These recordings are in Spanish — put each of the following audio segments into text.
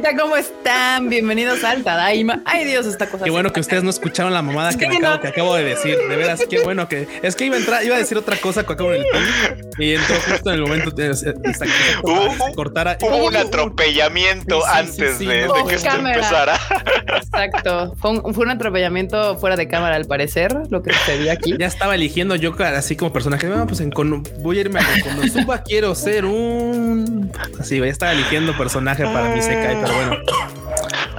bandita? ¿Cómo están? Bienvenidos al Tadaima. Ay, Dios, esta cosa. Qué bueno que ustedes no escucharon la mamada que, acabo, que acabo de decir. De veras, qué bueno que es que iba a entrar, iba a decir otra cosa que acabo en el y entró justo en el momento de, cortara. Hubo un atropellamiento antes de, que esto empezara. Exacto. Fue un, fue un, atropellamiento fuera de cámara, al parecer, lo que sucedió aquí. Ya estaba eligiendo yo así como personaje. Bueno, pues en, voy a irme a suba quiero ser un. Así, ya estaba eligiendo personaje para mi Sekai, pero bueno.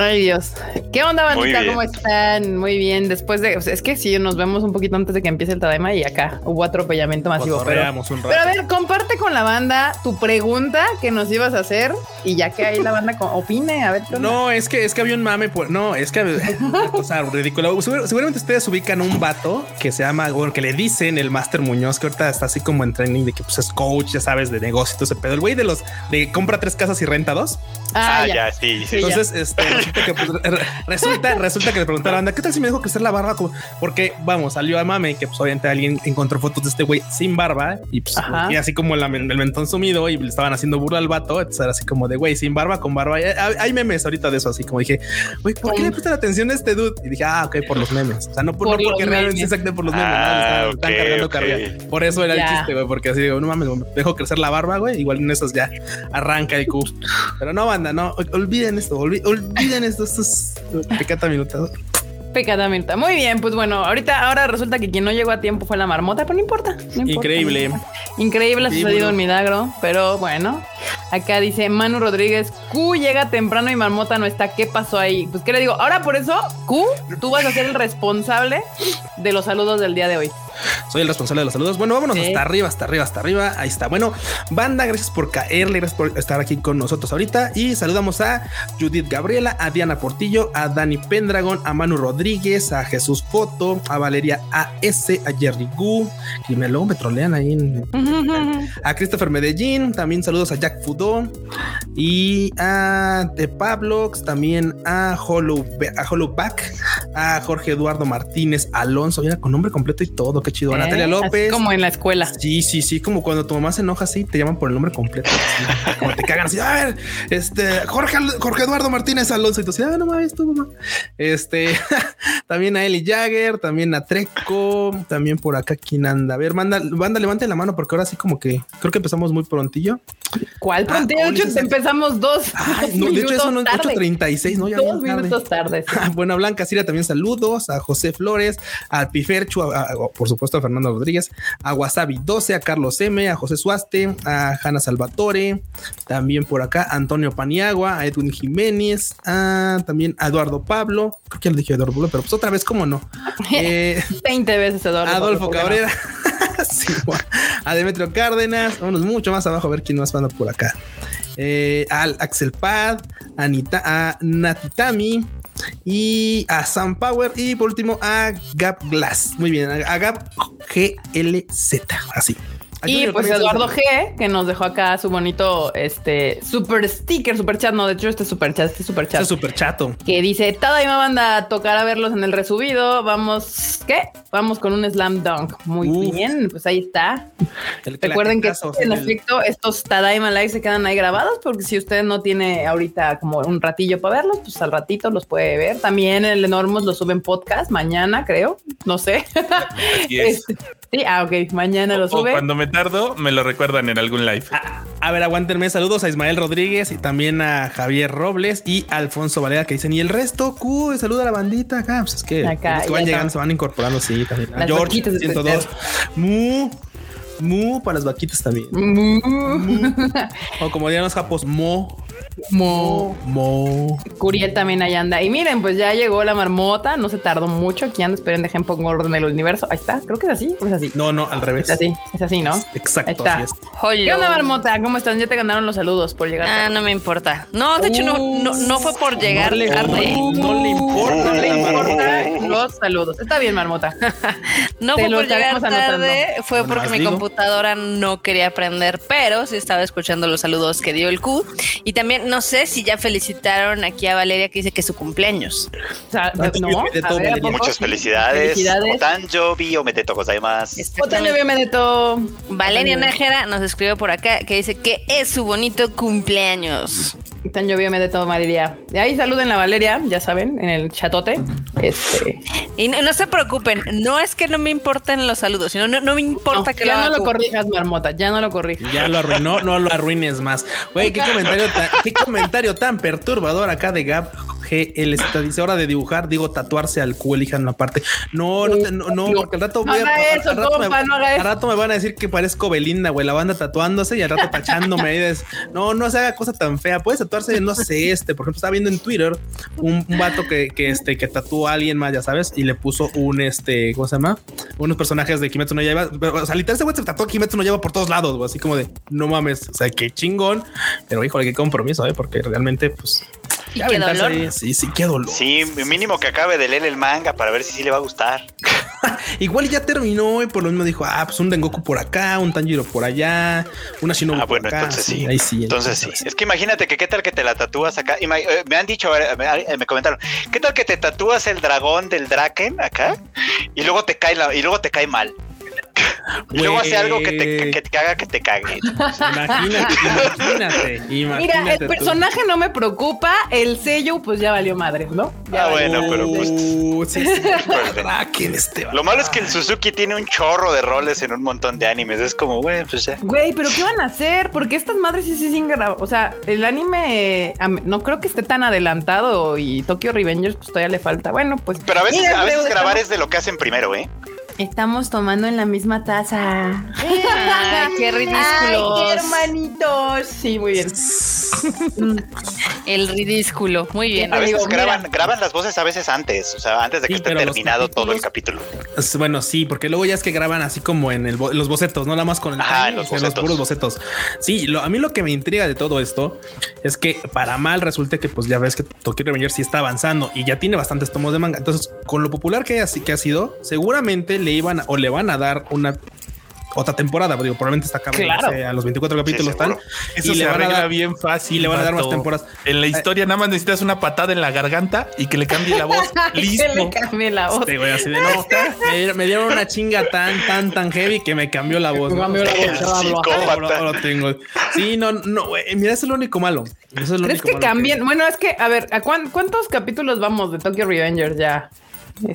Ay, Dios. ¿Qué onda, bandita? ¿Cómo están? Muy bien. Después de. es que sí, nos vemos un poquito antes de que empiece el Tadaima y acá hubo atropellamiento masivo. Pero, pero, a ver, comparte con la banda tu pregunta que nos ibas a hacer y ya que ahí la banda opine. A ver, No, es que, es que había un mame. Por, no, es que. o sea, ridículo. Seguramente ustedes ubican un vato que se llama, bueno, que le dicen el Master Muñoz, que ahorita está así como en training de que pues, es coach, ya sabes, de negocios, ese pedo. El güey de los de compra tres casas y renta dos. Ah, ah ya. sí, sí. Entonces, este pues, resulta, resulta que le preguntaron, ¿qué tal si me dijo crecer la barba? Porque, vamos, salió a mame que pues obviamente alguien encontró fotos de este güey sin barba y pues y así como el mentón sumido y le estaban haciendo burla al vato. Entonces era así como de güey, sin barba, con barba. Hay, memes ahorita de eso, así como dije, güey, ¿por qué le prestan atención a este dude? Y dije, ah, ok, por los memes. O sea, no, por, no porque realmente exacto por los memes. Ah, están, cargando carga. Por eso era el chiste, güey, porque así digo, no mames, dejo crecer la barba, güey. Igual en esos ya arranca el cub. Pero no, banda, no, olviden esto, olviden esto estos pecata minuta. Pecata minuta. Muy bien, pues bueno, ahorita ahora resulta que quien no llegó a tiempo fue la marmota, pero no importa. Increíble. Increíble, ha sucedido un milagro, pero bueno. Acá dice Manu Rodríguez, Q llega temprano y marmota no está. ¿Qué pasó ahí? Pues qué le digo, ahora por eso, Q, tú vas a ser el responsable de los saludos del día de hoy. Soy el responsable de los saludos. Bueno, vámonos hasta arriba, hasta arriba, hasta arriba. Ahí está. Bueno, banda, gracias por caerle, gracias por estar aquí con nosotros ahorita. Y saludamos a Judith Gabriela, a Diana Portillo, a Dani Pendragon, a Manu Rodríguez, a Jesús Foto, a Valeria AS, a Jerry Gu, que me luego me trolean ahí. a Christopher Medellín, también saludos a Jack Fudón y a De Pablox, también a Hollow, a Back, a Jorge Eduardo Martínez Alonso, mira con nombre completo y todo chido. Natalia ¿Eh? López. como en la escuela. Sí, sí, sí. Como cuando tu mamá se enoja así, te llaman por el nombre completo. como te cagan así. A ver, este Jorge, Jorge Eduardo Martínez Alonso. Y tú ah, no mames, tu mamá. Este también a Eli Jagger, también a Treco, también por acá. ¿Quién anda? A ver, manda, manda, levante la mano porque ahora sí, como que creo que empezamos muy prontillo. ¿Cuál ah, prontillo? empezamos dos. no, de hecho, eso no es 8.36, ¿no? Ya dos minutos tarde. Buena Blanca Siria también saludos a José Flores, al Piferchu, por supuesto puesto a Fernando Rodríguez, a Wasabi 12, a Carlos M, a José Suaste, a Hanna Salvatore, también por acá Antonio Paniagua, a Edwin Jiménez, a, también a Eduardo Pablo, creo que ya lo dije Eduardo Pablo, pero pues otra vez, ¿cómo no? 20 eh, veces Eduardo. Adolfo Cabrera. a Demetrio Cárdenas, vámonos mucho más abajo a ver quién más anda por acá. Eh, al Axel Pad, a, Nita, a Natitami, y a Sam Power y por último a Gap Glass. Muy bien, a Gap GLZ, así. Y pues Eduardo G, que nos dejó acá su bonito este super sticker, super chat. No, de hecho, este super chat, este super chat. Este super chato. Que dice: Tadaima banda a tocar a verlos en el resubido. Vamos, ¿qué? Vamos con un slam dunk. Muy bien, pues ahí está. Recuerden que en efecto, estos Tadaima Live se quedan ahí grabados, porque si usted no tiene ahorita como un ratillo para verlos, pues al ratito los puede ver. También el Enormos lo suben podcast mañana, creo. No sé. Este, sí, ah, ok. Mañana lo sube. cuando me tardo, me lo recuerdan en algún live. Ah, a, ver, aguántenme. Saludos a Ismael Rodríguez y también a Javier Robles y Alfonso Valera que dicen, y el resto, Q, saluda a la bandita acá. Pues es que, van llegando, se van incorporando, sí, A George 102. Mu. Mu para las vaquitas también. O como dirían los japos, mo. Mo. Mo. Curiel también ahí anda. Y miren, pues ya llegó la marmota. No se tardó mucho. Aquí anda, esperen, dejen pongo orden del universo. Ahí está. Creo que es así. es así? No, no, al revés. Es así. Es así, ¿no? Exacto. Ahí está. ¿Qué onda, marmota? ¿Cómo están? Ya te ganaron los saludos por llegar. Ah, no me importa. No, de hecho, no, no, fue por llegar no tarde. No, le importa. No le importa los saludos. Está bien, marmota. no fue por llegar tarde. Fue porque mi computadora no quería aprender, pero sí estaba escuchando los saludos que dio el Q. Y también no sé si ya felicitaron aquí a Valeria que dice que es su cumpleaños. O sea, no, Muchas felicidades. felicidades. Otanjobi o Meteto más. Otanjobi Meteto. Valeria Nájera nos escribió por acá que dice que es su bonito cumpleaños. Tan llovido me de todo Valeria. De ahí saluden a Valeria, ya saben, en el chatote. Este. Y no, se preocupen, no es que no me importen los saludos, sino no, me importa que ya no lo corrijas, marmota, ya no lo corrijas. Ya lo arruinó, no lo arruines más. Güey, qué comentario tan, qué comentario tan perturbador acá de Gap el este, dice hora de dibujar, digo tatuarse al Q, elijan una parte. No, no, no, no, porque al rato voy a, eso, al, rato me, al rato me van a decir que parezco Belinda, güey, la banda tatuándose y al rato tachándome. y no, no se haga cosa tan fea. Puedes tatuarse, no sé, este, por ejemplo, estaba viendo en Twitter un, vato que, que, este, que tatuó a alguien más, ya sabes, y le puso un, este, ¿cómo se llama? Unos personajes de Kimetsu no lleva. O sea, literalmente güey se tatuó Kimetsu no lleva por todos lados, güey, así como de no mames, o sea, qué chingón, pero híjole, qué compromiso, ¿eh? porque realmente, pues, y qué dolor. Sí, sí, qué dolor. Sí, mínimo que acabe de leer el manga para ver si sí le va a gustar. Igual ya terminó y por lo mismo dijo, ah, pues un Dengoku por acá, un Tanjiro por allá, una Shinobu ah, bueno, por acá. entonces sí. Ahí sí. Entonces, sí. Es que imagínate que qué tal que te la tatúas acá. Eh, me han dicho, me, comentaron, ¿qué tal que te tatúas el dragón del Draken acá? Y luego te cae la, y luego te cae mal. Luego hace algo que te, que, haga que te cague. Imagínate, imagínate, Mira, el personaje no me preocupa, el sello pues ya valió madre, ¿no? ah, bueno, pero pues... Uh, sí, este Lo malo es que el Suzuki tiene un chorro de roles en un montón de animes. Es como, güey, pues ya. Güey, pero ¿qué van a hacer? Porque estas madres sí sí sin O sea, el anime no creo que esté tan adelantado y Tokyo Revengers pues todavía le falta. Bueno, pues... Pero a veces, a veces grabar es de lo que hacen primero, ¿eh? Estamos tomando en la misma taza. ¡Qué ridículo! qué hermanitos! Sí, muy bien. El ridículo, muy bien. A veces graban, graban, las voces a veces antes, o sea, antes de que esté terminado todo el capítulo. Bueno, sí, porque luego ya es que graban así como en los bocetos, no nada más con el los, los, puros bocetos. Sí, a mí lo que me intriga de todo esto es que para mal resulta que pues ya ves que Tokyo Revenger sí está avanzando y ya tiene bastantes tomos de manga. Entonces, con lo popular que, que ha sido, seguramente le iban o le van a dar una otra temporada, digo, probablemente está acabando a los 24 capítulos están. Eso y se le van a dar bien fácil. Y le van a dar más temporadas. En la historia nada más necesitas una patada en la garganta y que le cambie la voz. Listo. que le cambie la voz. así de, no, me, dieron una chinga tan, tan, tan heavy que me cambió la voz. Me cambió la voz. lo tengo. Sí, no, no, mira, eso es lo único malo. Eso es lo ¿Crees que cambien? Bueno, es que, a ver, ¿a cuántos capítulos vamos de Tokyo Revengers ya?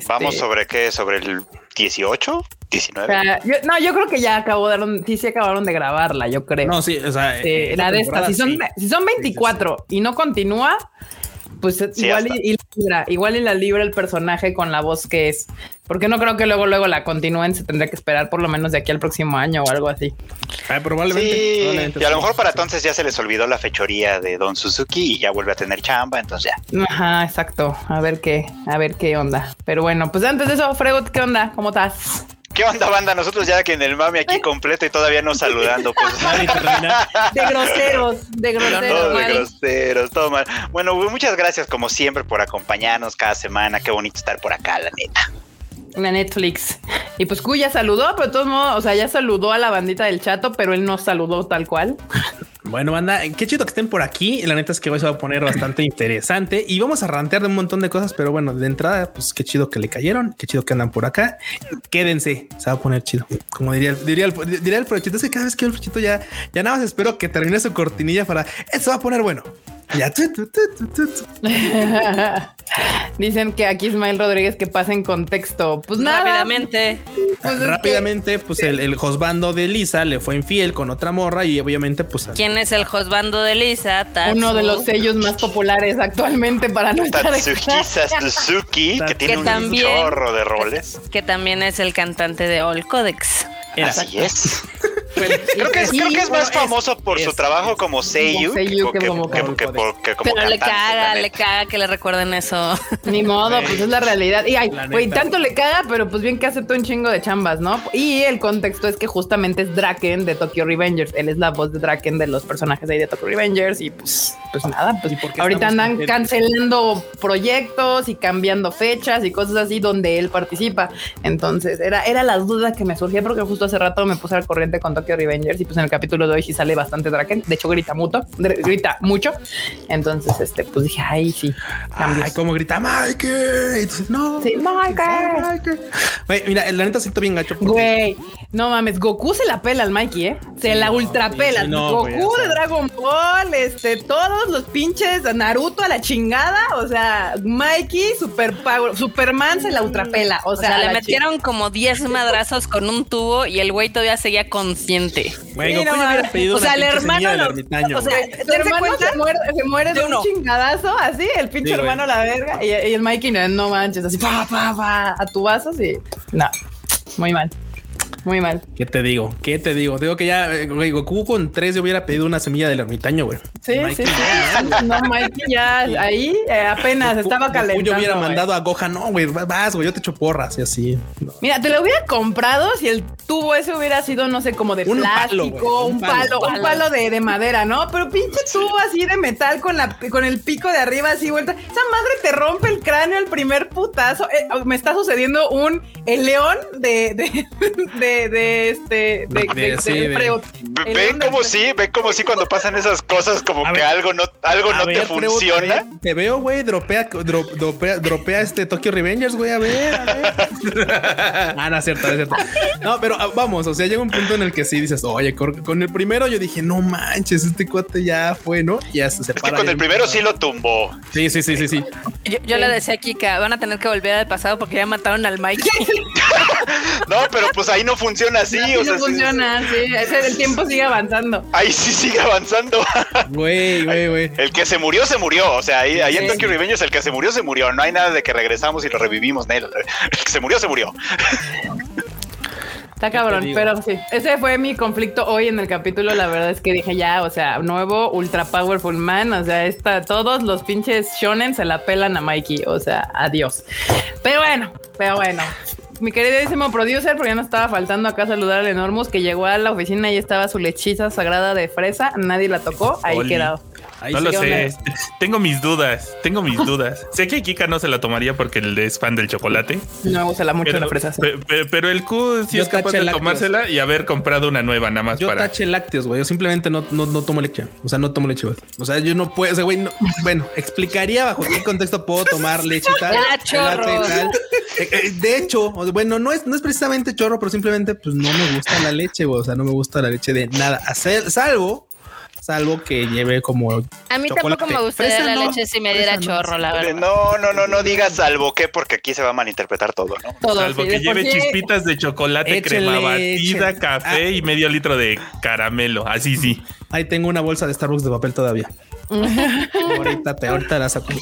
Vamos este, sobre qué, sobre el 18, 19. no, yo creo que ya acabaron, sí, sí acabaron de grabarla, yo creo. No, sí, o sea, eh, la de esta, si son, si son 24 y no continúa, pues igual, y, la libra, igual y la libra el personaje con la voz que es. Porque no creo que luego, luego la continúen. Se tendría que esperar por lo menos de aquí al próximo año o algo así. Ah, probablemente, Y a lo mejor para entonces ya se les olvidó la fechoría de Don Suzuki y ya vuelve a tener chamba. Entonces ya. Ajá, exacto. A ver qué, a ver qué onda. Pero bueno, pues antes de eso, Fregot, ¿qué onda? ¿Cómo estás? ¿Qué onda, banda? Nosotros ya que en el mami aquí completo y todavía no saludando. Pues. de groseros, de groseros. de groseros, todo mal. Bueno, muchas gracias como siempre por acompañarnos cada semana. Qué bonito estar por acá, la neta. La Netflix. Y pues Q ya saludó, pero de todos modos, o sea, ya saludó a la bandita del chato, pero él no saludó tal cual. Bueno, banda, qué chido que estén por aquí. La neta es que hoy se va a poner bastante interesante y vamos a rantear de un montón de cosas, pero bueno, de entrada, pues qué chido que le cayeron, qué chido que andan por acá. Quédense, se va a poner chido. Como diría, diría, el, diría el es que cada vez que el Prochito ya, ya nada más espero que termine su cortinilla para eso va a poner bueno. Ya. Dicen que aquí Ismael Rodríguez que pasa en contexto. Pues nada. Rápidamente. Pues rápidamente, pues el, el josbando de Lisa le fue infiel con otra morra y obviamente, pues. ¿Quién es el josbando de Lisa? Uno de los sellos más populares actualmente para nuestra Suzuki, que tiene un chorro de roles. Que también es el cantante de All Codex. Así es. creo, que es, creo que es más famoso por su trabajo como Seiyu, que, como, Pero le caga, le caga que le recuerden eso. Ni modo, pues es la realidad. Y ay, güey, tanto le caga, pero pues bien que todo un chingo de chambas, ¿no? Y el contexto es que justamente es Draken de Tokyo Revengers. Él es la voz de Draken de los personajes de ahí de Tokyo Revengers y pues, pues nada, pues ahorita andan cancelando proyectos y cambiando fechas y cosas así donde él participa. Entonces, era, era la duda que me surgía porque justo hace rato me puse al corriente con Tokyo Revengers y pues en el capítulo de hoy sí sale bastante Draken. De hecho, grita mucho, grita mucho. Entonces, este, pues dije, ay, sí. Ay, como grita Mike. Entonces, no. Sí, mira, la neta siento bien gacho. Güey, no mames, Goku se la pela al Mikey, ¿eh? Se la ultrapela. Goku de Dragon Ball, este, todos los pinches Naruto a la chingada. O sea, Mikey, super Superman se la ultrapela. O sea, le metieron como 10 madrazos con un tubo y el güey todavía seguía consciente. o sea, el hermano. o sea, el hermano se muere, se muere de, un chingadazo, así, el pinche hermano la verga. Y, el Mikey no, no manches, así, pa, pa, pa, a tu vaso, sí. No, muy mal. Muy mal. ¿Qué te digo? ¿Qué te digo? Digo que ya, eh, güey, Goku con tres yo hubiera pedido una semilla del ermitaño, güey. Sí, sí, sí. No, Mikey ya ahí eh, apenas estaba calentando. Yo hubiera mandado a Gohan, no, güey, vas, güey, yo te echo porras y así. Mira, te lo hubiera comprado si el tubo ese hubiera sido, no sé, como de plástico, un, palo, un palo, de, de, madera, ¿no? Pero pinche tubo así de metal con la con el pico de arriba así vuelta. Esa madre te rompe el cráneo el primer putazo. Eh, me está sucediendo un el león de, de de, este de, ven como si, ven como si cuando pasan esas cosas como que algo no algo no te funciona. Te veo, güey, dropea, dropea, dropea este Tokyo Revengers, güey, a ver, a ver. ah, no es cierto, es cierto. No, pero ah, vamos, o sea, llega un punto en el que sí dices, oye, con, el primero yo dije, no manches, este cuate ya fue, ¿no? Ya se separa. Es que con el primero sí lo tumbó. Sí, sí, sí, sí, sí. Yo, le decía aquí que van a tener que volver al pasado porque ya mataron al Mike. no, pero pues ahí no funciona así. o sea, no funciona, sí. Ese, el tiempo sigue avanzando. Ahí sí sigue avanzando. Güey, güey, güey. El que se murió, se murió. O sea, ahí, ahí en Tokyo Revengers, el que se murió, se murió. No hay nada de que regresamos y lo revivimos. El que se murió, se murió. Está cabrón, pero sí. Ese fue mi conflicto hoy en el capítulo. La verdad es que dije ya, o sea, nuevo Ultra Powerful Man. O sea, está, todos los pinches shonen se la pelan a Mikey. O sea, adiós. Pero bueno, pero bueno mi queridísimo producer, porque ya no estaba faltando acá saludar al Enormous, que llegó a la oficina y estaba su lechiza sagrada de fresa, nadie la tocó, ahí quedado no lo sé. Tengo mis dudas. Tengo mis dudas. sé que Kika no se la tomaría porque él es fan del chocolate. No me gusta la mucho la fresa. Pero, el Q sí es capaz de tomársela y haber comprado una nueva nada más yo para. Yo tache lácteos, güey. Yo simplemente no, no, no, tomo leche. O sea, no tomo leche, güey. O sea, yo no puedo. O sea, güey, bueno, explicaría bajo qué contexto puedo tomar leche y tal. Eh, eh, de hecho, bueno, no es, no es precisamente chorro, pero simplemente pues no me gusta la leche, güey. O sea, no me gusta la leche de nada. Salvo salvo que lleve como. A mí tampoco me gustaría la leche si me diera chorro, la verdad. No, no, no, no digas salvo que, porque aquí se va a malinterpretar todo, ¿no? Todo, salvo que lleve chispitas de chocolate, crema batida, café ah. y medio litro de caramelo. Así sí. Ahí tengo una bolsa de Starbucks de papel todavía. ahorita te, ahorita la saco.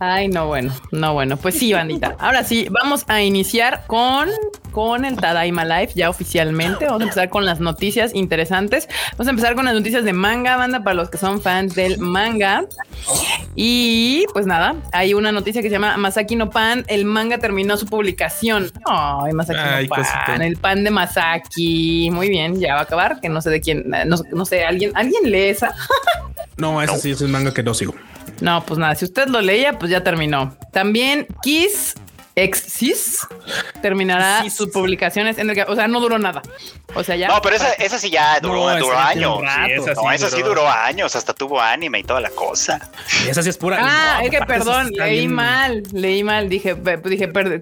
Ay, no, bueno, no, bueno. Pues sí, bandita. Ahora sí, vamos a iniciar con, con el Tadaima Life ya oficialmente. Vamos a empezar con las noticias interesantes. Vamos a empezar con las noticias de manga, banda, para los que son fans del manga. Y pues nada, hay una noticia que se llama Masaki no Pan. El manga terminó su publicación. Ay, Masaki no Pan. El pan de Masaki. Muy bien, ya va a acabar. Que no sé de quién, no, no sé, alguien, alguien lee esa. no, ese sí es un manga que no sigo. No, pues nada, si usted lo leía, pues ya terminó. También Kiss Exis terminará sus publicaciones en el o sea, no duró nada. O sea, ya. No, pero esa, esa sí ya duró, años. no, esa sí duró años, hasta tuvo anime y toda la cosa. esa sí es pura. Ah, es que perdón, leí mal, leí mal. Dije, dije, pero,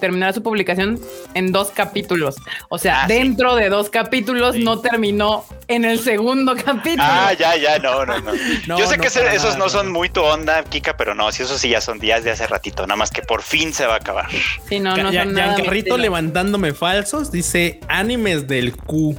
terminará su publicación en dos capítulos. O sea, ah, dentro de dos capítulos no terminó en el segundo capítulo. Ah, ya, ya, no, no, no. Yo sé que esos no son muy tu onda, Kika, pero no, si eso sí ya son días de hace ratito, nada más que por fin se va a acabar. Sí, no, no ya, son levantándome falsos, dice animes del Q.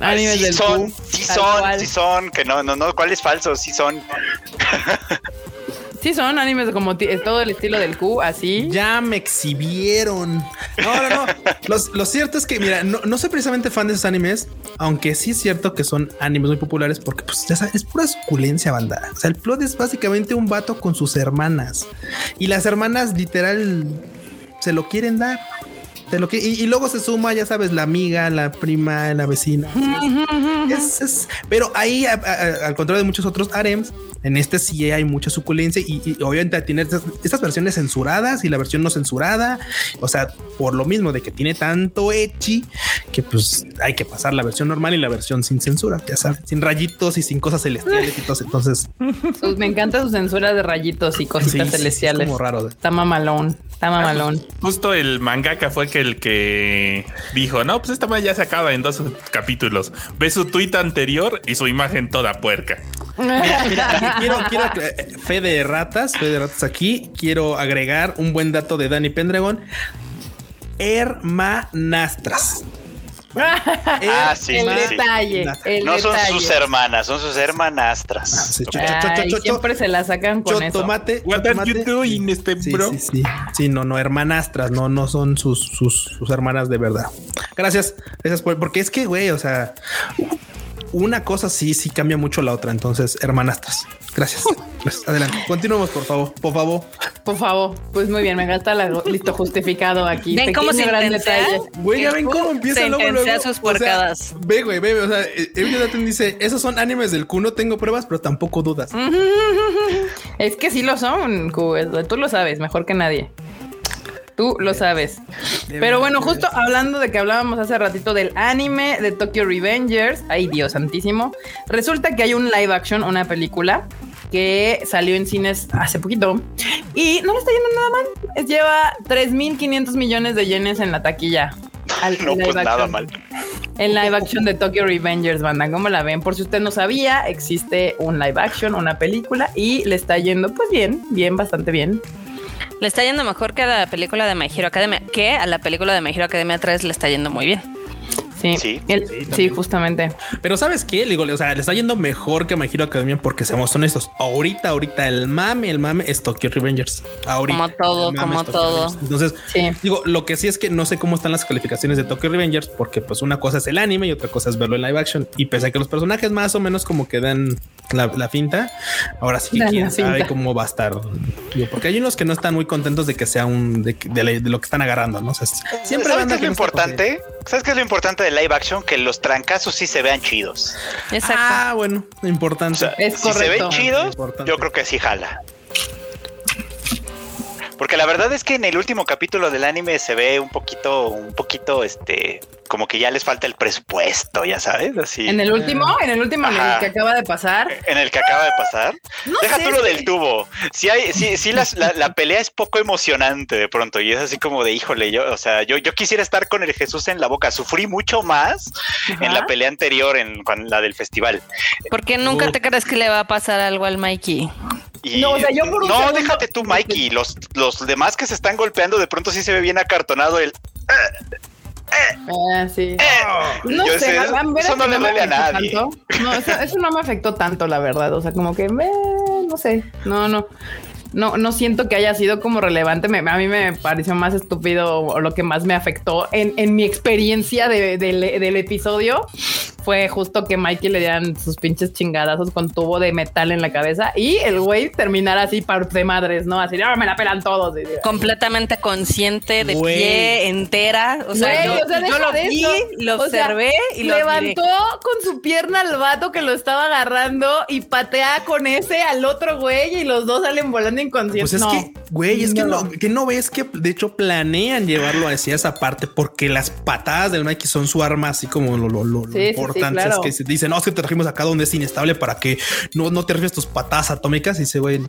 Animes del son, Q. Sí son, sí son, que no, no, no, ¿cuáles falsos? Sí son. Sí, son animes como todo el estilo del Q, así. Ya me exhibieron. No, no, no. lo cierto es que, mira, no, soy precisamente fan de esos animes, aunque sí es cierto que son animes muy populares porque, pues, ya sabes, es pura suculencia, banda. O sea, el plot es básicamente un vato con sus hermanas y las hermanas literal se lo quieren dar. Lo que, y, luego se suma, ya sabes, la amiga, la prima, la vecina. Es, pero ahí, al contrario de muchos otros harems, en este sí hay mucha suculencia y, obviamente tiene estas, versiones censuradas y la versión no censurada. O sea, por lo mismo de que tiene tanto echi que pues hay que pasar la versión normal y la versión sin censura, ya sabes, sin rayitos y sin cosas celestiales y todo. Entonces, pues me encanta su censura de rayitos y cositas celestiales. como raro. Está mamalón, está ah, pues, mamalón. justo el mangaka fue que el que dijo, no, pues esta ya se acaba en dos capítulos. Ve su tuit anterior y su imagen toda puerca. quiero, quiero, eh, fe de ratas, fe de ratas aquí. Quiero agregar un buen dato de Dani Pendragon. Hermanastras. Ah, sí, el detalle. no son sus hermanas, son sus hermanastras. siempre se la sacan con eso. Tomate, you doing, este bro? Sí, sí, sí. no, no, hermanastras, no, no son sus, sus, sus hermanas de verdad. Gracias, gracias por, porque es que, güey, o sea, una cosa sí, sí cambia mucho la otra. Entonces, hermanastras. Gracias. Pues, adelante. Continuemos, por favor. Por favor. Por favor. Pues muy bien, me gasta la, listo justificado aquí. Ven cómo se gran detalle. Güey, ya ven cómo empieza luego, luego. sus porcadas. ve, güey, ve, o sea, Evil dice, esos son animes del Q, no tengo pruebas, pero tampoco dudas. es que sí lo son, Q, tú lo sabes mejor que nadie. Tú lo sabes. Pero bueno, justo hablando de que hablábamos hace ratito del anime de Tokyo Revengers, ay Dios santísimo, resulta que hay un live action, una película que salió en cines hace poquito y no le está yendo nada mal. Lleva 3.500 millones de yenes en la taquilla. no, pues nada mal. En live action de Tokyo Revengers, banda, ¿cómo la ven? Por si usted no sabía, existe un live action, una película y le está yendo pues bien, bien, bastante bien. Le está yendo mejor que a la película de My Hero Academia, que a la película de My Hero Academia 3 le está yendo muy bien. Sí, sí, sí, justamente. Pero ¿sabes qué? Le digo, o sea, le está yendo mejor que My Hero Academia porque seamos honestos. Ahorita, ahorita el mame, el mame es Tokyo Revengers. Ahorita. Como todo, como todo. Entonces, digo, lo que sí es que no sé cómo están las calificaciones de Tokyo Revengers porque pues una cosa es el anime y otra cosa es verlo en live action. Y pese a que los personajes más o menos como que dan la, finta, ahora sí que quién sabe cómo va a estar. porque hay unos que no están muy contentos de que sea un de, lo que están agarrando, ¿no? siempre ¿Sabes qué es lo importante? ¿Sabes qué es lo importante de live action? Que los trancazos sí se vean chidos. Exacto. Ah, bueno, importante. es si se ven chidos, yo creo que sí jala. Porque la verdad es que en el último capítulo del anime se ve un poquito, un poquito, este, como que ya les falta el presupuesto, ya sabes, así. En el último, en el último, en el que acaba de pasar. En el que acaba de pasar. Deja tú lo del tubo. Si hay, sí, sí, la, la, pelea es poco emocionante de pronto y es así como de, híjole, yo, o sea, yo, yo quisiera estar con el Jesús en la boca. Sufrí mucho más en la pelea anterior, en, la del festival. ¿Por qué nunca te crees que le va a pasar algo al Mikey? No, o sea, yo por no déjate tú, Mikey. Los, los demás que se están golpeando, de pronto sí se ve bien acartonado el. Ah, sí. no sé, eso no le duele a nadie. No, eso, no me afectó tanto, la verdad. O sea, como que, me, no sé, no, no no, no siento que haya sido como relevante. a mí me pareció más estúpido o lo que más me afectó en, en mi experiencia de, del episodio fue justo que Mikey le dieran sus pinches chingadazos con tubo de metal en la cabeza y el güey terminara así de madres, ¿no? Así, ahora me la pelan todos. Completamente consciente, de pie, entera. O sea, yo, lo vi, lo observé y lo levantó con su pierna al vato que lo estaba agarrando y patea con ese al otro güey y los dos salen volando inconsciente. Pues es que, güey, es que no, que no ves que de hecho planean llevarlo hacia esa parte porque las patadas del Mikey son su arma, así como lo, lo, importante es que se dicen, no, es que te trajimos acá donde es inestable para que no, no te rifes tus patadas atómicas y se güey.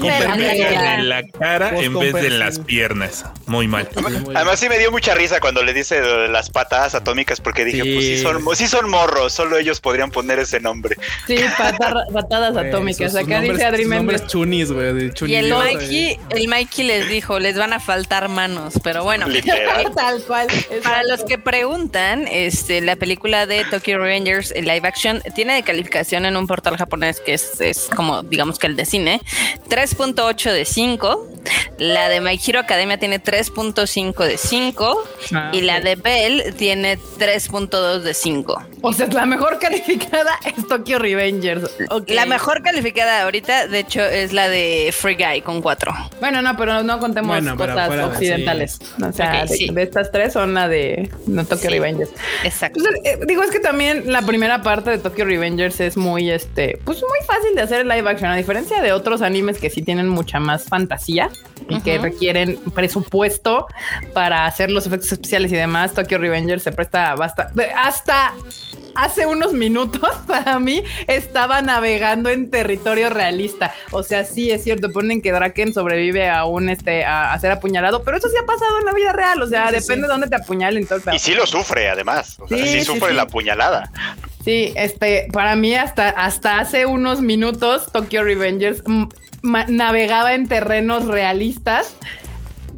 En la cara en vez de en las piernas. Muy mal. Además, sí me dio mucha risa cuando le dice las patadas atómicas porque dije, pues sí son, sí son morros, solo ellos podrían poner ese nombre. Sí, patadas atómicas. Acá dice Adri nombres chunis, güey. y el Mikey, el Mikey les dijo, les van a faltar manos, pero bueno. Tal cual. Para los que preguntan, este, la película de Tokyo Rangers en live action tiene de calificación en un portal japonés que es, es como, digamos que el de cine, 3.8 de 5. La de My Hero Academia tiene 3.5 de 5. Ah, y la de Bell tiene 3.2 de 5. O sea, la mejor calificada es Tokyo Revengers. La mejor calificada ahorita, de hecho, es la de Free Guy con 4. Bueno, no, pero no contemos cosas occidentales. O sea, de, estas tres son la de no Tokyo Revengers. Exacto. Eh, digo, es que también la primera parte de Tokyo Revengers es muy, este, pues muy fácil de hacer el live action, a diferencia de otros animes que sí tienen mucha más fantasía y que requieren presupuesto para hacer los efectos especiales y demás. Tokyo Revengers se presta bastante, hasta hace unos minutos para mí estaba navegando en territorio realista. O sea, sí es cierto, ponen que Draken sobrevive a un este a, ser apuñalado, pero eso sí ha pasado en la vida real. O sea, depende de dónde te apuñalen. y sí lo sufre, además. sí, sí, sufre la apuñalada. Sí, este, para mí hasta, hasta hace unos minutos Tokyo Revengers mm, navegaba en terrenos realistas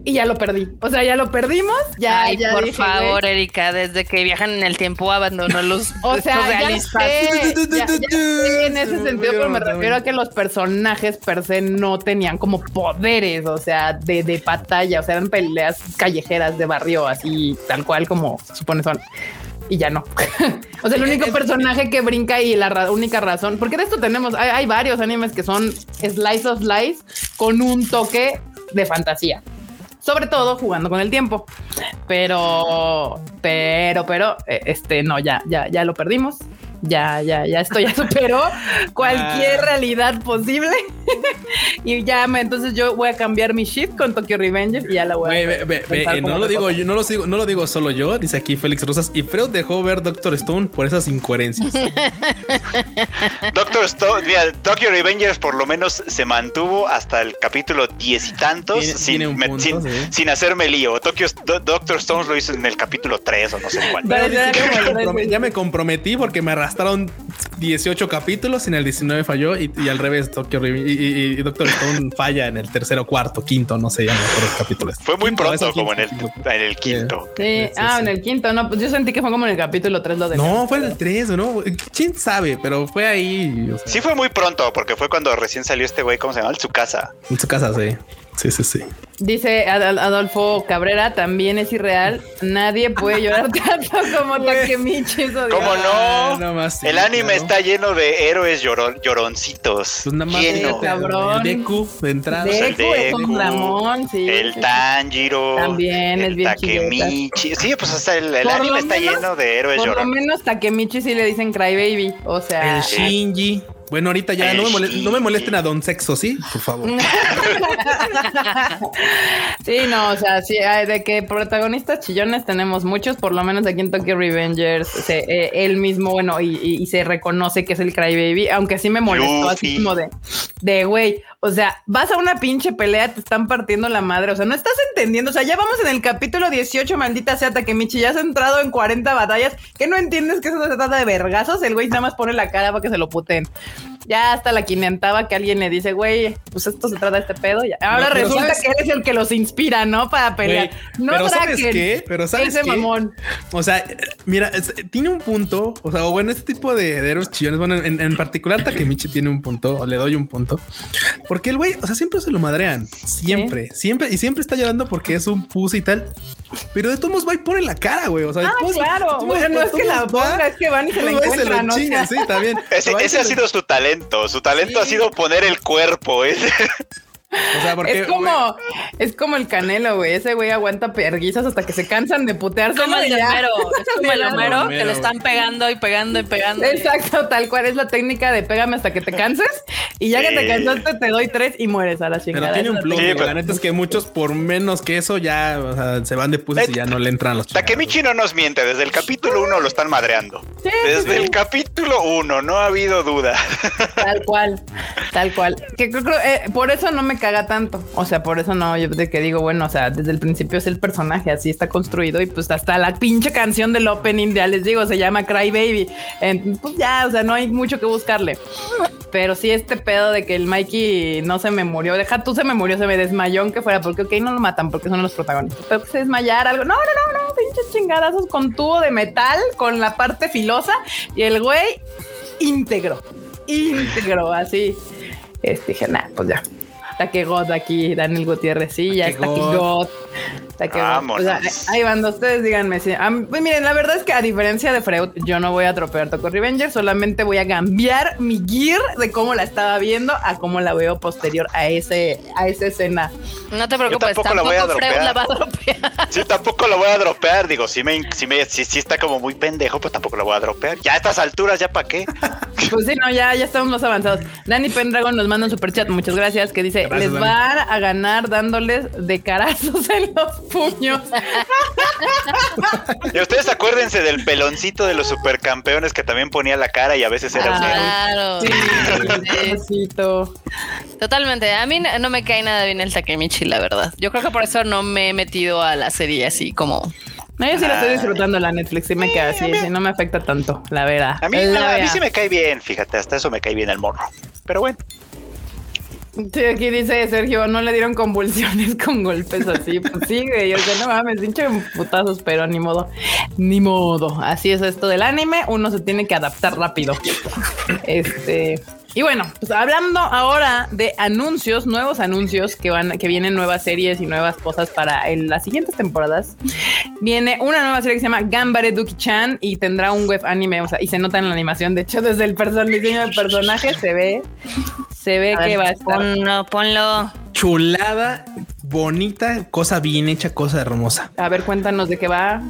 y ya lo perdí. O sea, ya lo perdimos. Ya, Ay, por favor, Erika, desde que viajan en el tiempo abandonó los o sea, realistas. en ese sentido, pero me refiero a que los personajes per se no tenían como poderes, o sea, de, de batalla, o sea, eran peleas callejeras de barrio, así tal cual como supone son y ya no. o sea, el único personaje que brinca y la única razón, porque de esto tenemos, hay, varios animes que son slice of life con un toque de fantasía. Sobre todo jugando con el tiempo. Pero, pero, pero, eh, este, no, ya, ya, ya lo perdimos ya, ya, ya esto ya superó cualquier ah. realidad posible. y ya, entonces yo voy a cambiar mi shift con Tokyo Revengers y ya la voy a. no lo digo, yo no lo digo, no lo digo solo yo, dice aquí Félix Rosas. Y Freud dejó ver Doctor Stone por esas incoherencias. Doctor Stone, mira, Tokyo Revengers por lo menos se mantuvo hasta el capítulo diez y tantos sin, sin, hacerme lío. Tokyo, Doctor Stone lo hizo en el capítulo 3 o no sé cuál. ya, me comprometí porque me arrastraron 18 capítulos, en el 19 falló y, al revés, Tokyo y, Doctor Stone falla en el tercero, cuarto, quinto, no sé, ya no los capítulos. Fue muy pronto como en el, en el quinto. Sí, ah, en el quinto, no, pues yo sentí que fue como en el capítulo 3 lo de No, fue en el 3, ¿no? ¿Quién sabe? Pero fue ahí. Sí fue muy pronto, porque fue cuando recién salió este güey, ¿cómo se llama? En su casa. En su casa, sí. Sí, sí, sí. Dice Adolfo Cabrera, también es irreal. Nadie puede llorar tanto como Takemichi. ¿Cómo no? el anime está lleno de héroes lloroncitos. Pues nada más lleno. Cabrón. El Deku de entrada. Deku, el es un Ramón, sí. El Tanjiro. También el es bien Takemichi. Sí, pues hasta el, anime está lleno de héroes lloroncitos. Por lo menos Takemichi sí le dicen Crybaby. O sea. El Shinji. Bueno, ahorita ya no me, molesten a Don Sexo, ¿sí? Por favor. sí, no, o sea, sí, de que protagonistas chillones tenemos muchos, por lo menos aquí en Tokyo Revengers, eh, él mismo, bueno, y, se reconoce que es el Crybaby, aunque sí me molestó así como de, de güey, o sea, vas a una pinche pelea, te están partiendo la madre. O sea, no estás entendiendo. O sea, ya vamos en el capítulo 18, maldita sea Takemichi. Ya has entrado en 40 batallas. que no entiendes que eso no se trata de vergazos? El güey nada más pone la cara para que se lo puten. Ya hasta la quinentava que alguien le dice, güey, pues esto se trata de este pedo. Ahora resulta que eres el que los inspira, ¿no? Para pelear. no pero ¿sabes qué? Pero ¿sabes ese mamón. O sea, mira, tiene un punto. O sea, bueno, este tipo de, héroes chillones, bueno, en, en particular Takemichi tiene un punto, o le doy un punto. Porque el güey, o sea, siempre se lo madrean. Siempre, siempre. Y siempre está llorando porque es un pussy y tal. Pero de todos modos va y pone la cara, güey. O sea, ah, claro. Bueno, no es que la ponga, es que van y se la encuentran. Se sí, también. Ese, ese ha sido su talento. Su talento ha sido poner el cuerpo. ¿eh? O sea, porque, es como, es como el canelo, güey. Ese güey aguanta perguizas hasta que se cansan de putearse. Como el Homero. Es como el Homero que le están pegando y pegando y pegando. Exacto, tal cual es la técnica de pégame hasta que te canses. Y ya que te cansaste, te doy tres y mueres a la chingada. Pero tiene un plug. La neta es que muchos, por menos que eso, ya o sea, se van de puses y ya no le entran los Takemichi no nos miente. Desde el capítulo uno lo están madreando. Desde el capítulo uno, no ha habido duda. Tal cual, tal cual. Que creo, eh, por eso no me caga tanto. O sea, por eso no, yo de que digo, bueno, o sea, desde el principio es el personaje, así está construido y pues hasta la pinche canción del opening, ya les digo, se llama Cry Baby. pues ya, o sea, no hay mucho que buscarle. Pero sí este pedo de que el Mikey no se me murió, deja tú se me murió, se me desmayó aunque fuera, porque ok, no lo matan porque son los protagonistas, pero que se desmayara algo. No, no, no, no, pinches chingadazos con tubo de metal, con la parte filosa y el güey íntegro, íntegro, así. Este, dije, nah, pues ya, que God aquí, Daniel Gutiérrez, sí, ya está aquí God. O sea, ahí van, ustedes díganme. Si, pues miren, la verdad es que a diferencia de Freud, yo no voy a tropear Toco Revenger, solamente voy a cambiar mi gear de cómo la estaba viendo a cómo la veo posterior a ese a esa escena. No te preocupes, tampoco, la voy a dropear. La va a dropear. Sí, tampoco la voy a dropear. Digo, si me, si me, si, si está como muy pendejo, pues tampoco la voy a dropear. Ya a estas alturas, ¿ya para qué? Pues sí, no, ya, ya estamos más avanzados. Dani Pendragon nos manda un super chat, muchas gracias, que dice, les va a ganar dándoles de carazos en los puños. y ustedes acuérdense del peloncito de los supercampeones que también ponía la cara y a veces era Claro. Sí, Totalmente. A mí no me cae nada bien el Takemichi, la verdad. Yo creo que por eso no me he metido a la serie así como No, yo sí la estoy ah. disfrutando la Netflix, sí me queda así, no me afecta tanto, la verdad. A mí, a mí sí me cae bien, fíjate, hasta eso me cae bien el morro. Pero bueno. Sí, aquí dice Sergio, no le dieron convulsiones con golpes así. Pues sí, güey. O no mames, hincho putazos, pero ni modo. Ni modo. Así es esto del anime. Uno se tiene que adaptar rápido. Este. Y bueno, pues hablando ahora de anuncios, nuevos anuncios que van, que vienen nuevas series y nuevas cosas para las siguientes temporadas. Viene una nueva serie que se llama Gambare Duki-chan y tendrá un web anime, o sea, y se nota en la animación. De hecho, desde el diseño del personaje se ve, se ve que va a estar. Ponlo, ponlo. Chulada, bonita, cosa bien hecha, cosa hermosa. A ver, cuéntanos de qué va.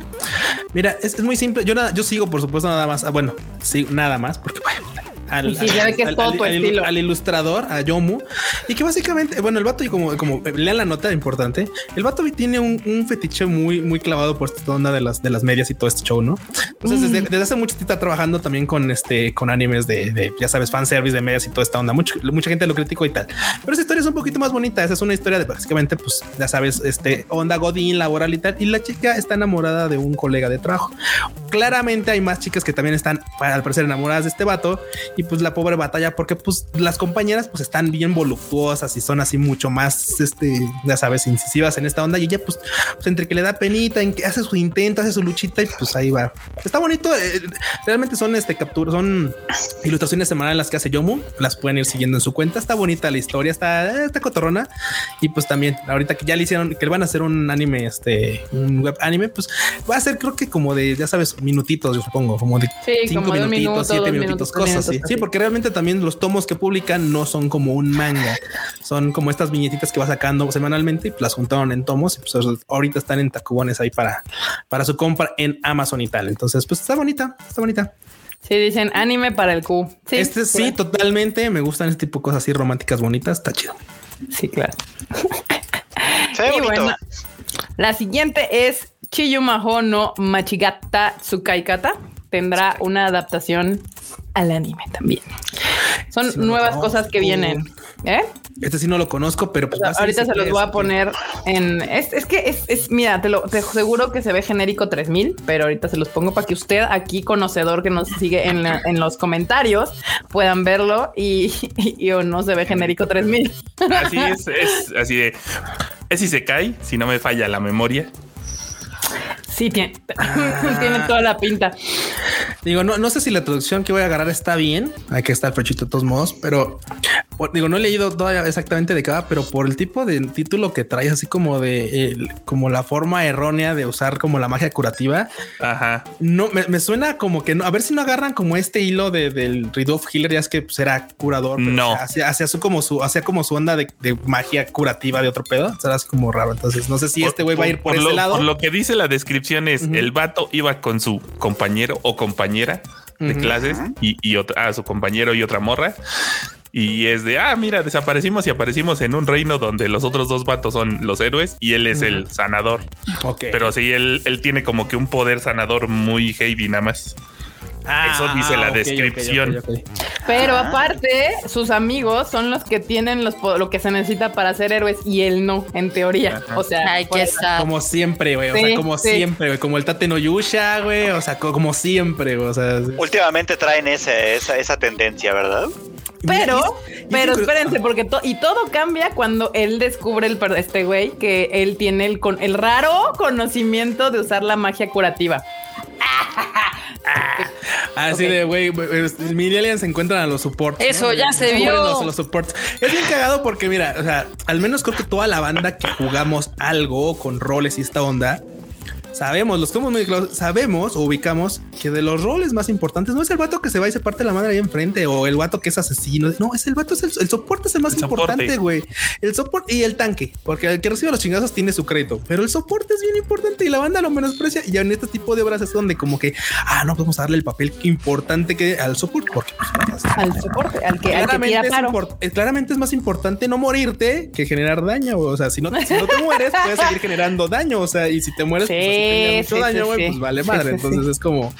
Mira, es, muy simple. Yo nada, yo sigo, por supuesto, nada más. Ah, bueno, sí, nada más, porque bueno, al, al, ilustrador, a Yomu, y que básicamente, bueno, el vato, y como, como lean la nota importante, el vato tiene un, fetiche muy, muy clavado por esta onda de las, de las medias y todo este show, ¿no? Entonces, desde, mm. hace mucho tiempo está trabajando también con este, con animes de, ya sabes, fanservice de medias y toda esta onda. mucha gente lo criticó y tal, pero esa historia es un poquito más bonita. Esa es una historia de básicamente, pues ya sabes, este onda Godín laboral y tal. Y la chica está enamorada de un colega de trabajo. Claramente hay más chicas que también están, al parecer, enamoradas de este vato y pues la pobre batalla porque pues las compañeras pues están bien voluptuosas y son así mucho más, este, ya sabes, incisivas en esta onda y ella pues, pues entre que le da penita, en que hace su intento, hace su luchita y pues ahí va. Está bonito, eh, realmente son este capturas, son ilustraciones semanales las que hace Yomu, las pueden ir siguiendo en su cuenta, está bonita la historia, está, está cotorrona y pues también ahorita que ya le hicieron, que le van a hacer un anime, este, un web anime, pues va a ser creo que como de, ya sabes, minutitos, yo supongo, como de cinco minutitos, siete minutitos, cosas así. Sí, porque realmente también los tomos que publican no son como un manga, son como estas viñetitas que va sacando semanalmente y las juntaron en tomos y pues ahorita están en tacubones ahí para, para su compra en Amazon y tal. Entonces, pues está bonita, está bonita. Sí, dicen anime para el Q. Sí, este sí, totalmente. Me gustan este tipo de cosas así románticas bonitas. Está chido. Sí, claro. y bueno, la siguiente es Chiyumaho no Machigata Tsukaikata. Tendrá una adaptación al anime también. Son nuevas cosas que vienen. ¿Eh? Este sí no lo conozco, pero pues ahorita se los voy a poner en. Es, que es, mira, te lo te seguro que se ve genérico 3000, pero ahorita se los pongo para que usted, aquí conocedor que nos sigue en, en los comentarios, puedan verlo y, y, o no se ve genérico 3000. Así es, es así de. Es si se cae, si no me falla la memoria. Sí, tiene, tiene toda la pinta. Digo, no, no sé si la traducción que voy a agarrar está bien. Hay que estar pechito de todos modos, pero digo, no he leído todavía exactamente de cada, pero por el tipo de título que trae, así como de como la forma errónea de usar como la magia curativa. Ajá. No me, suena como que no, a ver si no agarran como este hilo de, del Ridolf Hiller, ya es que pues, era curador. no hacía, su como su, hacía como su onda de, magia curativa de otro pedo. Será así como raro. Entonces, no sé si este güey va a ir por, ese lado. Por lo que dice la descripción es el vato iba con su compañero o compañera de clases y, y otra, a su compañero y otra morra. Y es de, ah, mira, desaparecimos y aparecimos en un reino donde los otros dos vatos son los héroes y él es el sanador. Pero sí, él, él tiene como que un poder sanador muy heavy nada más. Eso dice la descripción. Pero aparte, sus amigos son los que tienen los, lo que se necesita para ser héroes y él no, en teoría. O sea, Ay, que como siempre, güey. O sea, como siempre, güey. Como el Tate no Yusha, güey. O sea, como siempre, O sea, últimamente traen esa, esa tendencia, ¿verdad? Pero, pero espérense, porque y todo cambia cuando él descubre el este güey que él tiene el, con, el raro conocimiento de usar la magia curativa. Así de, güey, mini aliens se encuentran a los supports. Eso ya se vio. Los, supports. Es bien cagado porque, mira, o sea, al menos creo que toda la banda que jugamos algo con roles y esta onda, sabemos, los somos muy claros, sabemos o ubicamos que de los roles más importantes no es el vato que se va y se parte la madre ahí enfrente o el vato que es asesino. No, es el vato, es el, soporte es el más importante, güey. El soporte y el tanque, porque el que recibe los chingazos tiene su crédito, pero el soporte es bien importante y la banda lo menosprecia. Y en este tipo de obras es donde como que, ah, no podemos darle el papel importante que al soporte, porque pues, al soporte, al que, claramente, es claramente es más importante no morirte que generar daño. O sea, si no, si no te mueres, puedes seguir generando daño. O sea, y si te mueres, pues, mucho daño, güey, pues vale madre. Entonces es como,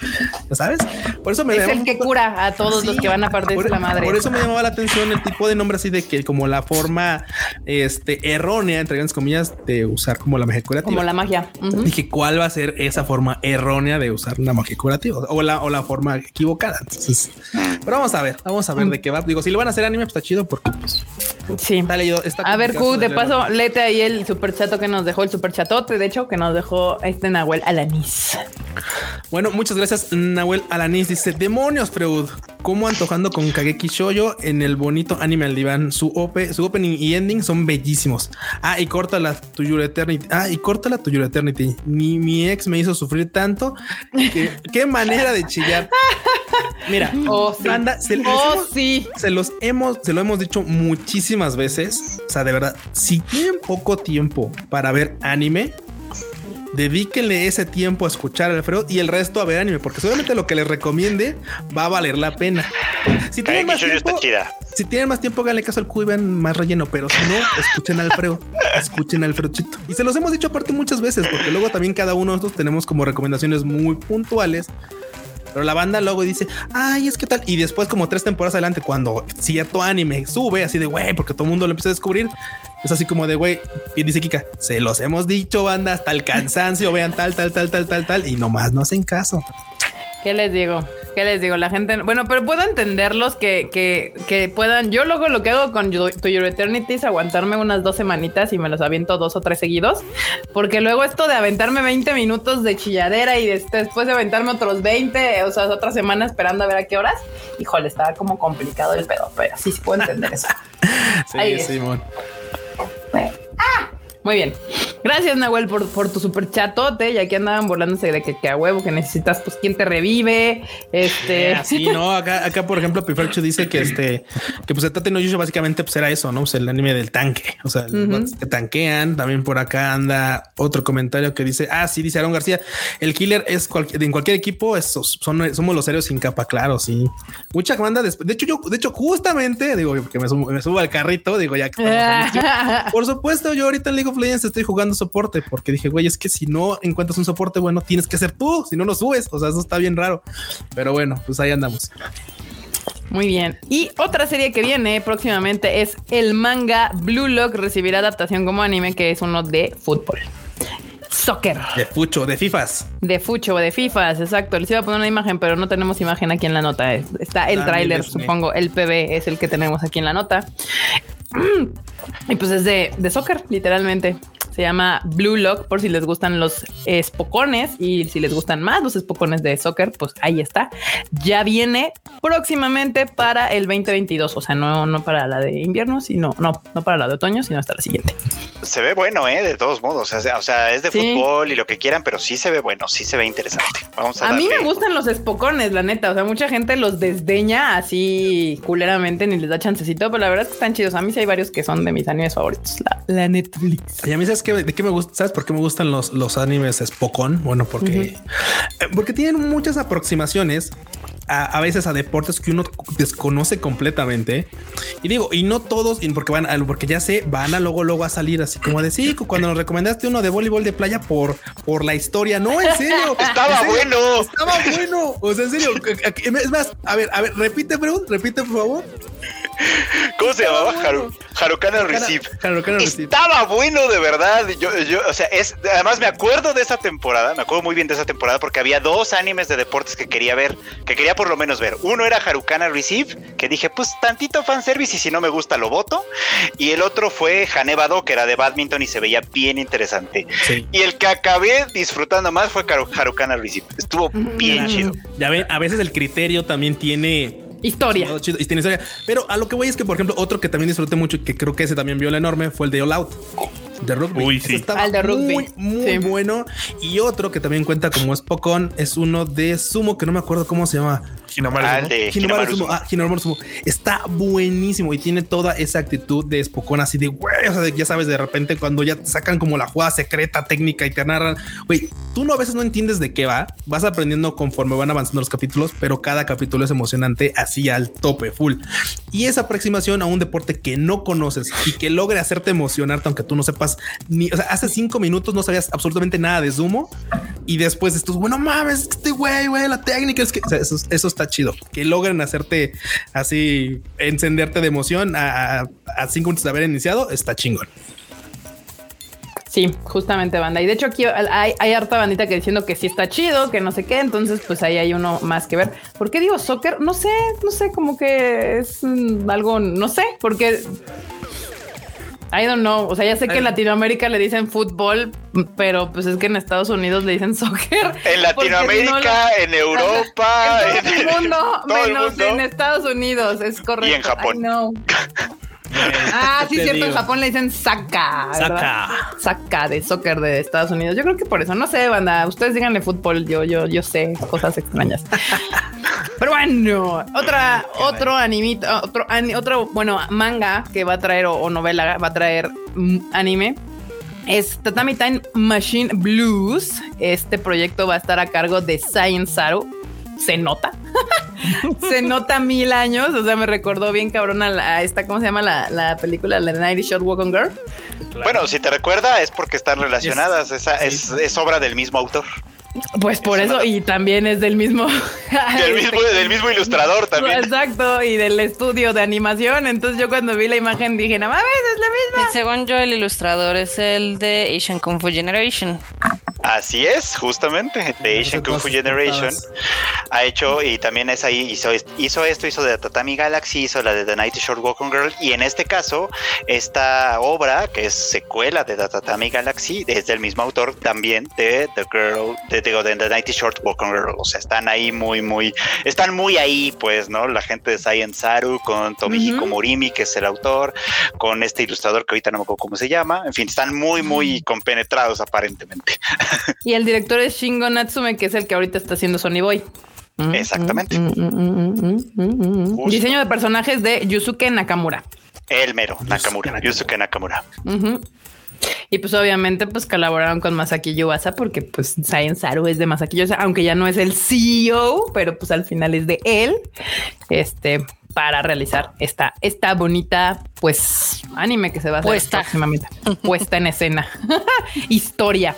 ¿sabes? Por eso me Es el que cura a todos los que van a partir de la madre. Por eso me llamaba la atención el tipo de nombre así de que como la forma este errónea, entre grandes comillas, de usar como la magia curativa. Como la magia. Dije, ¿cuál va a ser esa forma errónea de usar una magia curativa? O la, o la forma equivocada. Entonces, pero vamos a ver, vamos a ver de qué va. Digo, si lo van a hacer anime, pues está chido porque pues Sí. a ver, Q, de paso, lete ahí el super chato que nos dejó, el super chatote, de hecho, que nos dejó este Nahuel Alanis. Bueno, muchas gracias, Nahuel Alanis. Dice: Demonios, Freud, ¿cómo antojando con Kageki Shoyo en el bonito anime al diván? Su, su opening y ending son bellísimos. Ah, y corta la To Your Eternity. Ah, y corta la To Your Eternity. Ni mi ex me hizo sufrir tanto. qué manera de chillar. Mira, oh, se, oh, sí. se los hemos, se lo hemos dicho muchísimas veces. O sea, de verdad, si tienen poco tiempo para ver anime, dedíquenle ese tiempo a escuchar al Alfredo y el resto a ver anime, porque seguramente lo que les recomiende va a valer la pena. Si tienen más tiempo, si tienen más tiempo, háganle caso al Q y vean más relleno, pero si no, escuchen al Alfredo, escuchen al Alfredcito. Y se los hemos dicho aparte muchas veces, porque luego también cada uno de nosotros tenemos como recomendaciones muy puntuales pero la banda luego dice, ay, es que tal. Y después, como tres temporadas adelante, cuando cierto anime sube, así de güey, porque todo el mundo lo empieza a descubrir, es así como de güey. Y dice Kika, se los hemos dicho, banda, hasta el cansancio, vean tal, tal, tal, tal, tal, tal. Y nomás no hacen caso. ¿Qué les digo? ¿Qué les digo? La gente, bueno, pero puedo entenderlos que, que, que puedan. Yo luego lo que hago con To Your Eternity es aguantarme unas dos semanitas y me los aviento dos o tres seguidos, porque luego esto de aventarme 20 minutos de chilladera y después de aventarme otros 20, o sea, otra semana esperando a ver a qué horas, híjole, estaba como complicado el pedo, pero sí, sí puedo entender eso. sí, Simón. ¡Ah! Muy bien. Gracias, Nahuel, por, por tu super chatote. Y aquí andaban volándose de que, a huevo que necesitas, pues, quién te revive. Este. Sí, no. Acá, acá, por ejemplo, Pifercho dice que este, que pues el Tate no Yusho básicamente pues era eso, ¿no? Pues el anime del tanque. O sea, que tanquean. También por acá anda otro comentario que dice, ah, sí, dice Aaron García. El killer es en cualquier equipo, esos son, somos los serios sin capa, claro, sí. Mucha banda después. De hecho, yo, de hecho, justamente, digo, que me subo, al carrito, digo, ya que Por supuesto, yo ahorita le digo estoy jugando soporte porque dije, güey, es que si no encuentras un soporte bueno, tienes que ser tú, si no lo subes. O sea, eso está bien raro. Pero bueno, pues ahí andamos. Muy bien. Y otra serie que viene próximamente es el manga Blue Lock. Recibirá adaptación como anime, que es uno de fútbol. Soccer. De Fucho, de FIFAs. De Fucho, de FIFAs, exacto. Les iba a poner una imagen, pero no tenemos imagen aquí en la nota. Está el tráiler, supongo. El PB es el que tenemos aquí en la nota. Y pues es de, de soccer, literalmente. Se llama Blue Lock por si les gustan los espocones y si les gustan más los espocones de soccer, pues ahí está. Ya viene próximamente para el 2022, o sea, no, no para la de invierno, sino no, no para la de otoño, sino hasta la siguiente. Se ve bueno, ¿eh? de todos modos. O sea, es de fútbol y lo que quieran, pero sí se ve bueno, sí se ve interesante. Vamos a, a mí me gustan los espocones, la neta. O sea, mucha gente los desdeña así culeramente ni les da chancecito, pero la verdad es que están chidos. A mí sí hay varios que son de mis animes favoritos. La, Netflix. Y a mí sabes de qué me gusta, sabes por qué me gustan los, los animes Spokon? Bueno, porque, eh, porque tienen muchas aproximaciones a, veces a deportes que uno desconoce completamente. Y digo, y no todos, porque van a, porque ya sé, van a luego, luego a salir así como de sí, cuando nos recomendaste uno de voleibol de playa por, por la historia. No, en serio. estaba bueno. Estaba bueno. O sea, en serio. Es más, a ver, a ver, repite, pregunta, repite, por favor. ¿Cómo se llamaba? Haru, Harukana Receive. Estaba bueno de verdad. Yo, yo, o sea, es, además me acuerdo de esa temporada, me acuerdo muy bien de esa temporada porque había dos animes de deportes que quería ver, que quería por lo menos ver. Uno era Harukana Receive, que dije, pues tantito fanservice y si no me gusta lo voto. Y el otro fue Hanebado, que era de badminton y se veía bien interesante. Y el que acabé disfrutando más fue Harukana Receive. Estuvo bien chido. Ya ven, a veces el criterio también tiene Historia. Pero a lo que voy es que, por ejemplo, otro que también disfruté mucho y que creo que ese también vio la enorme fue el de All Out de rugby. Uy, sí. Estaba de rugby. Muy, muy bueno. Y otro que también cuenta como es es uno de sumo que no me acuerdo cómo se llama. Hinamaru Sumo. Está buenísimo y tiene toda esa actitud de Spokon así de güey. O sea, ya sabes, de repente cuando ya sacan como la jugada secreta técnica y te narran, güey, tú no a veces no entiendes de qué va. Vas aprendiendo conforme van avanzando los capítulos, pero cada capítulo es emocionante así al tope, full. Y esa aproximación a un deporte que no conoces y que logre hacerte emocionarte, aunque tú no sepas ni, o sea, hace cinco minutos no sabías absolutamente nada de sumo. y después estos, bueno, mames, este güey, güey, la técnica es que eso, está chido. Que logren hacerte así, encenderte de emoción a, cinco minutos de haber iniciado, está chingón. Sí, justamente banda. Y de hecho aquí hay, hay, harta bandita que diciendo que sí está chido, que no sé qué. Entonces, pues ahí hay uno más que ver. ¿Por qué digo soccer? No sé, no sé, como que es algo, no sé, porque I don't know. O sea, ya sé que en Latinoamérica le dicen fútbol, pero pues es que en Estados Unidos le dicen soccer. En Latinoamérica, en Europa, en, todo el mundo, menos en Estados Unidos, es correcto. Y en Japón. no. ah, sí, cierto. En Japón le dicen saca. Saca. Saca de soccer de Estados Unidos. Yo creo que por eso. No sé, banda. Ustedes díganle fútbol. Yo, yo, yo sé cosas extrañas. Pero bueno, otra, otro animito, otro, otro, bueno, manga que va a traer o, novela va a traer anime es Tatami Time Machine Blues. Este proyecto va a estar a cargo de Science Saru se nota. se nota mil años. O sea, me recordó bien cabrón a, esta, ¿cómo se llama la, película? La Nighty Short Walk on Girl. Bueno, si te recuerda, es porque están relacionadas. Esa es, obra del mismo autor. Pues por eso, y también es del mismo, del mismo, del mismo ilustrador también. Exacto, y del estudio de animación. Entonces yo cuando vi la imagen dije, no mames, es la misma. según yo, el ilustrador es el de Asian Kung Fu Generation. Así es, justamente. The Asian Kung Fu Generation ha hecho y también es ahí, hizo, hizo esto, hizo de Tatami Galaxy, hizo la de The Night Short Walking Girl y en este caso, esta obra que es secuela de The Tatami Galaxy es del mismo autor también de The Girl, de, de, The Night Short Walking Girl. O sea, están ahí muy, muy, están muy ahí, pues, ¿no? La gente de Science Saru con Tomihiko Morimi, que es el autor, con este ilustrador que ahorita no me acuerdo cómo se llama. En fin, están muy, muy compenetrados aparentemente. Y el director es Shingo Natsume, que es el que ahorita está haciendo Sony Boy. Exactamente. Diseño de personajes de Yusuke Nakamura. El mero, Nakamura, Yusuke Nakamura. Y pues obviamente pues colaboraron con Masaki Yuasa porque pues Science Saru es de Masaki Yuasa, aunque ya no es el CEO, pero pues al final es de él. Este, para realizar esta, esta bonita, pues, anime que se va a hacer puesta. próximamente. Puesta en escena. Historia.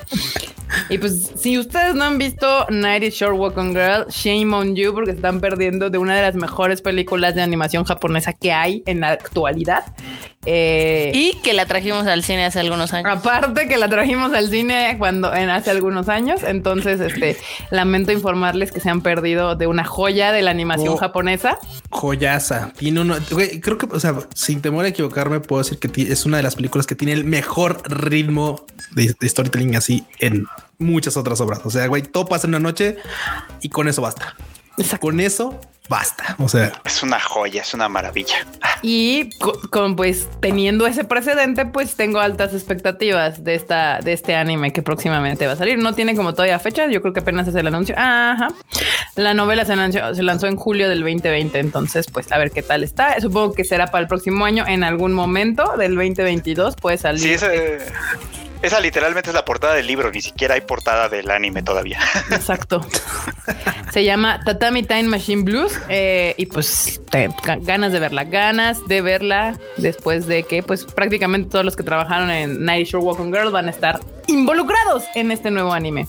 Y pues, si ustedes no han visto Night Short Walk on Girl, shame on you, porque están perdiendo de una de las mejores películas de animación japonesa que hay en la actualidad. Eh, y que la trajimos al cine hace algunos años. Aparte que la trajimos al cine cuando en hace algunos años. Entonces, este lamento informarles que se han perdido de una joya de la animación oh, japonesa. Joyaza. Tiene uno, creo que, o sea, sin temor a equivocarme, puedo decir que es una de las películas que tiene el mejor ritmo de, storytelling así en muchas otras obras. O sea, güey, todo pasa en una noche y con eso basta. Con eso basta. O sea, es una joya, es una maravilla. Y con, pues teniendo ese precedente, pues tengo altas expectativas de esta, de este anime que próximamente va a salir. No tiene como todavía fecha. Yo creo que apenas es el anuncio. Ajá. La novela se lanzó, se lanzó en julio del 2020. Entonces, pues a ver qué tal está. Supongo que será para el próximo año en algún momento del 2022 puede salir. Sí, ese, esa literalmente es la portada del libro, ni siquiera hay portada del anime todavía. Exacto. Se llama Tatami Time Machine Blues eh, y pues ganas de verla, ganas de verla después de que pues prácticamente todos los que trabajaron en Night Shore Walking Girl van a estar involucrados en este nuevo anime.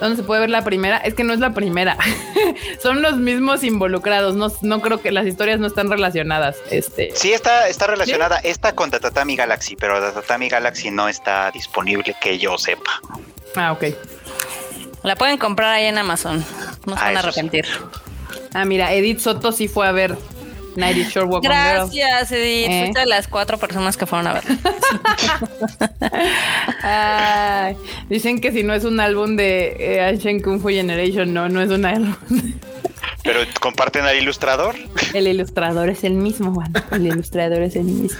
¿Dónde se puede ver la primera? Es que no es la primera. Son los mismos involucrados. No, creo que las historias no están relacionadas. Este. Sí, está, está relacionada. Esta con Tatami Galaxy, pero Tatami Galaxy no está disponible que yo sepa. Ah, ok. La pueden comprar ahí en Amazon. No se van a ah, arrepentir. Ah, mira, Edith Soto sí fue a ver Nighty Short Walk Gracias, Edith. Eh. Fuiste de las cuatro personas que fueron a ver. dicen que si no es un álbum de eh, Ancient Kung Fu Generation, no, no es un álbum. Pero comparten al ilustrador. El ilustrador es el mismo, Juan. El ilustrador es el mismo.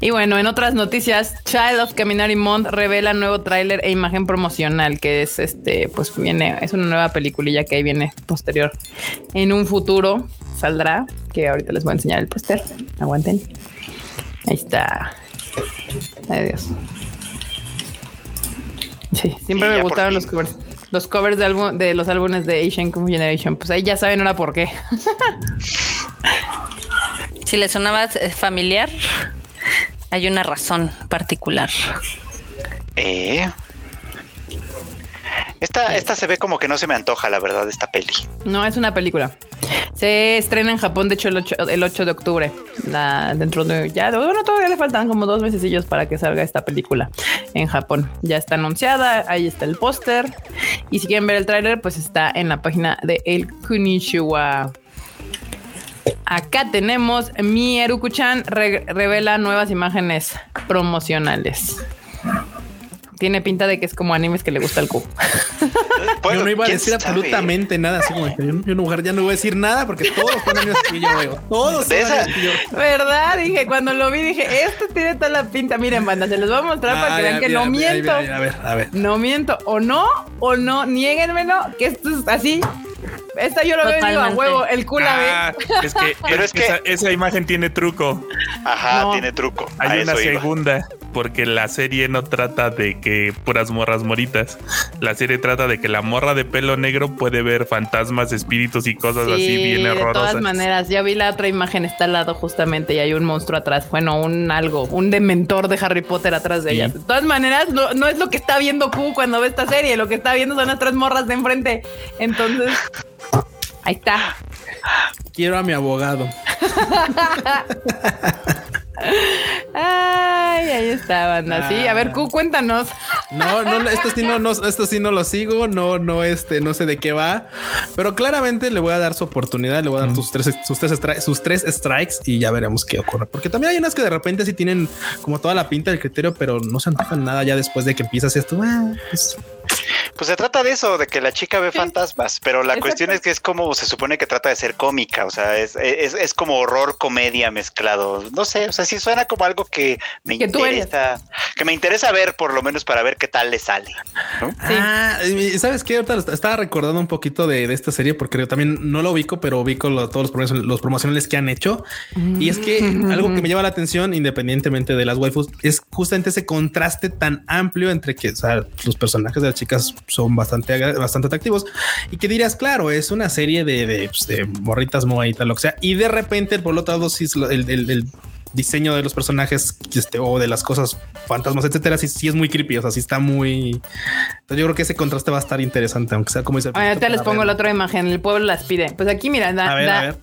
Y bueno, en otras noticias, Child of Caminari Mont revela nuevo tráiler e imagen promocional, que es este, pues viene, es una nueva peliculilla que ahí viene posterior. En un futuro saldrá, que ahorita les voy a enseñar el póster. Aguanten. Ahí está. Adiós. Sí, siempre me gustaron los covers. Los covers de, de los álbumes de Asian Kung Generation. Pues ahí ya saben ahora por qué. si les sonaba familiar, hay una razón particular. Eh. Esta, esta se ve como que no se me antoja, la verdad, esta peli. No, es una película. Se estrena en Japón, de hecho, el 8, el 8 de octubre. La, dentro de ya, bueno, todavía le faltan como dos meses para que salga esta película en Japón. Ya está anunciada, ahí está el póster. Y si quieren ver el tráiler, pues está en la página de El Kunishiwa. Acá tenemos mi Erukuchan revela nuevas imágenes promocionales. Tiene pinta de que es como animes que le gusta el Q. yo no iba a decir absolutamente nada, así como que yo, no, ya no voy a decir nada porque todos son animes que yo veo. Todos son animes ¿Verdad? Dije, cuando lo vi, dije, esto tiene toda la pinta. Miren, banda, se los voy a mostrar para que vean que no miento. a ver, a ver. No miento. O no, o no, niéguenmelo, que esto es así esta yo lo veo digo, a huevo, el culo ah, Es que, Pero es que esa, imagen tiene truco. Ajá, tiene truco. Hay una segunda, porque la serie no trata de que puras morras moritas. La serie trata de que la morra de pelo negro puede ver fantasmas, espíritus y cosas así bien horrorosas. De todas maneras, ya vi la otra imagen, está al lado justamente y hay un monstruo atrás. Bueno, un algo, un dementor de Harry Potter atrás de ella. De todas maneras, no, no es lo que está viendo Q cuando ve esta serie, lo que está viendo son las tres morras de enfrente. Entonces, Ahí está. Quiero a mi abogado. Ay, ahí está, banda. Sí, a ver, Q, cuéntanos. No, no, esto sí no, esto sí no lo sigo, no, no, este, no sé de qué va, pero claramente le voy a dar su oportunidad, le voy a dar sus tres, sus tres, sus tres strikes y ya veremos qué ocurre. Porque también hay unas que de repente sí tienen como toda la pinta del criterio, pero no se antojan nada ya después de que empiezas esto. Ah, pues, pues se trata de eso, de que la chica ve fantasmas, pero la cuestión es que es como se supone que trata de ser cómica, o sea, es, es, como horror comedia mezclado. No sé, o sea, sí suena como algo que me interesa, que me interesa ver por lo menos para ver qué tal le sale. Ah, sabes qué, estaba recordando un poquito de, esta serie porque yo también no lo ubico, pero ubico todos los, los promocionales que han hecho. Y es que mm. algo que me llama la atención, independientemente de las waifus, es justamente ese contraste tan amplio entre que los personajes de las chicas son bastante, bastante atractivos y que dirías, claro, es una serie de, de, pues, de morritas moaditas, lo que sea. Y de repente, por lo tanto, sí, el, el, el diseño de los personajes este, o de las cosas, fantasmas, etcétera, sí, sí es muy creepy. O sea, sí está muy. Entonces yo creo que ese contraste va a estar interesante, aunque sea como dice. Ahorita les pongo la otra imagen. El pueblo las pide. Pues aquí, mira,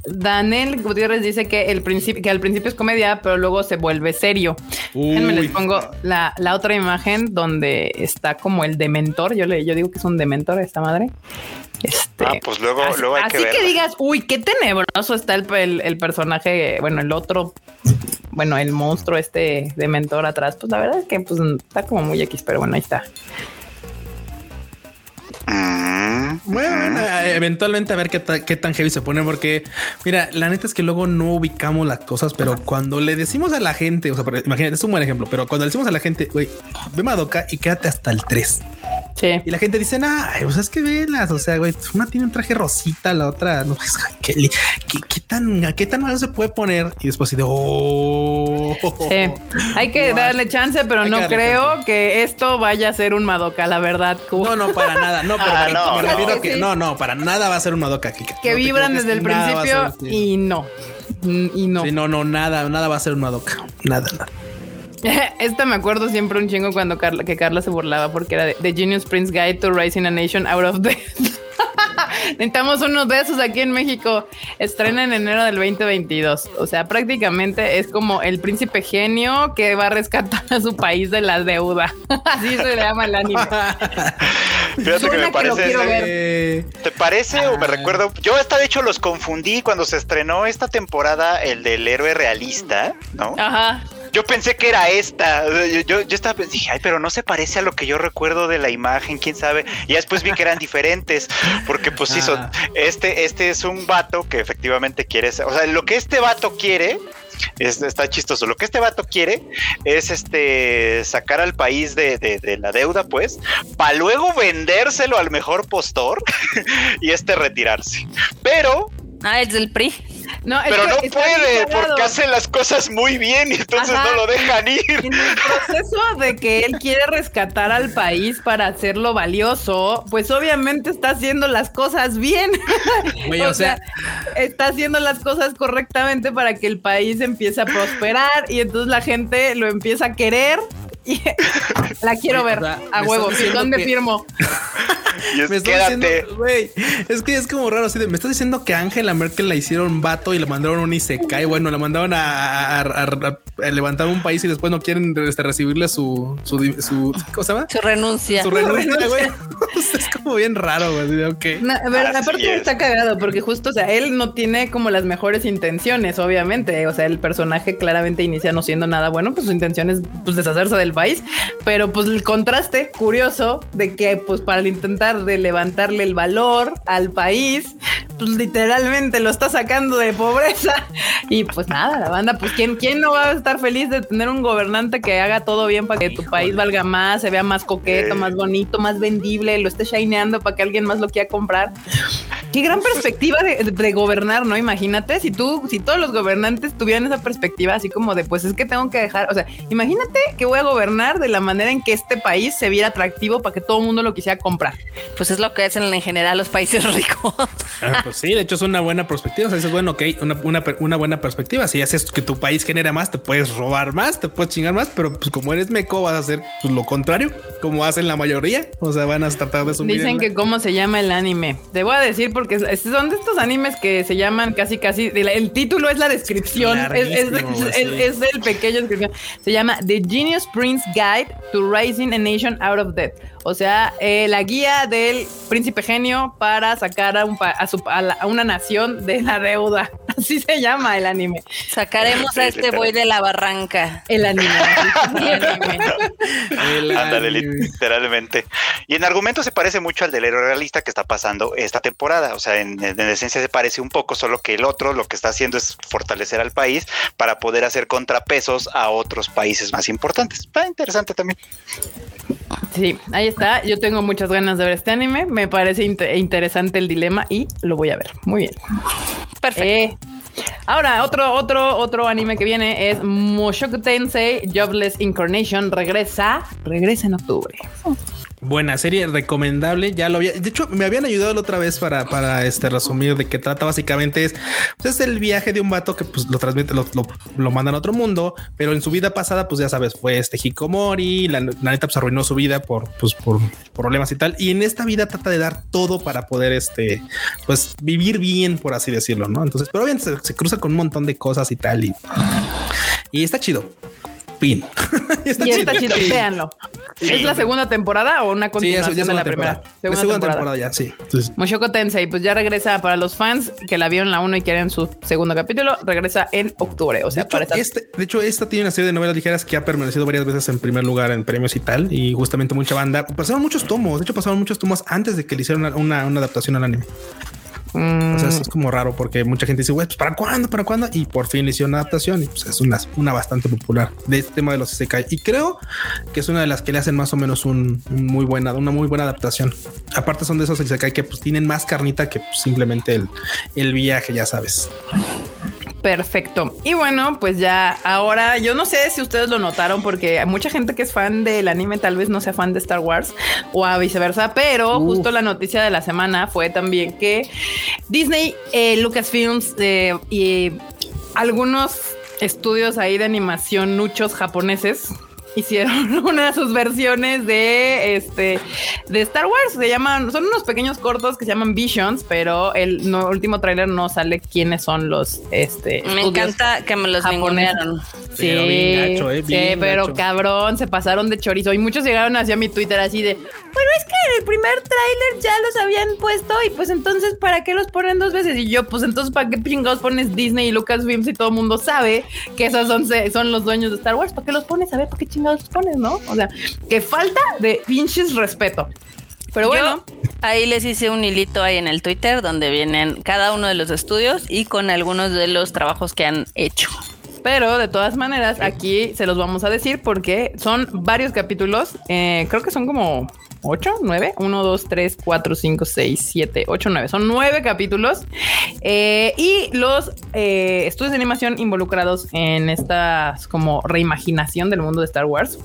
Daniel Gutiérrez dice que el principio, que al principio es comedia, pero luego se vuelve serio. Me les pongo la, la, otra imagen donde está como el dementor. Yo le, yo digo que es un dementor esta madre. Este, ah, pues luego, así, luego hay así que, digas, uy, qué tenebroso está el, el, personaje, bueno, el otro, bueno, el monstruo este de mentor atrás, pues la verdad es que pues está como muy X, pero bueno, ahí está. Mm, bueno, eventualmente a ver qué, qué, tan heavy se pone, porque mira, la neta es que luego no ubicamos las cosas, pero cuando le decimos a la gente, o sea, imagínate, es un buen ejemplo, pero cuando le decimos a la gente, güey, ve Madoka y quédate hasta el 3. Y la gente dice, nah, pues es que velas, o sea, güey, una tiene un traje rosita, la otra, no, pues, ¿qué, qué, tan, qué tan malo se puede poner? Y después dice, oh. Sí, hay que darle chance, pero no creo que esto vaya a ser un Madoka, la verdad. No, no, para nada, no, pero ah, no, me refiero que no, no, para nada va a ser un Madoka. Que, vibran desde el principio y no. Y no. Sí, no, no, nada, nada va a ser un Madoka. Nada, nada. Esta me acuerdo siempre un chingo cuando Carla, que Carla se burlaba porque era de The Genius Prince Guide to Rising a Nation Out of Death. Necesitamos unos de esos aquí en México. Estrena en enero del 2022. O sea, prácticamente es como el príncipe genio que va a rescatar a su país de la deuda. Así se le llama el anime. Fíjate que me parece. ¿Te parece o me recuerdo? Yo esta de hecho los confundí cuando se estrenó esta temporada, el del héroe realista, ¿no? Ajá yo pensé que era esta. Yo, yo, estaba dije, ay, pero no se parece a lo que yo recuerdo de la imagen, quién sabe. Y después vi que eran diferentes, porque pues sí, son, ah. este, este es un vato que efectivamente quiere, o sea, lo que este vato quiere es, está chistoso. Lo que este vato quiere es este sacar al país de, de la deuda, pues, para luego vendérselo al mejor postor y este retirarse. Pero. Ah, es del PRI. No, pero no puede porque hace las cosas muy bien y entonces no lo dejan ir. En el proceso de que él quiere rescatar al país para hacerlo valioso, pues obviamente está haciendo las cosas bien. o, sea, está haciendo las cosas correctamente para que el país empiece a prosperar y entonces la gente lo empieza a querer la quiero ver a huevo. ¿Dónde firmo? Y es, me quédate. es que es como raro así de, me estás diciendo que Angela Merkel la hicieron vato y la mandaron un Isekai, bueno, la mandaron a, levantar un país y después no quieren este, recibirle su, su, su, ¿cómo se llama? Su renuncia. Su renuncia, güey. es como bien raro, güey. Okay. a ver, aparte está cagado porque justo, o sea, él no tiene como las mejores intenciones, obviamente. O sea, el personaje claramente inicia no siendo nada bueno, pues su intención es pues, deshacerse del país, pero pues el contraste curioso de que pues para intentar de levantarle el valor al país, pues literalmente lo está sacando de pobreza y pues nada, la banda, pues quién, quién no va a estar feliz de tener un gobernante que haga todo bien para que tu país valga más, se vea más coqueto, más bonito, más vendible, lo esté shineando para que alguien más lo quiera comprar. Qué gran perspectiva de, gobernar, ¿no? Imagínate si tú, si todos los gobernantes tuvieran esa perspectiva así como de, pues es que tengo que dejar, o sea, imagínate que voy a gobernar de la manera en que este país se viera atractivo para que todo el mundo lo quisiera comprar. Pues es lo que hacen en general los países ricos. Ah, pues sí, de hecho es una buena perspectiva. O sea, es bueno, ok, una, una, una, buena perspectiva. Si haces que tu país genere más, te puedes robar más, te puedes chingar más, pero pues como eres meco, vas a hacer pues, lo contrario, como hacen la mayoría. O sea, van a tratar de sumir. Dicen que cómo se llama el anime. Te voy a decir porque son de estos animes que se llaman casi casi. El título es la descripción, es, es, el pequeño descripción. Se llama The Genius Prince Guide to Raising a Nation Out of Debt. O sea, eh, la guía del príncipe genio para sacar a, a, una nación de la deuda. Así se llama el anime. Sacaremos a este boy de la barranca. El anime. el Ándale, literalmente. Y en argumento se parece mucho al del héroe realista que está pasando esta temporada. O sea, en, en, esencia se parece un poco, solo que el otro lo que está haciendo es fortalecer al país para poder hacer contrapesos a otros países más importantes. Está interesante también. Sí, ahí está. Yo tengo muchas ganas de ver este anime. Me parece interesante el dilema y lo voy a ver. Muy bien. Perfecto. Eh, ahora, otro, otro, otro anime que viene es Mushoku Tensei Jobless Incarnation. Regresa, regresa en octubre. Buena serie, recomendable. Ya lo había. De hecho, me habían ayudado la otra vez para, para este resumir de qué trata. Básicamente es, pues, es el viaje de un vato que pues lo transmite, lo, lo, mandan a otro mundo, pero en su vida pasada, pues ya sabes, fue este Hikomori. La, la neta pues arruinó su vida por, pues, por problemas y tal. Y en esta vida trata de dar todo para poder este, pues vivir bien, por así decirlo, no? Entonces, pero bien se, se cruza con un montón de cosas y tal. Y, y está chido. y está, chido, véanlo. ¿Es la segunda temporada o una continuación sí, de la primera? Segunda, temporada. ya, sí. Entonces, Moshoko Tensei, pues ya regresa para los fans que la vieron la 1 y quieren su segundo capítulo, regresa en octubre. O sea, de hecho, este, de hecho, esta tiene una serie de novelas ligeras que ha permanecido varias veces en primer lugar en premios y tal, y justamente mucha banda. Pasaron muchos tomos, de hecho, pasaron muchos tomos antes de que le hicieran una, una adaptación al anime. O sea, es como raro porque mucha gente dice, güey, pues para cuándo, para cuándo. Y por fin le hicieron una adaptación y pues es una, una bastante popular de este tema de los Isekai. Y creo que es una de las que le hacen más o menos un, muy buena, una muy buena adaptación. Aparte, son de esos Isekai que pues tienen más carnita que pues, simplemente el, el viaje, ya sabes. Perfecto. Y bueno, pues ya ahora yo no sé si ustedes lo notaron porque hay mucha gente que es fan del anime tal vez no sea fan de Star Wars o a viceversa, pero justo la noticia de la semana fue también que Disney, eh, Lucasfilms eh, y algunos estudios ahí de animación nuchos japoneses hicieron una de sus versiones de este de Star Wars. Se llaman, son unos pequeños cortos que se llaman Visions, pero el último tráiler no sale quiénes son los este. Me encanta que me los japonearon. Sí, eh, sí, pero cabrón, se pasaron de chorizo y muchos llegaron hacia mi Twitter así de, bueno, es que en el primer tráiler ya los habían puesto y pues entonces ¿para qué los ponen dos veces? Y yo, pues entonces ¿para qué chingados pones Disney y Lucasfilms y todo el mundo sabe que esos son, son los dueños de Star Wars? ¿Para qué los pones? A ver, ¿para qué chingados los pones, no? O sea, que falta de pinches respeto. Pero bueno, ahí les hice un hilito ahí en el Twitter donde vienen cada uno de los estudios y con algunos de los trabajos que han hecho. Pero de todas maneras, aquí se los vamos a decir porque son varios capítulos. Eh, creo que son como 8, 9, 1, 2, 3, 4, 5, 6, 7, 8, 9. Son 9 capítulos. Eh, y los eh, estudios de animación involucrados en esta como reimaginación del mundo de Star Wars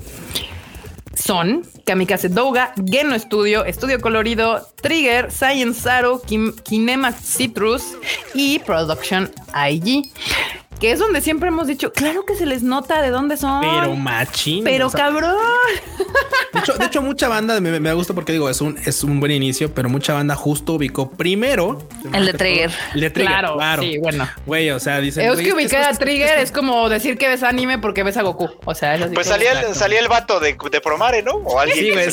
son Kamikaze Douga, Geno Studio, Estudio Colorido, Trigger, Science Zaro, Kinema Citrus y Production IG. Que es donde siempre hemos dicho, claro que se les nota de dónde son. Pero machín. Pero cabrón. De hecho, mucha banda me, me, gusta porque digo, es un, es un buen inicio, pero mucha banda justo ubicó primero el de Trigger. El de Trigger, claro. claro. Sí, bueno. Güey, o sea, dicen. Es que ubicar a Trigger es como decir que ves anime porque ves a Goku. O sea, es así. Pues salía el, salía el vato de, de Promare, ¿no? O alguien. Sí, güey,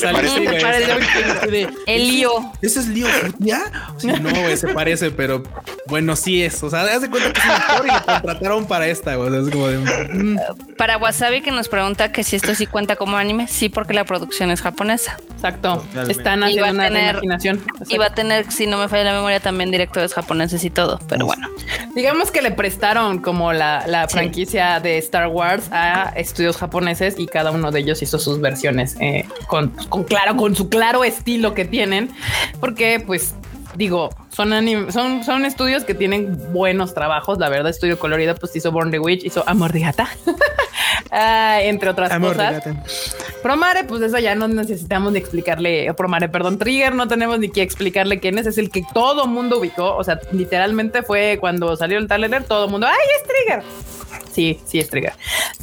güey, El lío. ¿Ese es lío? ¿Ya? no, güey, se parece, pero bueno, sí es. O sea, haz de cuenta que es un actor y lo contrataron para esta, güey. Es como de. Mm. Para Wasabi que nos pregunta que si esto sí cuenta como anime, sí, porque la producción es japonesa. Exacto. Están haciendo una imaginación. Y va a tener, si no me falla la memoria, también directores japoneses y todo, pero bueno. Digamos que le prestaron como la, franquicia de Star Wars a estudios japoneses y cada uno de ellos hizo sus versiones eh, con, con claro, con su claro estilo que tienen, porque pues digo, son, son, son estudios que tienen buenos trabajos. La verdad, Estudio Colorido pues hizo Born the Witch, hizo Amor de Gata, ah, entre otras Amor cosas. De gata. Promare, pues eso ya no necesitamos ni explicarle, Promare, perdón, Trigger, no tenemos ni que explicarle quién es, es el que todo mundo ubicó. O sea, literalmente fue cuando salió el trailer, todo mundo, ¡ay, es Trigger! Sí, sí es Trigger.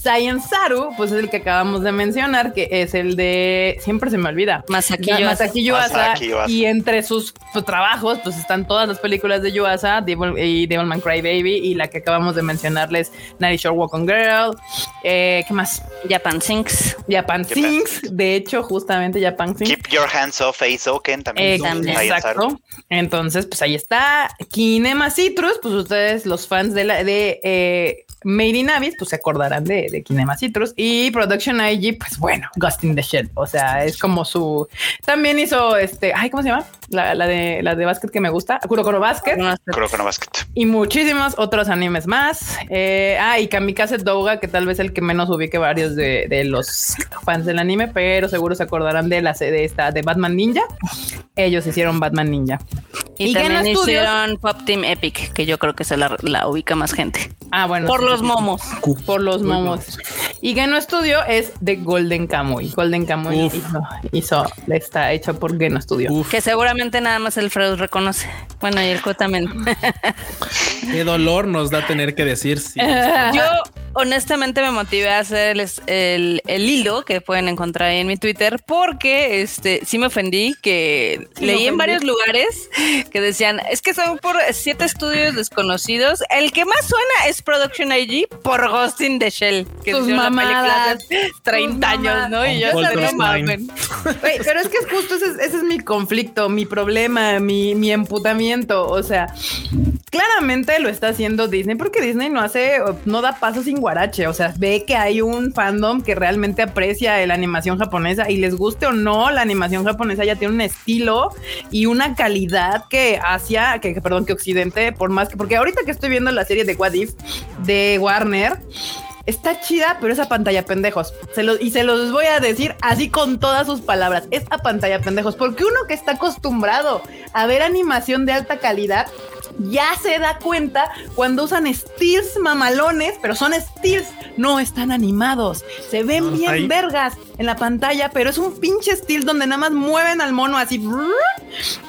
Saru, pues es el que acabamos de mencionar, que es el de. Siempre se me olvida. Masaki Yuasa. Y entre sus trabajos, pues están todas las películas de Yuasa Devil, y Devilman Cry Baby y la que acabamos de mencionarles, Night Short Walk on Girl. Eh, ¿Qué más? Japan Sinks. Japan Sinks. De hecho, justamente Japan Sinks. Keep Your Hands Off Ace Oken también. Eh, exacto. Entonces, pues ahí está. Kinema Citrus, pues ustedes, los fans de la de eh, Made in Abyss, pues se acordarán de, de Kinema Citrus y Production IG, pues bueno, Ghost in the Shell. O sea, es como su. También hizo este. Ay, ¿cómo se llama? La, de la de básquet que me gusta, Kurokoro Basket. Kurokoro Basket. Y muchísimos otros animes más. Eh, ah, y Kamikaze Douga, que tal vez el que menos ubique varios de, de, los fans del anime, pero seguro se acordarán de la de esta de Batman Ninja. Ellos hicieron Batman Ninja. Y, también hicieron Pop Team Epic, que yo creo que se la, la ubica más gente. Ah, bueno. Por los momos. Por los momos. Y Geno Studio es de Golden Kamuy. Golden Kamuy hizo, hizo, está hecho por Geno Studio. Que seguramente nada más el Freud reconoce. Bueno, y el Co también. Qué dolor nos da tener que decir. Yo honestamente me motivé a hacer el, el, hilo que pueden encontrar ahí en mi Twitter porque este sí me ofendí que leí en varios lugares que decían es que son por siete estudios desconocidos. El que más suena es Production IG por Ghost in the Shell, que es una película de 30 años, ¿no? Y yo. Pero es que es justo ese, ese, es mi conflicto, mi problema, mi, mi emputamiento. O sea, claramente lo está haciendo Disney porque Disney no hace, no da paso sin guarache. O sea, ve que hay un fandom que realmente aprecia la animación japonesa y les guste o no, la animación japonesa ya tiene un estilo y una calidad que Asia, que, perdón, que Occidente, por más que, porque ahorita que estoy viendo la serie de What If de Warner, está chida, pero es a pantalla pendejos. Y se los voy a decir así con todas sus palabras. Es a pantalla pendejos. Porque uno que está acostumbrado a ver animación de alta calidad ya se da cuenta cuando usan steals mamalones, pero son steals, no están animados. Se ven bien vergas en la pantalla, pero es un pinche steel donde nada más mueven al mono así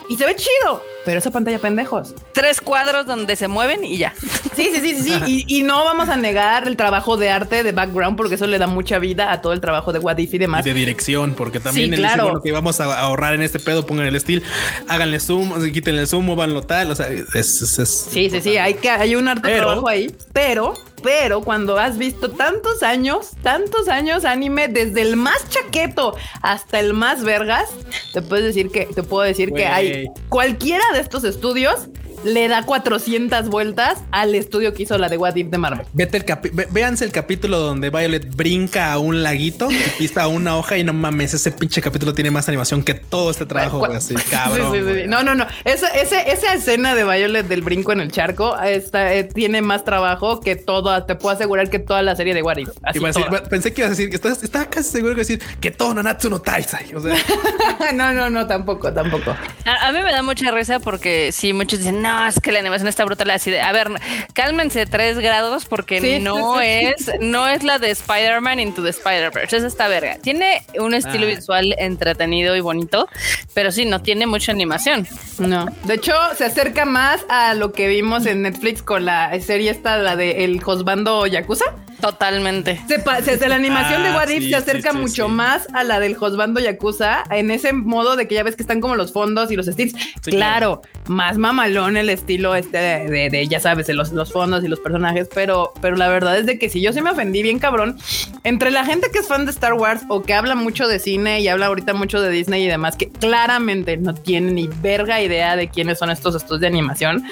y se ve chido. Pero esa pantalla pendejos. Tres cuadros donde se mueven y ya. Sí, sí, sí, sí. Y, no vamos a negar el trabajo de arte, de background, porque eso le da mucha vida a todo el trabajo de Wadif y demás. de dirección, porque también sí, claro. que vamos a ahorrar en este pedo, pongan el estilo, háganle zoom, quítenle el zoom, móvanlo tal. O sea, es, Sí, sí, sí. Hay que hay un arte trabajo ahí, pero pero cuando has visto tantos años, tantos años anime, desde el más chaqueto hasta el más vergas, te puedes decir que, te puedo decir que hay cualquiera de estos estudios le da 400 vueltas al estudio que hizo la de What If de Marvel. Vete el véanse el capítulo donde Violet brinca a un laguito y pisa una hoja y no mames, ese pinche capítulo tiene más animación que todo este trabajo. Así, cabrón. no, no, no. Esa, esa, escena de Violet del brinco en el charco está, eh, tiene más trabajo que todo. Te puedo asegurar que toda la serie de What If. pensé que ibas a decir que estaba, casi seguro de decir que todo Nanatsu no Taisai. O sea. no, no, no, tampoco, tampoco. A, a, mí me da mucha risa porque sí, muchos dicen, no, no, es que la animación está brutal así de, a ver, cálmense tres grados porque no es, no es la de Spider-Man Into the Spider-Verse, es esta verga. Tiene un estilo ah. visual entretenido y bonito, pero sí, no tiene mucha animación. No, de hecho se acerca más a lo que vimos en Netflix con la serie esta, la de El Josbando Yakuza. Totalmente. Se, la animación de ah, What If se acerca mucho más a la del Josbando Yakuza en ese modo de que ya ves que están como los fondos y los estilos. Claro, más mamalón el estilo este de, ya sabes, los, los, fondos y los personajes, pero, pero la verdad es de que si yo sí me ofendí bien cabrón, entre la gente que es fan de Star Wars o que habla mucho de cine y habla ahorita mucho de Disney y demás, que claramente no tiene ni verga idea de quiénes son estos estudios de animación,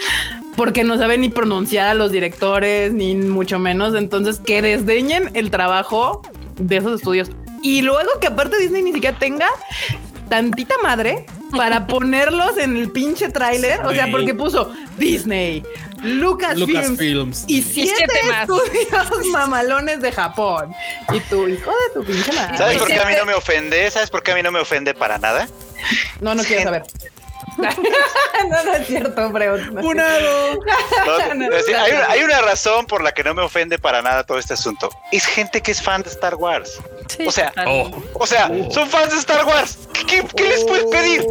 porque no saben ni pronunciar a los directores, ni mucho menos. Entonces, que desdeñen el trabajo de esos estudios. Y luego que aparte Disney ni siquiera tenga tantita madre para ponerlos en el pinche tráiler. O sea, porque puso Disney, Lucasfilms y siete, estudios mamalones de Japón. Y tu hijo de tu pinche madre. ¿Sabes por qué a mí no me ofende? ¿Sabes por qué a mí no me ofende para nada? No, no quiero saber. no, no es cierto, pero hay, una, razón por la que no me ofende para nada todo este asunto. Es gente que es fan de Star Wars. O sea, o sea, son fans de Star Wars. ¿Qué, les puedes pedir?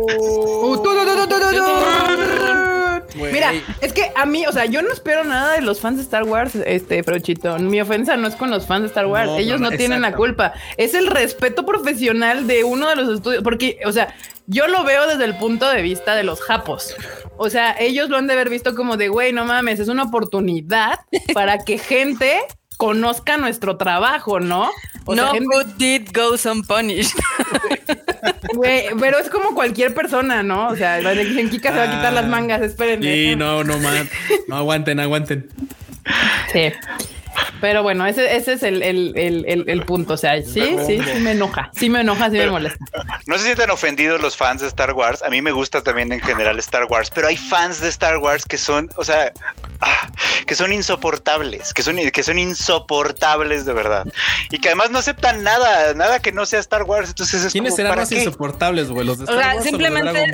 Mira, es que a mí, o sea, yo no espero nada de los fans de Star Wars, este, Frochito. Mi ofensa no es con los fans de Star Wars. Ellos no, tienen la culpa. Es el respeto profesional de uno de los estudios. Porque, o sea, yo lo veo desde el punto de vista de los japos. O sea, ellos lo han de haber visto como de, güey, no mames, es una oportunidad para que gente conozca nuestro trabajo, ¿no? no good deed goes unpunished. Güey, pero es como cualquier persona, ¿no? O sea, en Kika se va a quitar las mangas, esperen. Sí, no, no, man. No aguanten, aguanten. Sí. Pero bueno, ese, ese es el, el, el, el, punto. O sea, sí, sí, sí me enoja. Sí me enoja, sí me molesta. No se sienten ofendidos los fans de Star Wars. A mí me gusta también en general Star Wars, pero hay fans de Star Wars que son, o sea, ah, que son insoportables, que son, que son insoportables de verdad. Y que además no aceptan nada, nada que no sea Star Wars. Entonces es ¿Quiénes serán más insoportables, güey? Los de Star o sea, simplemente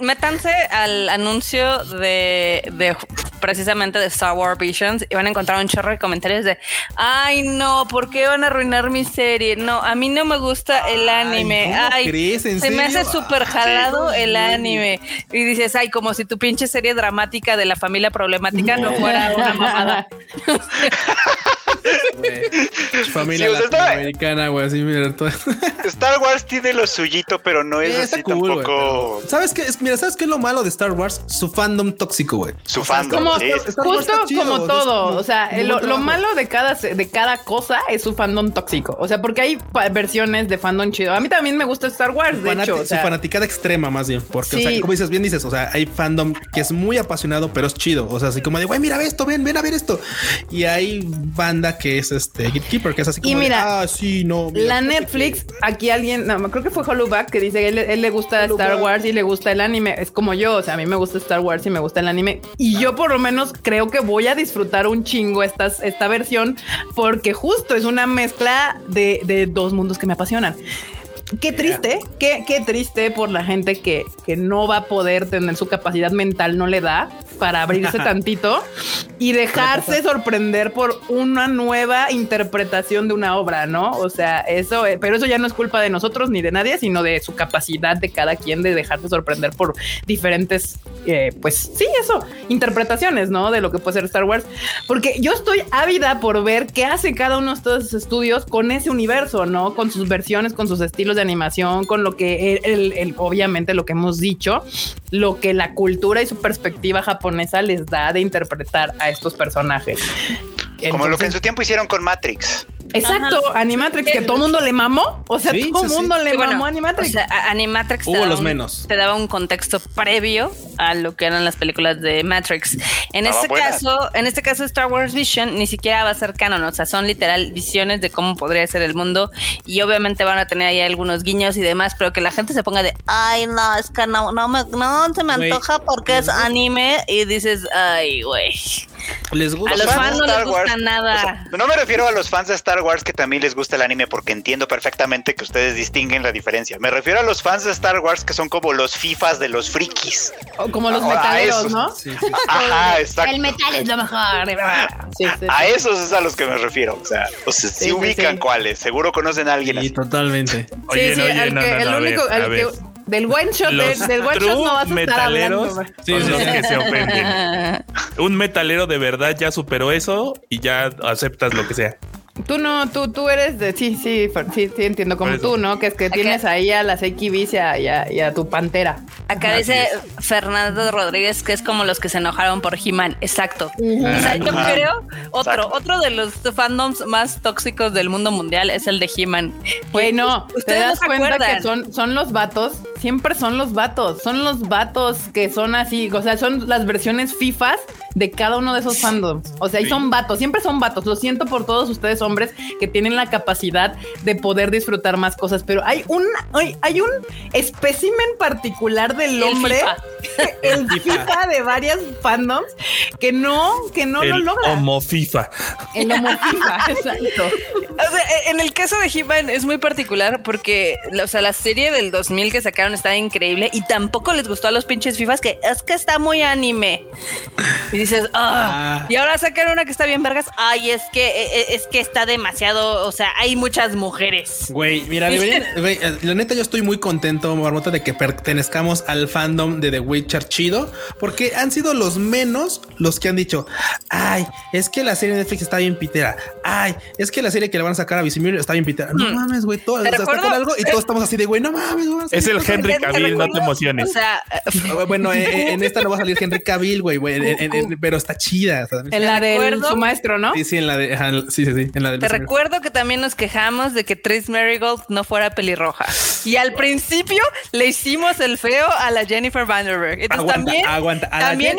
métanse al anuncio de, de precisamente de Star Wars Visions y van a encontrar un chorro de comentarios de ay no, ¿por qué van a arruinar mi serie? No, a mí no me gusta el anime. Ay, se me hace súper jalado el anime. Y dices, ay, como si tu pinche serie dramática de la familia problemática no, fuera una mamada. Familia latinoamericana, güey, así mira todo. Star Wars tiene lo suyito, pero no es así tampoco. ¿Sabes qué? Mira, ¿sabes qué es lo malo de Star Wars? Su fandom tóxico, güey. Su fandom. Como, justo como todo. O sea, lo, malo de cada, de cada cosa es su fandom tóxico. O sea, porque hay versiones de fandom chido. A mí también me gusta Star Wars, de hecho. Su fanaticada extrema, más bien. Porque, o sea, como dices, bien dices, o sea, hay fandom que es muy apasionado, pero es chido. O sea, así como de, güey, mira esto, ven, ven a ver esto. Y hay que es este Gatekeeper, que es así como, y mira, ah, sí, no. la Netflix, aquí alguien, no, creo que fue Hollowback que dice que él, él le gusta Star Wars y le gusta el anime. Es como yo, o sea, a mí me gusta Star Wars y me gusta el anime. Y yo por lo menos creo que voy a disfrutar un chingo estas, esta versión porque justo es una mezcla de, de dos mundos que me apasionan. Qué triste, qué, qué triste por la gente que, que no va a poder tener su capacidad mental, no le da para abrirse tantito y dejarse sorprender por una nueva interpretación de una obra, ¿no? O sea, eso, eh, pero eso ya no es culpa de nosotros ni de nadie, sino de su capacidad de cada quien de dejarse sorprender por diferentes, eh, pues sí, eso, interpretaciones, ¿no? De lo que puede ser Star Wars. Porque yo estoy ávida por ver qué hace cada uno de estos estudios con ese universo, ¿no? Con sus versiones, con sus estilos de animación, con lo que el, obviamente lo que hemos dicho, lo que la cultura y su perspectiva japonesa les da de interpretar a estos personajes. Como lo que en su tiempo hicieron con Matrix. Exacto, Animatrix, que todo el mundo le mamó. O sea, todo el mundo le mamó Animatrix. O sea, Animatrix Hubo los menos. te daba un contexto previo a lo que eran las películas de Matrix. En este caso, en este caso, Star Wars Vision ni siquiera va a ser canon. O sea, son literal visiones de cómo podría ser el mundo. Y obviamente van a tener ahí algunos guiños y demás, pero que la gente se ponga de ay, no, es que no, no, me, no se me antoja porque es anime. Y dices, ay, güey. Les gusta. A los fans no les gusta nada. no me refiero a los fans de Star Wars que también les gusta el anime porque entiendo perfectamente que ustedes distinguen la diferencia. Me refiero a los fans de Star Wars que son como los FIFAs de los frikis. O como los metaleros, ¿no? Ajá, exacto. El metal es lo mejor. a, esos es a los que me refiero. O sea, si ubican cuáles. Seguro conocen a alguien así. totalmente. Oye, sí, sí, no, el único, del one shot, del one shot no vas a estar hablando. Sí, sí, que se ofenden. Un metalero de verdad ya superó eso y ya aceptas lo que sea. Tú no, tú, tú eres de, sí, sí, sí, sí entiendo, como tú, ¿no? Que es que tienes ahí a las XBs y a, tu pantera. Acá dice Fernando Rodríguez que es como los que se enojaron por He-Man, exacto. O sea, yo creo, otro, otro de los fandoms más tóxicos del mundo mundial es el de He-Man. Bueno, ¿te das cuenta que son, son los vatos? Siempre son los vatos, son los vatos que son así, o sea, son las versiones FIFAs de cada uno de esos fandoms. O sea, y son vatos, siempre son vatos. Lo siento por todos ustedes hombres que tienen la capacidad de poder disfrutar más cosas, pero hay un, hay, hay un espécimen particular del hombre, el FIFA, de varias fandoms, que no, que no lo logra. Homo FIFA. El homo FIFA, exacto. O sea, e, en el caso de he es muy particular porque, o sea, la serie del 2000 que sacaron está increíble y tampoco les gustó a los pinches FIFAs que es que está muy anime. Y dices, ah. y ahora sacaron una que está bien vergas. Ay, es que e, e, es que está demasiado, o sea, hay muchas mujeres. Güey, mira, eh, la neta yo estoy muy contento, Marmota, de que pertenezcamos al fandom de The Witcher chido, porque han sido los menos los que han dicho, ay, es que la serie de Netflix está bien pitera. Ay, es que la serie que le van a sacar a Visimir está bien pitera. No mm. mames, güey, todo, algo y todos estamos así de, güey, no mames. Es el Henry Cavill, no te emociones. O sea, bueno, en, esta no va a salir Henry Cavill, güey, güey pero está chida. En la de su maestro, ¿no? Sí, sí, en la de, sí, sí, sí, en la Te recuerdo que también nos quejamos de que Tris Marigold no fuera pelirroja. Y al principio le hicimos el feo a la Jennifer Vanderberg. Entonces también, también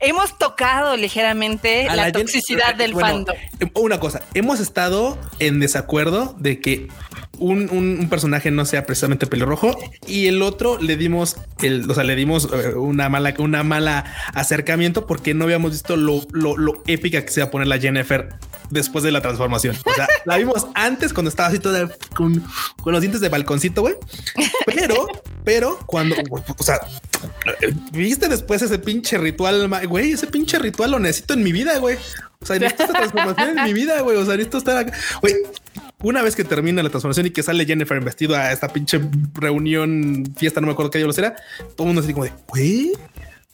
hemos, tocado ligeramente la, toxicidad del fandom. Una cosa, hemos estado en desacuerdo de que un, personaje no sea precisamente pelirrojo y el otro le dimos el, o sea, le dimos eh, una mala, una mala acercamiento porque no habíamos visto lo, lo, épica que se iba a poner la Jennifer después de la transformación. O sea, la vimos antes cuando estaba así toda con, los dientes de balconcito, güey. Pero, pero cuando, o sea, viste después ese pinche ritual, güey, ese pinche ritual lo necesito en mi vida, güey. O sea, necesito esta transformación en mi vida, güey. O sea, necesito estar acá. Güey, una vez que termina la transformación y que sale Jennifer vestido a esta pinche reunión, fiesta, no me acuerdo qué diablos era, todo el mundo así como de, güey,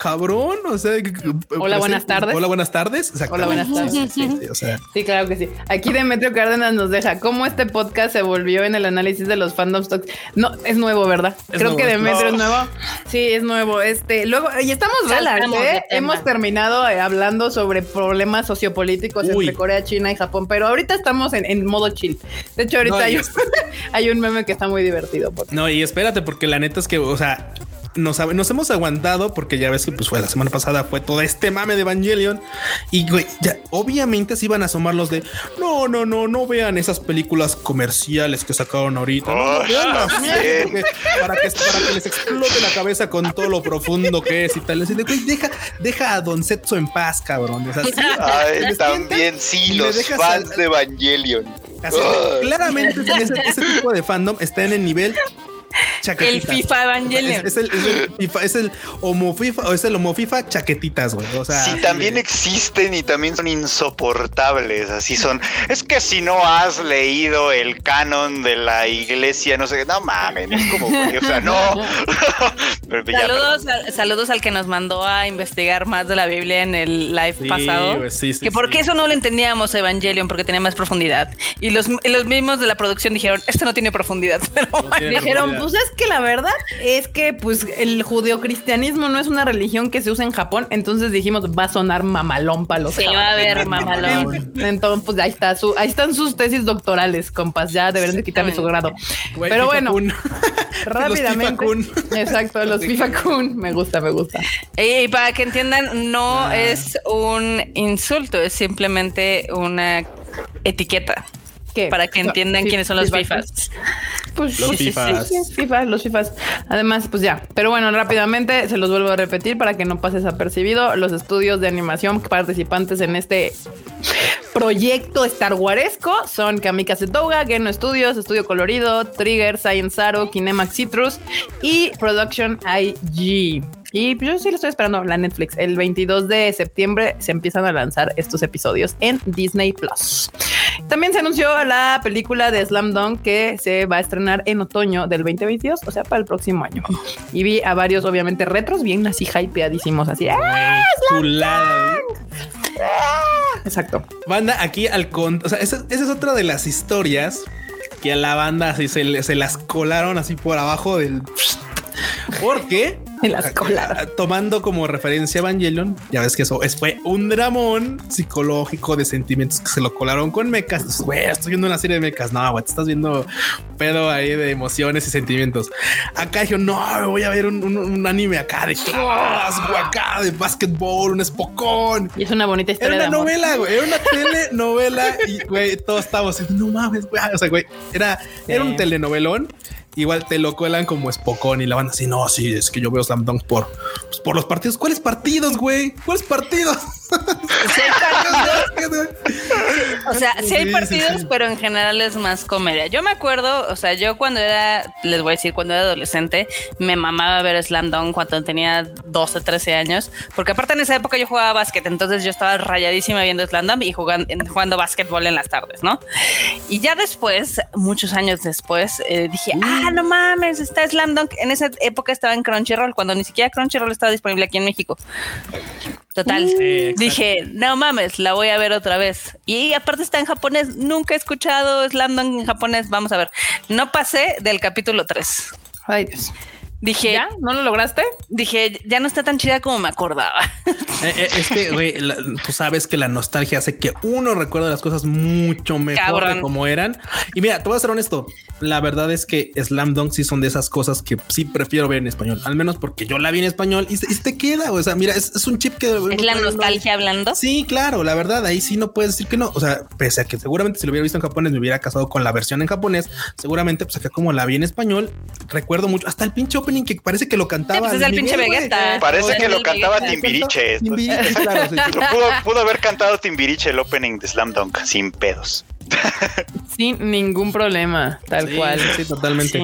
cabrón, o sea, hola, buenas tardes. Hola, buenas tardes. Hola, buenas tardes. Sí, claro que sí. Aquí Demetrio Cárdenas nos deja cómo este podcast se volvió en el análisis de los fandoms. No, es nuevo, ¿verdad? Creo que Demetrio es nuevo. Sí, es nuevo. Este, luego, y estamos relax, ¿eh? Hemos terminado eh, hablando sobre problemas sociopolíticos entre Corea, China y Japón, pero ahorita estamos en, modo chill. De hecho, ahorita hay, un, hay un meme que está muy divertido. No, y espérate, porque la neta es que, o sea, nos, nos, hemos aguantado porque ya ves que pues fue la semana pasada fue todo este mame de Evangelion y güey, ya obviamente se iban a asomar los de no, no, no, no vean esas películas comerciales que sacaron ahorita. para, que, para que les explote la cabeza con todo lo profundo que es y tal. de, güey, deja, deja a Don Setsu en paz, cabrón. O sea, Ay, también sí, los fans de Evangelion. claramente ese, ese tipo de fandom está en el nivel el FIFA Evangelion. Es, el, es el homo FIFA o es el homo FIFA chaquetitas, güey. O sea, sí, también existen y también son insoportables. Así son. Es que si no has leído el canon de la iglesia, no sé, no mames, es como, o sea, no. saludos, saludos al que nos mandó a investigar más de la Biblia en el live pasado. que porque eso no lo entendíamos Evangelion, porque tenía más profundidad. Y los, los mismos de la producción dijeron, esto no tiene profundidad. Pero dijeron, pues es que la verdad es que pues el judeocristianismo no es una religión que se usa en Japón, entonces dijimos va a sonar mamalón para los Se va a ver mamalón. Entonces, pues ahí está su, ahí están sus tesis doctorales, compas, ya deberían de quitarle su grado. Pero bueno, rápidamente. exacto, los FIFA Kun. Me gusta, me gusta. Y para que entiendan, no ah. es un insulto, es simplemente una etiqueta. Para que entiendan quiénes son los FIFAs. Pues los FIFAs. FIFA, los FIFAs. Además, pues ya. Pero bueno, rápidamente se los vuelvo a repetir para que no pases apercibido. Los estudios de animación participantes en este proyecto Star Waresco son Kamikaze Douga, Geno Studios, Estudio Colorido, Trigger, Science Zaro, Kinemax Citrus y Production IG. Y pues yo sí lo estoy esperando la Netflix. El 22 de septiembre se empiezan a lanzar estos episodios en Disney Plus. También se anunció la película de Slam Dunk que se va a estrenar en otoño del 2022, o sea, para el próximo año. Y vi a varios, obviamente, retros bien así hypeadísimos, así. ¡Ah, Exacto. Banda, aquí al con. O sea, esa, es otra de las historias que a la banda así se, se las colaron así por abajo del. Porque Tomando como referencia Evangelion, ya ves que eso es, fue un dramón psicológico de sentimientos que se lo colaron con mecas. Güey, estoy viendo una serie de mecas. No, güey, te estás viendo pedo ahí de emociones y sentimientos. Acá yo no, voy a ver un, anime acá de class, acá de básquetbol, un espocón. Y es una bonita historia. Era una novela, güey, era una telenovela y güey, todos estábamos, no mames, güey. O sea, güey, era, era un telenovelón igual te lo cuelan como espocón y la banda así, no, sí, es que yo veo Slam Dunk por, pues, por los partidos. ¿Cuáles partidos, güey? ¿Cuáles partidos? o sea, sí hay partidos, pero en general es más comedia. Yo me acuerdo, o sea, yo cuando era, les voy a decir, cuando era adolescente, me mamaba ver Slam Dunk cuando tenía 12, 13 años, porque aparte en esa época yo jugaba básquet, entonces yo estaba rayadísima viendo Slam Dunk y jugando, jugando básquetbol en las tardes, ¿no? Y ya después, muchos años después, eh, dije, ah, no mames, está Slam Dunk. En esa época estaba en Crunchyroll, cuando ni siquiera Crunchyroll estaba disponible aquí en México. Total. Dije, no mames, la voy a ver otra vez. Y aparte está en japonés. Nunca he escuchado Slam Dunk en japonés. Vamos a ver. No pasé del capítulo 3. Ay, Dios. Dije, ¿Ya? ¿No lo lograste? Dije, ya no está tan chida como me acordaba. Eh, eh, es que, güey, tú sabes que la nostalgia hace que uno recuerde las cosas mucho mejor de como eran. Y mira, te voy a ser honesto. La verdad es que Slam Dunk sí son de esas cosas que sí prefiero ver en español, al menos porque yo la vi en español y, y te queda. O sea, mira, es, un chip que es la nostalgia hablando. Sí, claro, la verdad, ahí sí no puedes decir que no. O sea, pese a que seguramente si lo hubiera visto en japonés me hubiera casado con la versión en japonés, seguramente, pues acá como la vi en español, recuerdo mucho hasta el pinche opening que parece que lo cantaba. pues es el pinche Vegeta. Parece que lo cantaba Timbiriche. pudo, pudo haber cantado Timbiriche el opening de Slam Dunk sin pedos. Sin ningún problema, tal cual. Sí, totalmente.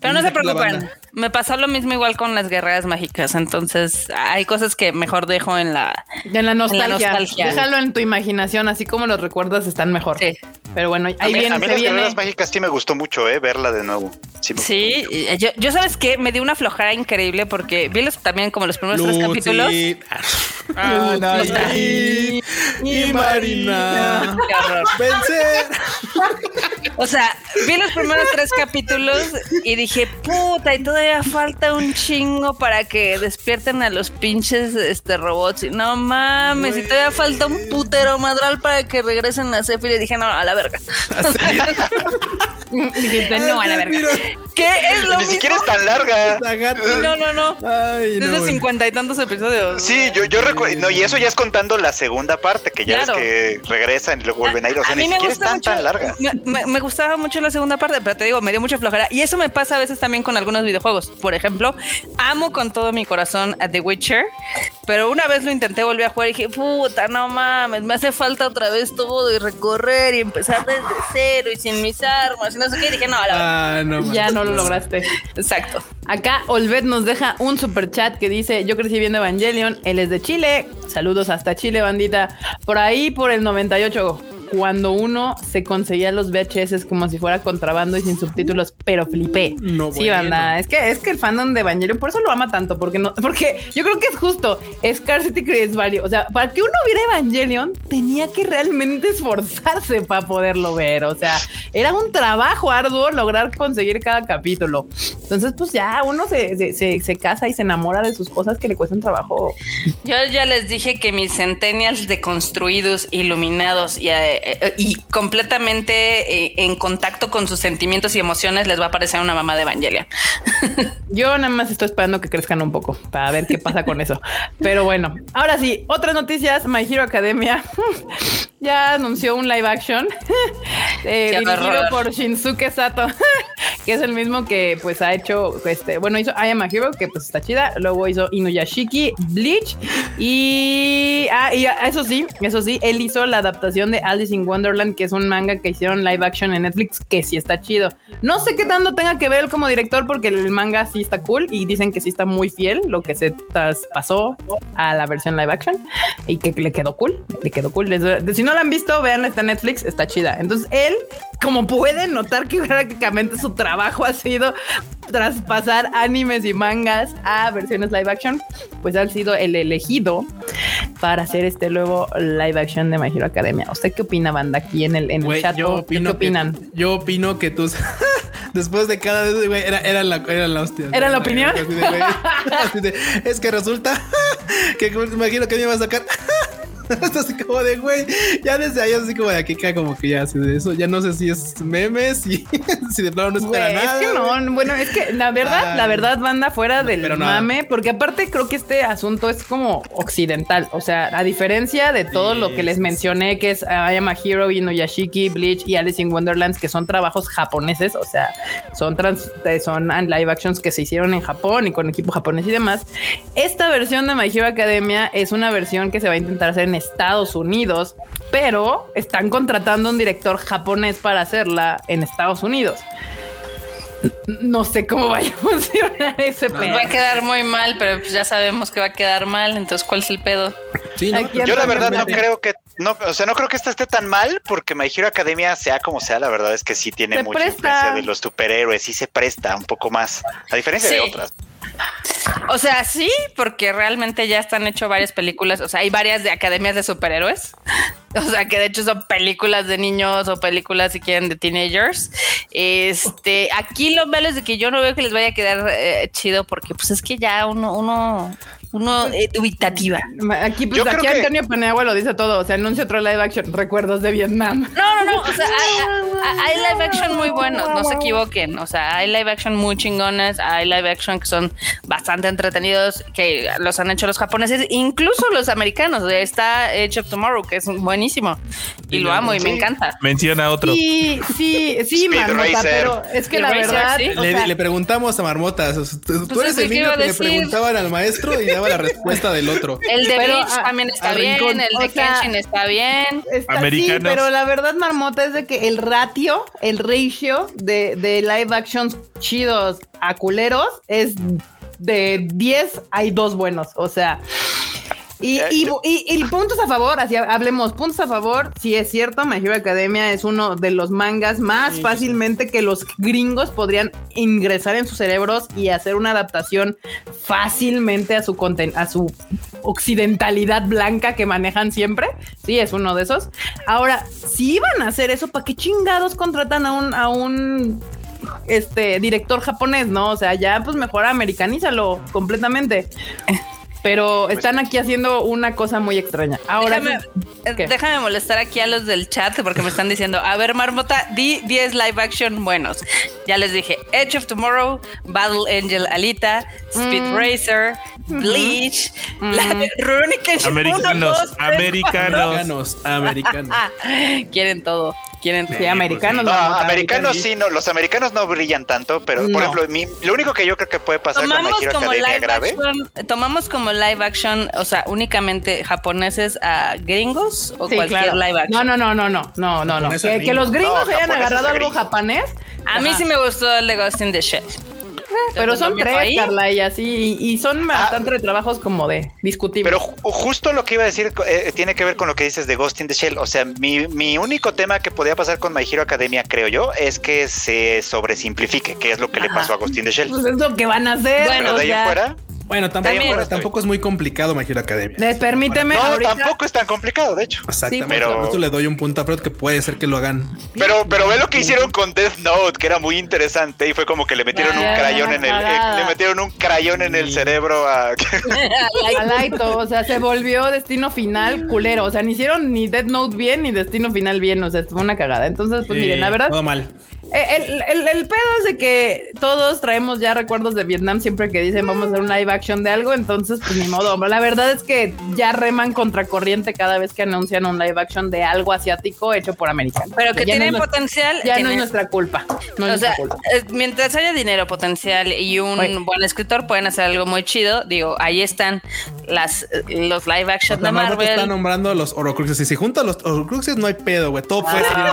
Pero no se preocupen. Me pasó lo mismo igual con las guerreras mágicas. Entonces hay cosas que mejor dejo en la, en la, nostalgia. Déjalo en tu imaginación, así como los recuerdas están mejor. Sí. Pero bueno, ahí viene. A mí las guerreras mágicas sí me gustó mucho, eh, verla de nuevo. Sí, yo, yo, sabes que me dio una flojera increíble porque vi también como los primeros tres capítulos. Y, y, Marina. O sea, vi los primeros tres capítulos y dije, puta, y todavía falta un chingo para que despierten a los pinches este, robots. Y no mames, y todavía falta un putero madral para que regresen a Zephyr. Y dije, no, a la verga. Dijiste, no, a la verga. ¿Qué es lo Ni siquiera es tan larga. No, no, no. Desde cincuenta y tantos episodios. Sí, yo, yo recuerdo. No, y eso ya es contando la segunda parte, que ya es que regresan y luego vuelven a ir. O sea, ni siquiera tan, tan larga. Me, gustaba mucho la segunda parte, pero te digo, me dio mucha flojera. Y eso me pasa a veces también con algunos videojuegos. Por ejemplo, amo con todo mi corazón a The Witcher, pero una vez lo intenté volver a jugar y dije, puta, no mames, me hace falta otra vez todo y recorrer y empezar desde cero y sin mis armas y no sé qué. Y dije, no, ah, ya no lo lograste. Exacto. Acá Olvet nos deja un super chat que dice: Yo crecí viendo Evangelion, él es de Chile. Saludos hasta Chile, bandita. Por ahí, por el 98 cuando uno se conseguía los VHS como si fuera contrabando y sin subtítulos, pero flipé. No, sí, banda. Es que es que el fandom de Evangelion por eso lo ama tanto, porque no, porque yo creo que es justo. Scarcity creates value. O sea, para que uno viera Evangelion, tenía que realmente esforzarse para poderlo ver. O sea, era un trabajo arduo lograr conseguir cada capítulo. Entonces, pues ya uno se, se, se, casa y se enamora de sus cosas que le cuestan trabajo. Yo ya les dije que mis centennials deconstruidos, iluminados y eh, eh, y completamente eh, en contacto con sus sentimientos y emociones les va a parecer una mamá de Evangelia. Yo nada más estoy esperando que crezcan un poco para ver qué pasa con eso. Pero bueno, ahora sí, otras noticias. My Hero Academia ya anunció un live action eh, dirigido por Shinsuke Sato que es el mismo que pues ha hecho, este, bueno, hizo I Am a Hero, que pues está chida, luego hizo Inuyashiki, Bleach y, ah, y eso sí, eso sí, él hizo la adaptación de Alice in Wonderland, que es un manga que hicieron live action en Netflix, que sí está chido. No sé qué tanto tenga que ver él como director, porque el manga sí está cool y dicen que sí está muy fiel lo que se traspasó a la versión live action y que le quedó cool, le quedó cool. Si no la han visto, vean esta Netflix, está chida. Entonces él, como pueden notar que prácticamente su trabajo ha sido traspasar animes y mangas a versiones live action, pues ha sido el elegido para hacer este nuevo live action de My Hero Academia. ¿Usted qué opina, banda, aquí en el, en el chat? Yo opino ¿Qué opinan? yo opino que tú, después de cada vez, güey, era, era, la, era la hostia. ¿Era la opinión? es que resulta que imagino que me iba a sacar así como de, güey, ya desde ahí así como de aquí cae como que ya así de eso, ya no sé si es memes y si de plano no espera nada. Es que no, bueno, es que la verdad, la verdad, banda fuera del mame, porque aparte creo que este asunto es como occidental, o sea, a diferencia de todo lo que les mencioné, que es I Am a Hero, Inuyashiki, Bleach y Alice in Wonderlands, que son trabajos japoneses, o sea, son, trans, son live actions que se hicieron en Japón y con equipo japonés y demás. Esta versión de My Hero Academia es una versión que se va a intentar hacer en Estados Unidos, pero están contratando un director japonés para hacerla en Estados Unidos. No sé cómo vaya a funcionar ese pedo. Va a quedar muy mal, pero pues ya sabemos que va a quedar mal. Entonces, ¿cuál es el pedo? Yo la verdad no creo que no, o sea, no creo que esta esté tan mal porque My Hero Academia, sea como sea, la verdad es que sí tiene mucha influencia de los superhéroes, sí se presta un poco más, a diferencia de otras. O sea, sí, porque realmente ya están hecho varias películas, o sea, hay varias de academias de superhéroes, o sea, que de hecho son películas de niños o películas, si quieren, de teenagers. Este, aquí lo malo es de que yo no veo que les vaya a quedar eh, chido porque pues es que ya uno, uno uno eh, dubitativa. Aquí, pues, aquí Antonio Paniagua lo dice todo. O sea, anuncia otro live action. Recuerdos de Vietnam. No, no, no. O sea, hay, live action muy buenos. No se equivoquen. O sea, hay live action muy chingones. Hay live action que son bastante entretenidos. Que los han hecho los japoneses. Incluso los americanos. Está Age of Tomorrow, que es buenísimo. Y lo amo y me encanta. Menciona otro. Sí, sí, sí, Marmota. Pero es que la verdad. Le, preguntamos a Marmotas. Tú, pues eres el niño que le preguntaban al maestro y daba la respuesta del otro. El de Bleach también está bien, el de Kenshin está bien. Sí, pero la verdad, Marmota, es de que el ratio, el ratio de, de live actions chidos a culeros es de 10 hay dos buenos. O sea, y, y, puntos a favor, así hablemos, puntos a favor, si es cierto, My Hero Academia es uno de los mangas más fácilmente que los gringos podrían ingresar en sus cerebros y hacer una adaptación fácilmente a su a su occidentalidad blanca que manejan siempre. Sí, es uno de esos. Ahora, si iban a hacer eso, ¿para qué chingados contratan a un, a un este director japonés, no? O sea, ya pues mejor americanízalo completamente pero están aquí haciendo una cosa muy extraña. Ahora, déjame, molestar aquí a los del chat porque me están diciendo, a ver, Marmota, di 10 live action buenos. Ya les dije, Edge of Tomorrow, Battle Angel Alita, Speed mm. Racer, Bleach, mm. Americanos, americanos, americanos. Quieren todo quieren sí, americanos. No, americanos sí, no, los americanos no brillan tanto, pero por ejemplo, lo único que yo creo que puede pasar tomamos con como live grave. Action, tomamos como live action, o sea, únicamente japoneses a gringos o cualquier live action. No, no, no, no, no, no, no, Que, los gringos hayan agarrado algo japonés. A mí sí me gustó el de Ghost in the Shell. Pero son tres, Carla, y así, y, son ah. bastante trabajos como de discutibles. Pero justo lo que iba a decir eh, tiene que ver con lo que dices de Ghost in the Shell. O sea, mi, mi único tema que podía pasar con My Hero Academia, creo yo, es que se sobresimplifique, que es lo que le pasó a Ghost in the Shell. Pues es lo que van a hacer. Bueno, de ahí fuera. Bueno, tampoco, tampoco es muy complicado My Hero Academia. Permíteme. No, tampoco es tan complicado, de hecho. Exactamente. pero eso le doy un punto a Fred que puede ser que lo hagan. Pero, pero ve lo que hicieron con Death Note, que era muy interesante y fue como que le metieron un crayón en el, eh, le metieron un crayón en el cerebro a, a Laito. O sea, se volvió destino final culero. O sea, ni hicieron ni Death Note bien ni destino final bien. O sea, fue una cagada. Entonces, pues miren, la verdad. Todo mal. Eh, el, pedo es de que todos traemos ya recuerdos de Vietnam siempre que dicen vamos a hacer un live action de algo, entonces pues ni modo. La verdad es que ya reman contracorriente cada vez que anuncian un live action de algo asiático hecho por americanos. Pero que tiene potencial. Ya no es nuestra culpa. o sea, mientras haya dinero potencial y un buen escritor pueden hacer algo muy chido. Digo, ahí están las los live action de Marvel. está nombrando los Horocruxes y si juntan los Horocruxes no hay pedo, güey. Todo puede salir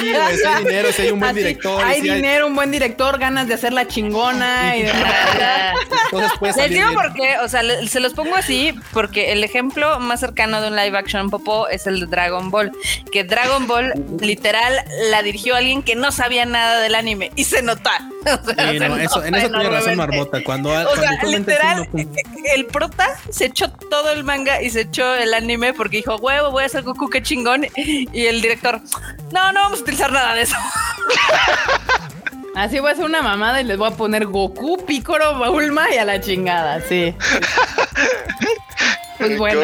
bien. Si hay dinero, si hay un buen director hay dinero, un buen director, ganas de hacer la chingona y Les digo por qué, o sea, se los pongo así porque el ejemplo más cercano de un live action popo es el de Dragon Ball, que Dragon Ball literal la dirigió alguien que no sabía nada del anime y se nota. en eso tiene razón Marmota. Cuando, o sea, literal, el prota se echó todo el manga y se echó el anime porque dijo, huevo, voy a hacer Goku, qué chingón. Y el director, no, no vamos a utilizar nada de eso. Así voy a hacer una mamada y les voy a poner Goku, Picoro, Bulma y a la chingada, sí. pues bueno,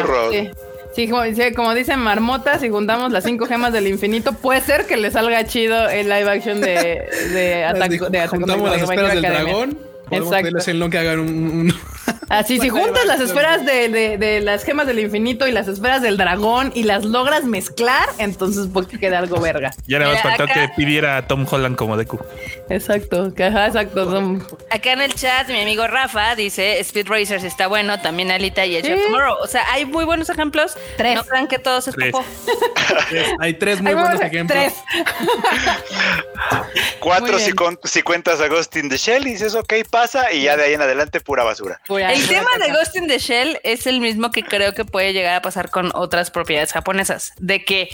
sí. como, dicen Marmota, si juntamos las cinco gemas del infinito, puede ser que le salga chido el live action de, de Attack, de Juntamos las esferas del dragón. Exacto. que hagan un Así, si juntas las esferas de, las gemas del infinito y las esferas del dragón y las logras mezclar, entonces puede quedar algo verga. Ya nada más faltó que pidiera a Tom Holland como Deku. Exacto, que, exacto. Acá en el chat, mi amigo Rafa dice: Speed Racers está bueno, también Alita y Edge of Tomorrow. O sea, hay muy buenos ejemplos. Tres. No crean que todos es popo. hay tres muy buenos ejemplos. Tres. Cuatro si, si, cuentas a Ghost in the Shell y dices, ok, pasa, y ya de ahí en adelante pura basura. el tema de Ghost in the Shell es el mismo que creo que puede llegar a pasar con otras propiedades japonesas, de que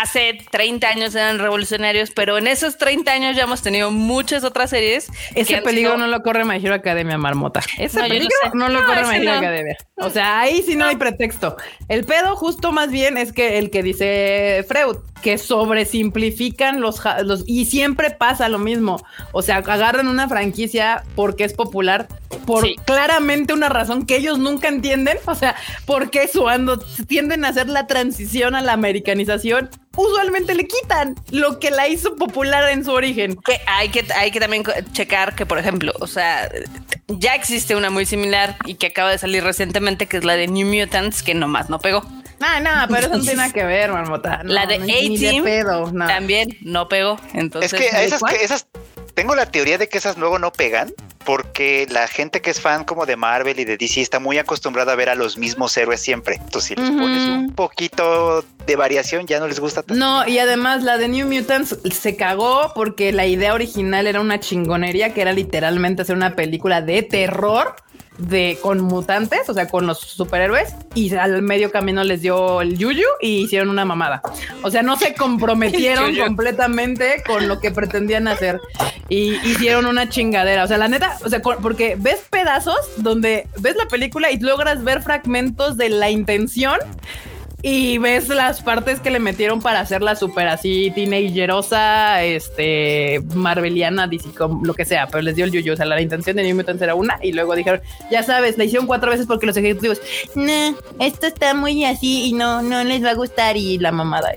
hace 30 años eran revolucionarios, pero en esos 30 años ya hemos tenido muchas otras series. Ese peligro no lo corre My Hero Academia, Marmota. Ese peligro no, lo corre My Hero Academia. O sea, ahí sí no hay pretexto. El pedo justo más bien es que el que dice Freud, que sobresimplifican los, los y siempre pasa lo mismo. O sea, agarran una franquicia porque es popular por claramente una razón que ellos nunca entienden. O sea, porque cuando tienden a hacer la transición a la americanización, usualmente le quitan lo que la hizo popular en su origen. Que hay que, hay que también checar que, por ejemplo, o sea, ya existe una muy similar y que acaba de salir recientemente, que es la de New Mutants, que nomás no pegó. Ah, no, pero eso no tiene nada que ver, marmota. la de A-Team también no pegó. Entonces, es que esas, esas, tengo la teoría de que esas luego no pegan porque la gente que es fan como de Marvel y de DC está muy acostumbrada a ver a los mismos héroes siempre. Entonces, si les pones un poquito de variación, ya no les gusta tanto. No, y además la de New Mutants se cagó porque la idea original era una chingonería que era literalmente hacer una película de terror de con mutantes, o sea, con los superhéroes, y al medio camino les dio el yuyu y hicieron una mamada. O sea, no se comprometieron completamente con lo que pretendían hacer y hicieron una chingadera. O sea, la neta, o sea, porque ves pedazos donde ves la película y logras ver fragmentos de la intención y ves las partes que le metieron para hacerla súper así teenagerosa, este, marveliana, DC, lo que sea, pero les dio el yuyu. O sea, la, intención de New Mutants era una y luego dijeron, ya sabes, la hicieron cuatro veces porque los ejecutivos, no, esto está muy así y no, no les va a gustar y la mamada.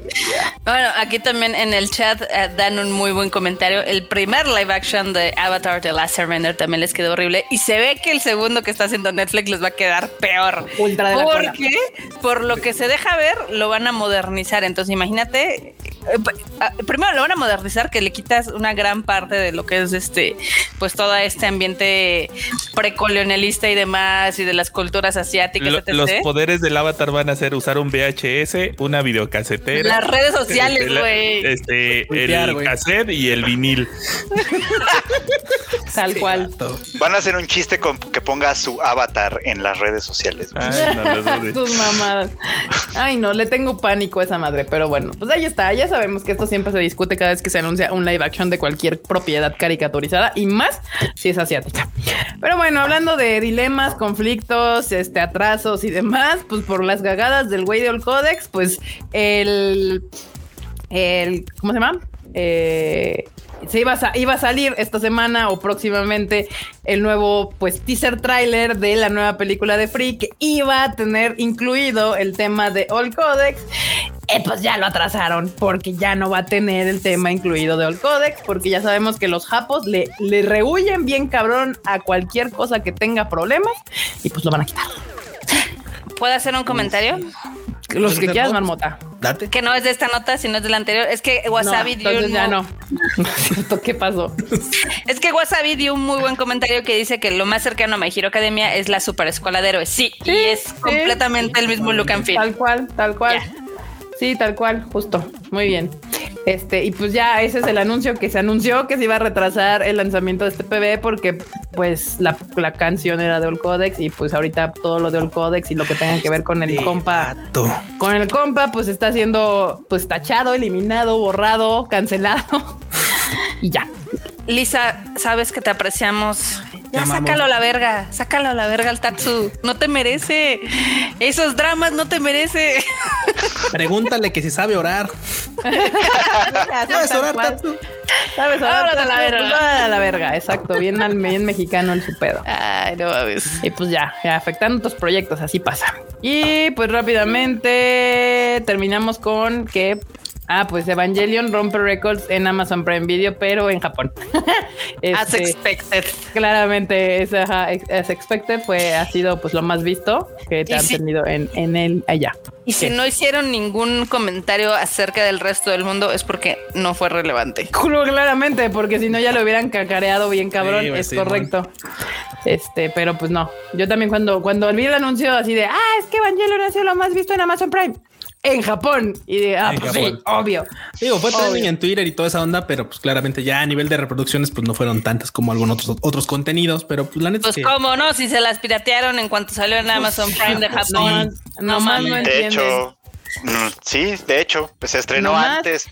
Bueno, aquí también en el chat eh, dan un muy buen comentario. El primer live action de Avatar The Last Airbender también les quedó horrible y se ve que el segundo que está haciendo Netflix les va a quedar peor. Ultra de porque por lo que se deja ver, lo van a modernizar. Entonces, imagínate, eh, ah, primero lo van a modernizar, que le quitas una gran parte de lo que es este, pues todo este ambiente precolonialista y demás, y de las culturas asiáticas. los poderes del avatar van a ser usar un VHS, una videocasetera. Las redes sociales, güey. Este, el cassette y el vinil. Tal cual. Van a hacer un chiste con que ponga su avatar en las redes sociales. Ay, Tus mamadas. Ay, no, le tengo pánico a esa madre, pero bueno, pues ahí está. Ya sabemos que esto siempre se discute cada vez que se anuncia un live action de cualquier propiedad caricaturizada y más si es asiática. Pero bueno, hablando de dilemas, conflictos, este, atrasos y demás, pues por las gagadas del güey de Old Codex, pues el, el, ¿cómo se llama? Eh, se iba a, iba a salir esta semana o próximamente el nuevo pues teaser trailer de la nueva película de Free que iba a tener incluido el tema de All Codex. Y pues ya lo atrasaron porque ya no va a tener el tema incluido de All Codex porque ya sabemos que los japos le, le rehuyen bien cabrón a cualquier cosa que tenga problemas y pues lo van a quitar. ¿Puedo hacer un comentario? Los que quieras, marmota. Date. Que no es de esta nota, sino es de la anterior. Es que Wasabi dio un ya no. ¿Qué pasó? Es que Wasabi dio un muy buen comentario que dice que lo más cercano a My Hero Academia es la super escuela de héroes. Sí, y es completamente el mismo look and feel. Tal cual, tal cual. Sí, tal cual, justo. Muy bien. Este, y pues ya ese es el anuncio que se anunció que se iba a retrasar el lanzamiento de este PB porque pues la, canción era de All Codex y pues ahorita todo lo de All Codex y lo que tenga que ver con el compa. Con el compa pues está siendo pues tachado, eliminado, borrado, cancelado y ya. Lisa, sabes que te apreciamos ya sácalo a la verga, sácalo a la verga al Tatsu. No te merece. Esos dramas no te merece. Pregúntale que si sabe orar. ¿Sabes orar, Tatsu? ¿Sabes orar? a la verga. A la verga, exacto. Bien, al, bien mexicano en su pedo. Ay, no mames. Y pues ya, ya, afectando otros proyectos, así pasa. Y pues rápidamente terminamos con que Ah, pues Evangelion rompe records en Amazon Prime Video, pero en Japón. as este, expected. Claramente, es, as expected fue, ha sido pues lo más visto que te han tenido en, en el allá. Y si no hicieron ningún comentario acerca del resto del mundo es porque no fue relevante. Claramente, porque si no ya lo hubieran cacareado bien cabrón, es correcto. Este, pero pues no. Yo también cuando, cuando vi el anuncio así de, ah, es que Evangelion ha sido lo más visto en Amazon Prime en Japón. Y de, ah, pues sí, obvio. Digo, fue trending en Twitter y toda esa onda, pero pues claramente ya a nivel de reproducciones, pues no fueron tantas como algunos otros, otros contenidos, pero pues la neta. Pues cómo no, si se las piratearon en cuanto salió en Amazon Prime de Japón. no, más no De hecho, mm, sí, de hecho, pues se estrenó antes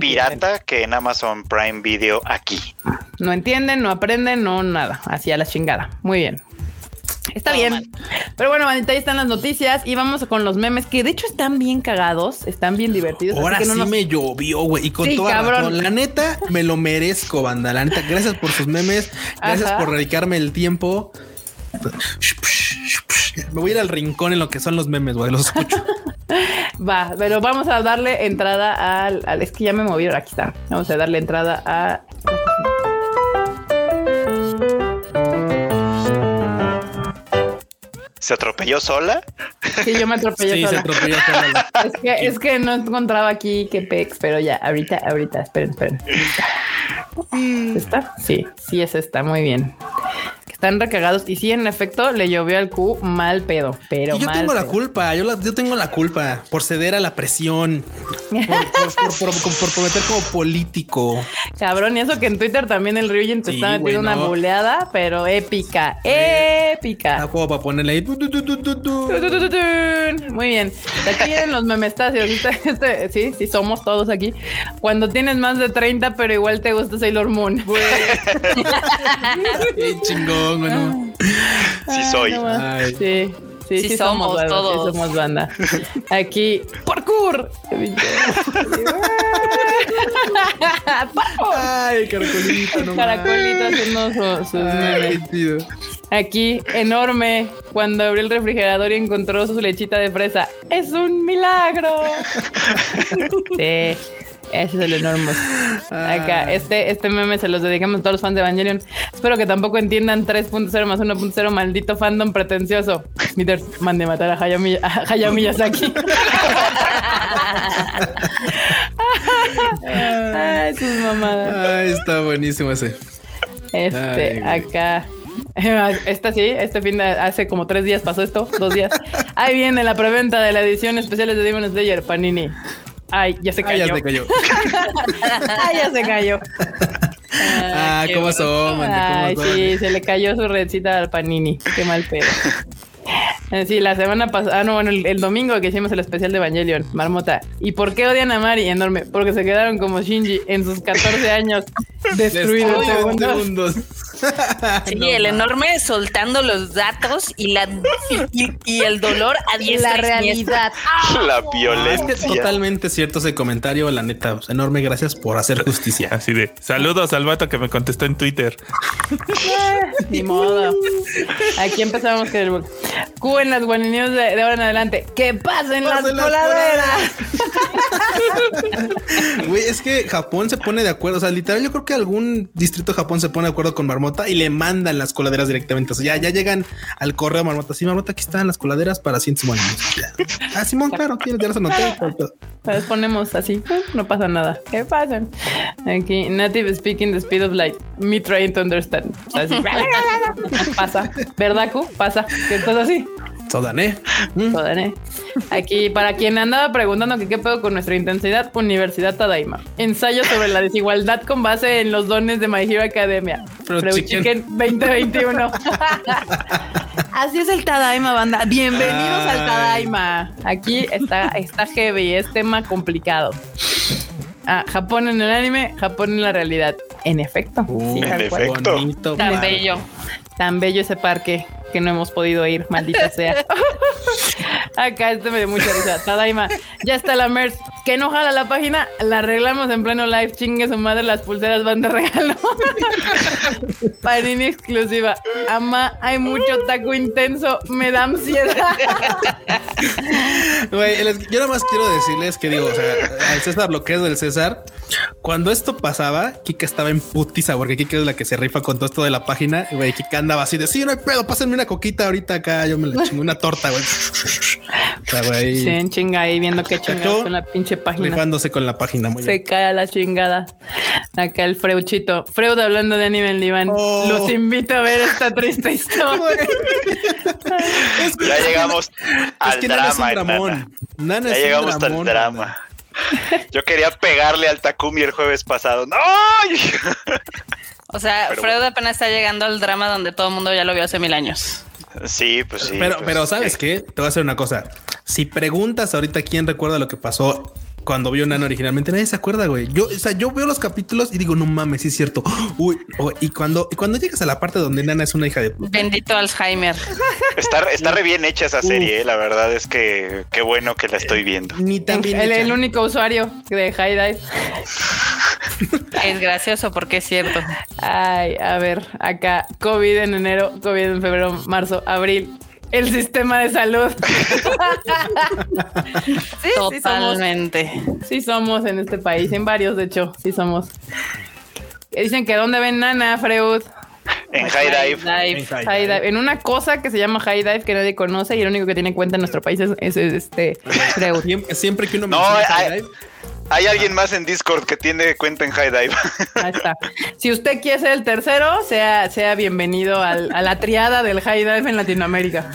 pirata que en Amazon Prime Video aquí. No entienden, no aprenden, no nada. Así a la chingada. Muy bien. Está bien. Pero bueno, ahí están las noticias y vamos con los memes que de hecho están bien cagados, están bien divertidos. Ahora sí me llovió, güey. Y con sí, toda razón. La neta, me lo merezco, banda. La neta, gracias por sus memes. Gracias por dedicarme el tiempo. Me voy a ir al rincón en lo que son los memes, güey. Los escucho. Va, pero vamos a darle entrada al, al, Es que ya me movieron. Aquí está. Vamos a darle entrada a. ¿Se atropelló sola? Sí, yo me atropellé sí, se atropelló sola. Es que, es que no encontraba aquí qué pex, pero ya, ahorita, ahorita, esperen, esperen. ¿Está? Sí, sí es esta, muy bien están recagados. Y sí, en efecto, le llovió al Q mal pedo. Pero yo tengo la culpa. Yo, yo tengo la culpa por ceder a la presión, por, prometer como político. Cabrón, y eso que en Twitter también el Ryujin te está metiendo una buleada, pero épica, épica. Ah, como para ponerle ahí. Muy bien. Aquí vienen los memestacios. Este, sí, sí, somos todos aquí. Cuando tienes más de 30, pero igual te gusta Sailor Moon. Qué chingón. Sí soy. sí. Sí, sí, somos, todos. somos banda. Aquí, parkour. Ay, caracolito, no Caracolito haciendo sus, Aquí, enorme, cuando abrió el refrigerador y encontró su lechita de fresa. ¡Es un milagro! sí. Ese es el enorme. Acá, este, este meme se los dedicamos a todos los fans de Evangelion. Espero que tampoco entiendan 3.0 más 1.0, maldito fandom pretencioso. Smithers, mande matar a Hayao, Miyazaki. Ay, sus mamadas. Ay, está buenísimo ese. Este, acá. Esta sí, este fin de hace como tres días pasó esto, dos días. Ahí viene la preventa de la edición especial de Demon Slayer, Panini. Ay, ya se cayó. Ay, ya se cayó. Ay, ya se cayó. ah, ¿cómo son? Ay, sí, se le cayó su redcita al Panini. Qué mal pedo. Eh, sí, la semana pasada, ah, no, bueno, el, domingo que hicimos el especial de Evangelion, Marmota. ¿Y por qué odian a Mari? Enorme, porque se quedaron como Shinji en sus 14 años destruidos segundos. Sí, el enorme soltando los datos y la y, el dolor a La realidad. La violencia. es totalmente cierto ese comentario, la neta. Pues, enorme gracias por hacer justicia. Así de saludos al vato que me contestó en Twitter. Ni modo. Aquí empezamos con el Q en las guaninios de, de, ahora en adelante. ¡Que pasen, las, coladeras! Güey, es que Japón se pone de acuerdo. O sea, literal, yo creo que algún distrito de Japón se pone de acuerdo con Marmota y le mandan las coladeras directamente. O sea, ya, ya llegan al correo Marmota. Sí, Marmota, aquí están las coladeras para 100 simones. Ah, Simón, claro, tienes, ya las anoté. Las ponemos así, no pasa nada. ¿Qué pasan? Aquí, native speaking the speed of light. Me trying to understand. Así, pasa, ¿verdad, Q? Pasa, que estás así. Sodané. Mm. Sodané. Aquí, para quien andaba preguntando que qué pedo con nuestra intensidad, Universidad Tadaima. Ensayo sobre la desigualdad con base en los dones de My Hero Academia. Chicken 2021. Así es el Tadaima, banda. Bienvenidos al Tadaima. Aquí está, está heavy, es tema complicado. Ah, Japón en el anime, Japón en la realidad. En efecto. sí, en efecto. Tan bello. Tan bello ese parque que no hemos podido ir, maldita sea. Acá este me dio mucha risa. Tadaima, ya está la merch. Que no jala la página, la arreglamos en pleno live. Chingue su madre, las pulseras van de regalo. Panini exclusiva. Ama, hay mucho taco intenso, me da ansiedad. Güey, yo nada más quiero decirles que digo, o sea, al César lo que es del César, cuando esto pasaba, Kika estaba en putiza, porque Kika es la que se rifa con todo esto de la página. Güey, Kika andaba así de sí, no hay pedo, pásenme una coquita ahorita acá. Yo me la chingo una torta, güey. Sí, en chinga ahí viendo qué chingados con la pinche página. Rifándose con la página, muy Se cae a la chingada. Acá el Freuchito. Freud hablando de anime en Liván. Oh. Los invito a ver esta triste historia. Ya llegamos al drama. Nana. ya llegamos al drama. Yo quería pegarle al Takumi el jueves pasado. ¡No! O sea, Freud apenas está llegando al drama donde todo el mundo ya lo vio hace mil años. Sí, pues sí. Pero, pues, pero ¿sabes qué? Te voy a hacer una cosa. Si preguntas ahorita quién recuerda lo que pasó cuando vio Nana originalmente, nadie se acuerda, güey. Yo, o sea, yo veo los capítulos y digo, no mames, sí es cierto. Uy, y cuando, y cuando llegas a la parte donde Nana es una hija de Bendito Alzheimer. Está, está re bien hecha esa serie, eh. la verdad es que qué bueno que la estoy viendo. Ni tan bien el, el, único usuario de High Dive. Es gracioso porque es cierto. Ay, a ver, acá, COVID en enero, COVID en febrero, marzo, abril, el sistema de salud. sí, Totalmente. Sí somos, sí somos en este país, en varios, de hecho, sí somos. Dicen que dónde ven Nana, Freud. En High Dive. High dive. En una cosa que se llama High Dive que nadie conoce y el único que tiene cuenta en nuestro país es, este Freud. Siempre, que uno no, High Dive hay alguien más en Discord que tiene cuenta en High Dive. Ahí está. Si usted quiere ser el tercero, sea, sea bienvenido a la triada del High Dive en Latinoamérica.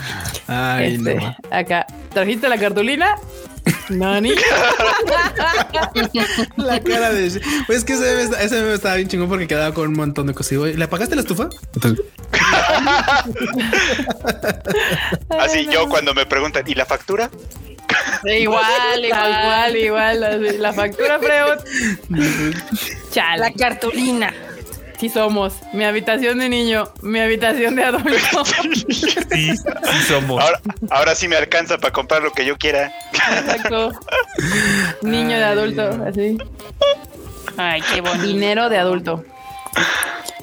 Ay, este, no. Acá. ¿Trajiste la cartulina? Nani. la cara de. Pues es que ese meme, ese estaba bien chingón porque quedaba con un montón de cosas. ¿Le apagaste la estufa? Así yo cuando me preguntan, ¿y la factura? igual, igual, igual, La factura, Freud. La cartulina. Sí somos. Mi habitación de niño, mi habitación de adulto. Sí, sí somos. Ahora, sí me alcanza para comprar lo que yo quiera. Exacto. Niño de adulto, así. Ay, qué bonito. Dinero de adulto.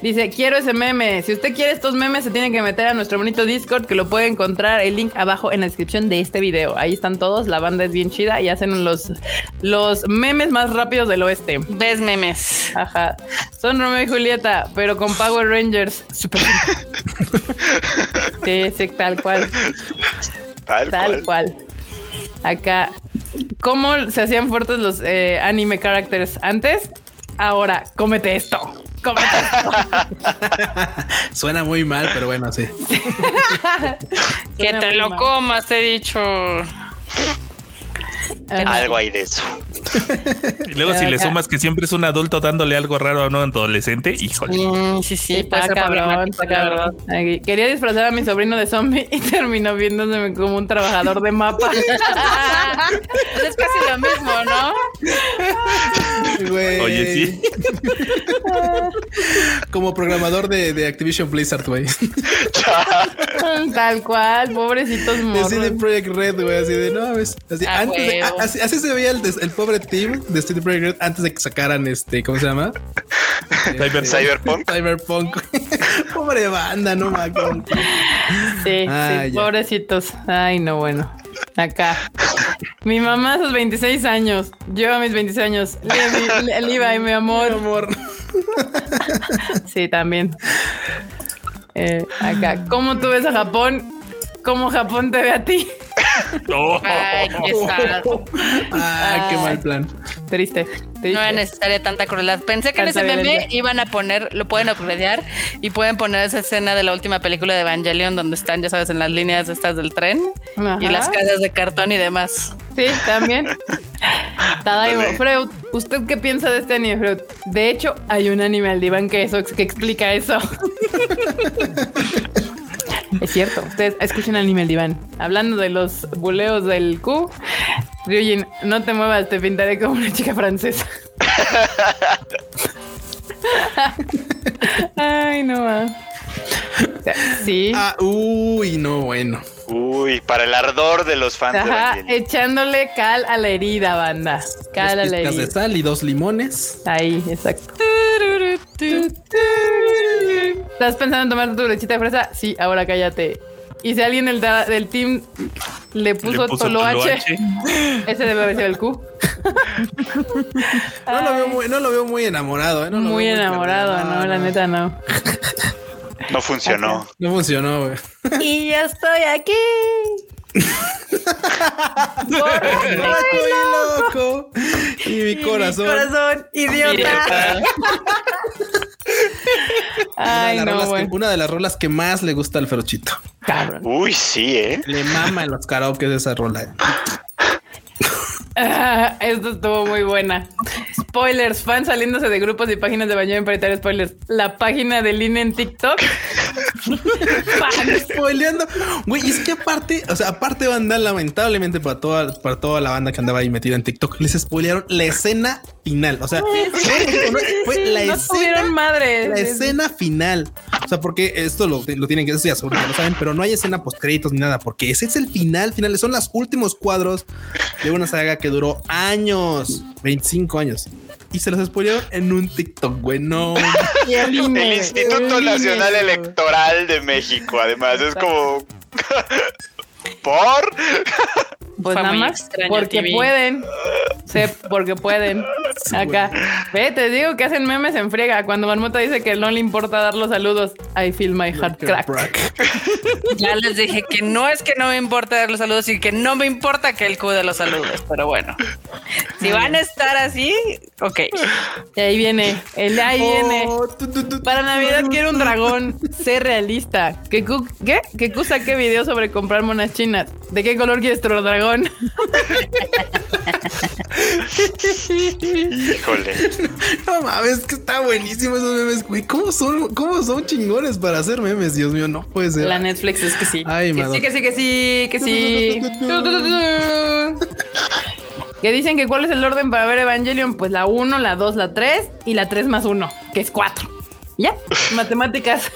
Dice, quiero ese meme. Si usted quiere estos memes, se tiene que meter a nuestro bonito Discord, que lo puede encontrar el link abajo en la descripción de este video. Ahí están todos, la banda es bien chida y hacen los, los memes más rápidos del oeste. Ves memes. Ajá. Son Romeo y Julieta, pero con Power Rangers. Super. sí, sí, tal cual. Tal, cual. Acá, ¿cómo se hacían fuertes los eh, anime characters antes? Ahora, cómete esto. Suena muy mal, pero bueno, sí. que te lo comas, he dicho. Algo hay de eso. y luego si le sumas que siempre es un adulto dándole algo raro a un adolescente, híjole. Mm, sí, sí, está cabrón, cabrón. Quería disfrazar a mi sobrino de zombie y terminó viéndose como un trabajador de mapa. es casi lo mismo, ¿no? Oye, sí. como programador de, de Activision Blizzard, güey. Tal cual, pobrecitos morros. Así de Project Red, güey, así de no, ves. Así, antes así, se veía el, el, pobre team de Projekt Red antes de que sacaran este, ¿cómo se llama? Cyberpunk. Cyberpunk. Pobre banda, no me Sí, sí, pobrecitos. Ay, no, bueno. Acá. Mi mamá a sus 26 años. Yo a mis 26 años. Levi, mi amor. Mi amor. Sí, también. Eh, acá. ¿Cómo tú ves a Japón? ¿Cómo Japón te ve a ti? Ay, qué Ay, qué mal plan. Triste, No era necesaria tanta crueldad. Pensé que en ese meme iban a poner, lo pueden upgradear y pueden poner esa escena de la última película de Evangelion donde están, ya sabes, en las líneas estas del tren y las casas de cartón y demás. Sí, también. Freud, ¿usted qué piensa de este anime, Freud? De hecho, hay un anime al diván que eso que explica eso. Es cierto, ustedes escuchen anime el diván. Hablando de los buleos del Q, Ryujin, no te muevas, te pintaré como una chica francesa. Ay, no va. Sí. Ah, uy, no, bueno. Uy, para el ardor de los fans. Ajá, echándole cal a la herida, banda. Cal a la herida. de sal y dos limones. Ahí, exacto. ¿Estás pensando en tomar tu lechita de fresa? Sí, ahora cállate. Y si alguien del, del team le puso, Toloache, ese debe haber sido el Q. no, lo veo muy, no lo veo muy enamorado. ¿eh? muy enamorado, no, la neta no. No funcionó. No funcionó, güey. Y ya estoy aquí. loco. Y mi corazón. Mi corazón, idiota. Ay, una, de no, que, una de las rolas que más le gusta al Ferochito. Cabrón. Uy, sí, eh. Le mama en los karaoke de esa rola. esto estuvo muy buena. Spoilers, fans saliéndose de grupos y páginas de baño para evitar spoilers. La página de Lina en TikTok. fan spoileando. Güey, es que aparte, o sea, aparte banda, lamentablemente para toda, para toda la banda que andaba ahí metida en TikTok, les spoilearon la escena final. O sea, fue, la escena madre. La escena final. O sea, porque esto lo, tienen que decir, ya lo saben, pero no hay escena post créditos ni nada, porque ese es el final, final. Son los últimos cuadros de una saga que duró años, 25 años. Y se los spoilearon en un TikTok, güey. No. el Instituto Nacional Electoral de México, además, es como. ¿Por? Pues nada más porque pueden. Sé, porque pueden. Acá. Ve, te digo que hacen memes en friega. Cuando Marmota dice que no le importa dar los saludos, I feel my heart crack. ya les dije que no es que no me importa dar los saludos y que no me importa que él cuide los saludos. Pero bueno, si van a estar así, ok. Y ahí viene. El ahí viene. Oh, Para Navidad quiero un dragón. Sé realista. ¿Qué? ¿Qué? ¿Qué cosa? ¿Qué video sobre comprar monas ¿De qué color quieres tu dragón? Híjole. No mames, que está buenísimo esos memes, güey. ¿Cómo son, ¿Cómo son chingones para hacer memes? Dios mío, no puede ser. La Netflix es que sí. Ay, que sí, que sí, que sí, que sí. que dicen que cuál es el orden para ver Evangelion. Pues la 1, la 2, la 3 y la 3 más 1, que es 4. Ya, matemáticas.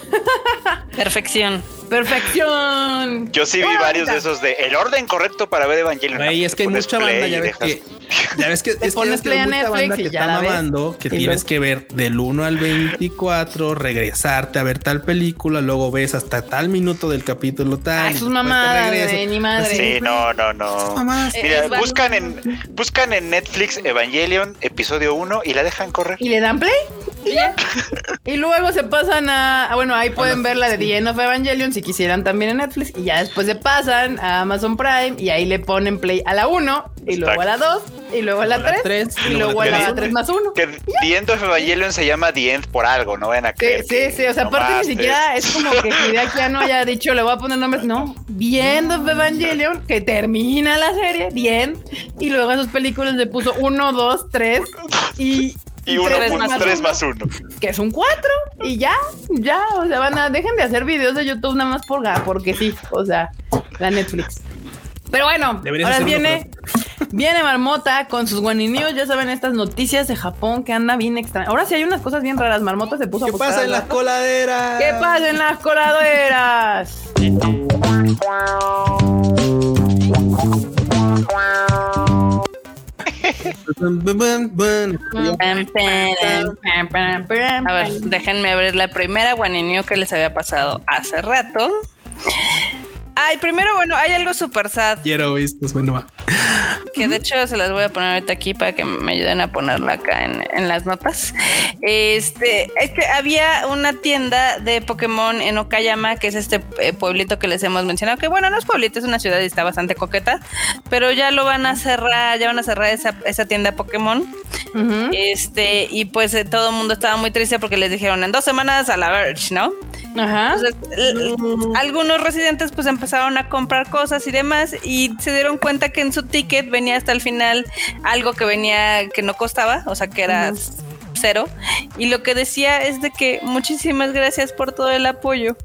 Perfección. Perfección. Yo sí vi varios de esos de el orden correcto para ver Evangelion. Güey, es que hay mucha banda, ya ves que ya ves que es pones que, hay mucha banda que está mamando que tienes que ver del 1 al 24, regresarte a ver tal película, luego ves hasta tal minuto del capítulo tal. Ay, sus mamadas, ni madre. Sí, no, no, no. Mira, buscan en buscan en Netflix Evangelion episodio 1 y la dejan correr. ¿Y le dan play? Y, luego se pasan a, bueno, ahí pueden ver la de The End of Evangelion si quisieran también en Netflix y ya después se pasan a Amazon Prime y ahí le ponen play a la 1 y luego a la 2 y luego a la 3 y luego a la 3 más 1. Que The End of Evangelion se llama The End por algo, no ven a creer. Sí, sí, sí, o sea, aparte ni siquiera es como que Hideaki ya no haya dicho le voy a poner nombres, no, The End of Evangelion que termina la serie, The End y luego a sus películas le puso 1, 2, 3 y y 1.3 más 1. Que es un 4. Y ya, ya. O sea, van a, dejen de hacer videos de YouTube nada más por porque sí. O sea, la Netflix. Pero bueno, ahora viene Viene Marmota con sus guaninios, ya saben estas noticias de Japón que anda bien extraño. Ahora sí hay unas cosas bien raras. Marmota se puso ¿Qué pasa en las coladeras? ¿Qué pasa en las coladeras? A ver, déjenme abrir la primera guaninio que les había pasado hace rato. Ay, primero, bueno, hay algo súper sad. Quiero esto, bueno. Que de hecho se las voy a poner ahorita aquí para que me ayuden a ponerla acá en, las notas. Este, es que había una tienda de Pokémon en Okayama, que es este eh, pueblito que les hemos mencionado, que bueno, no es pueblito, es una ciudad y está bastante coqueta, pero ya lo van a cerrar, ya van a cerrar esa, esa tienda Pokémon. Este, y pues eh, todo el mundo estaba muy triste porque les dijeron en dos semanas a la Verge, ¿no? Ajá. algunos residentes pues empezaron a comprar cosas y demás y se dieron cuenta que en su ticket venía hasta el final algo que venía que no costaba, o sea que era cero. Y lo que decía es de que muchísimas gracias por todo el apoyo.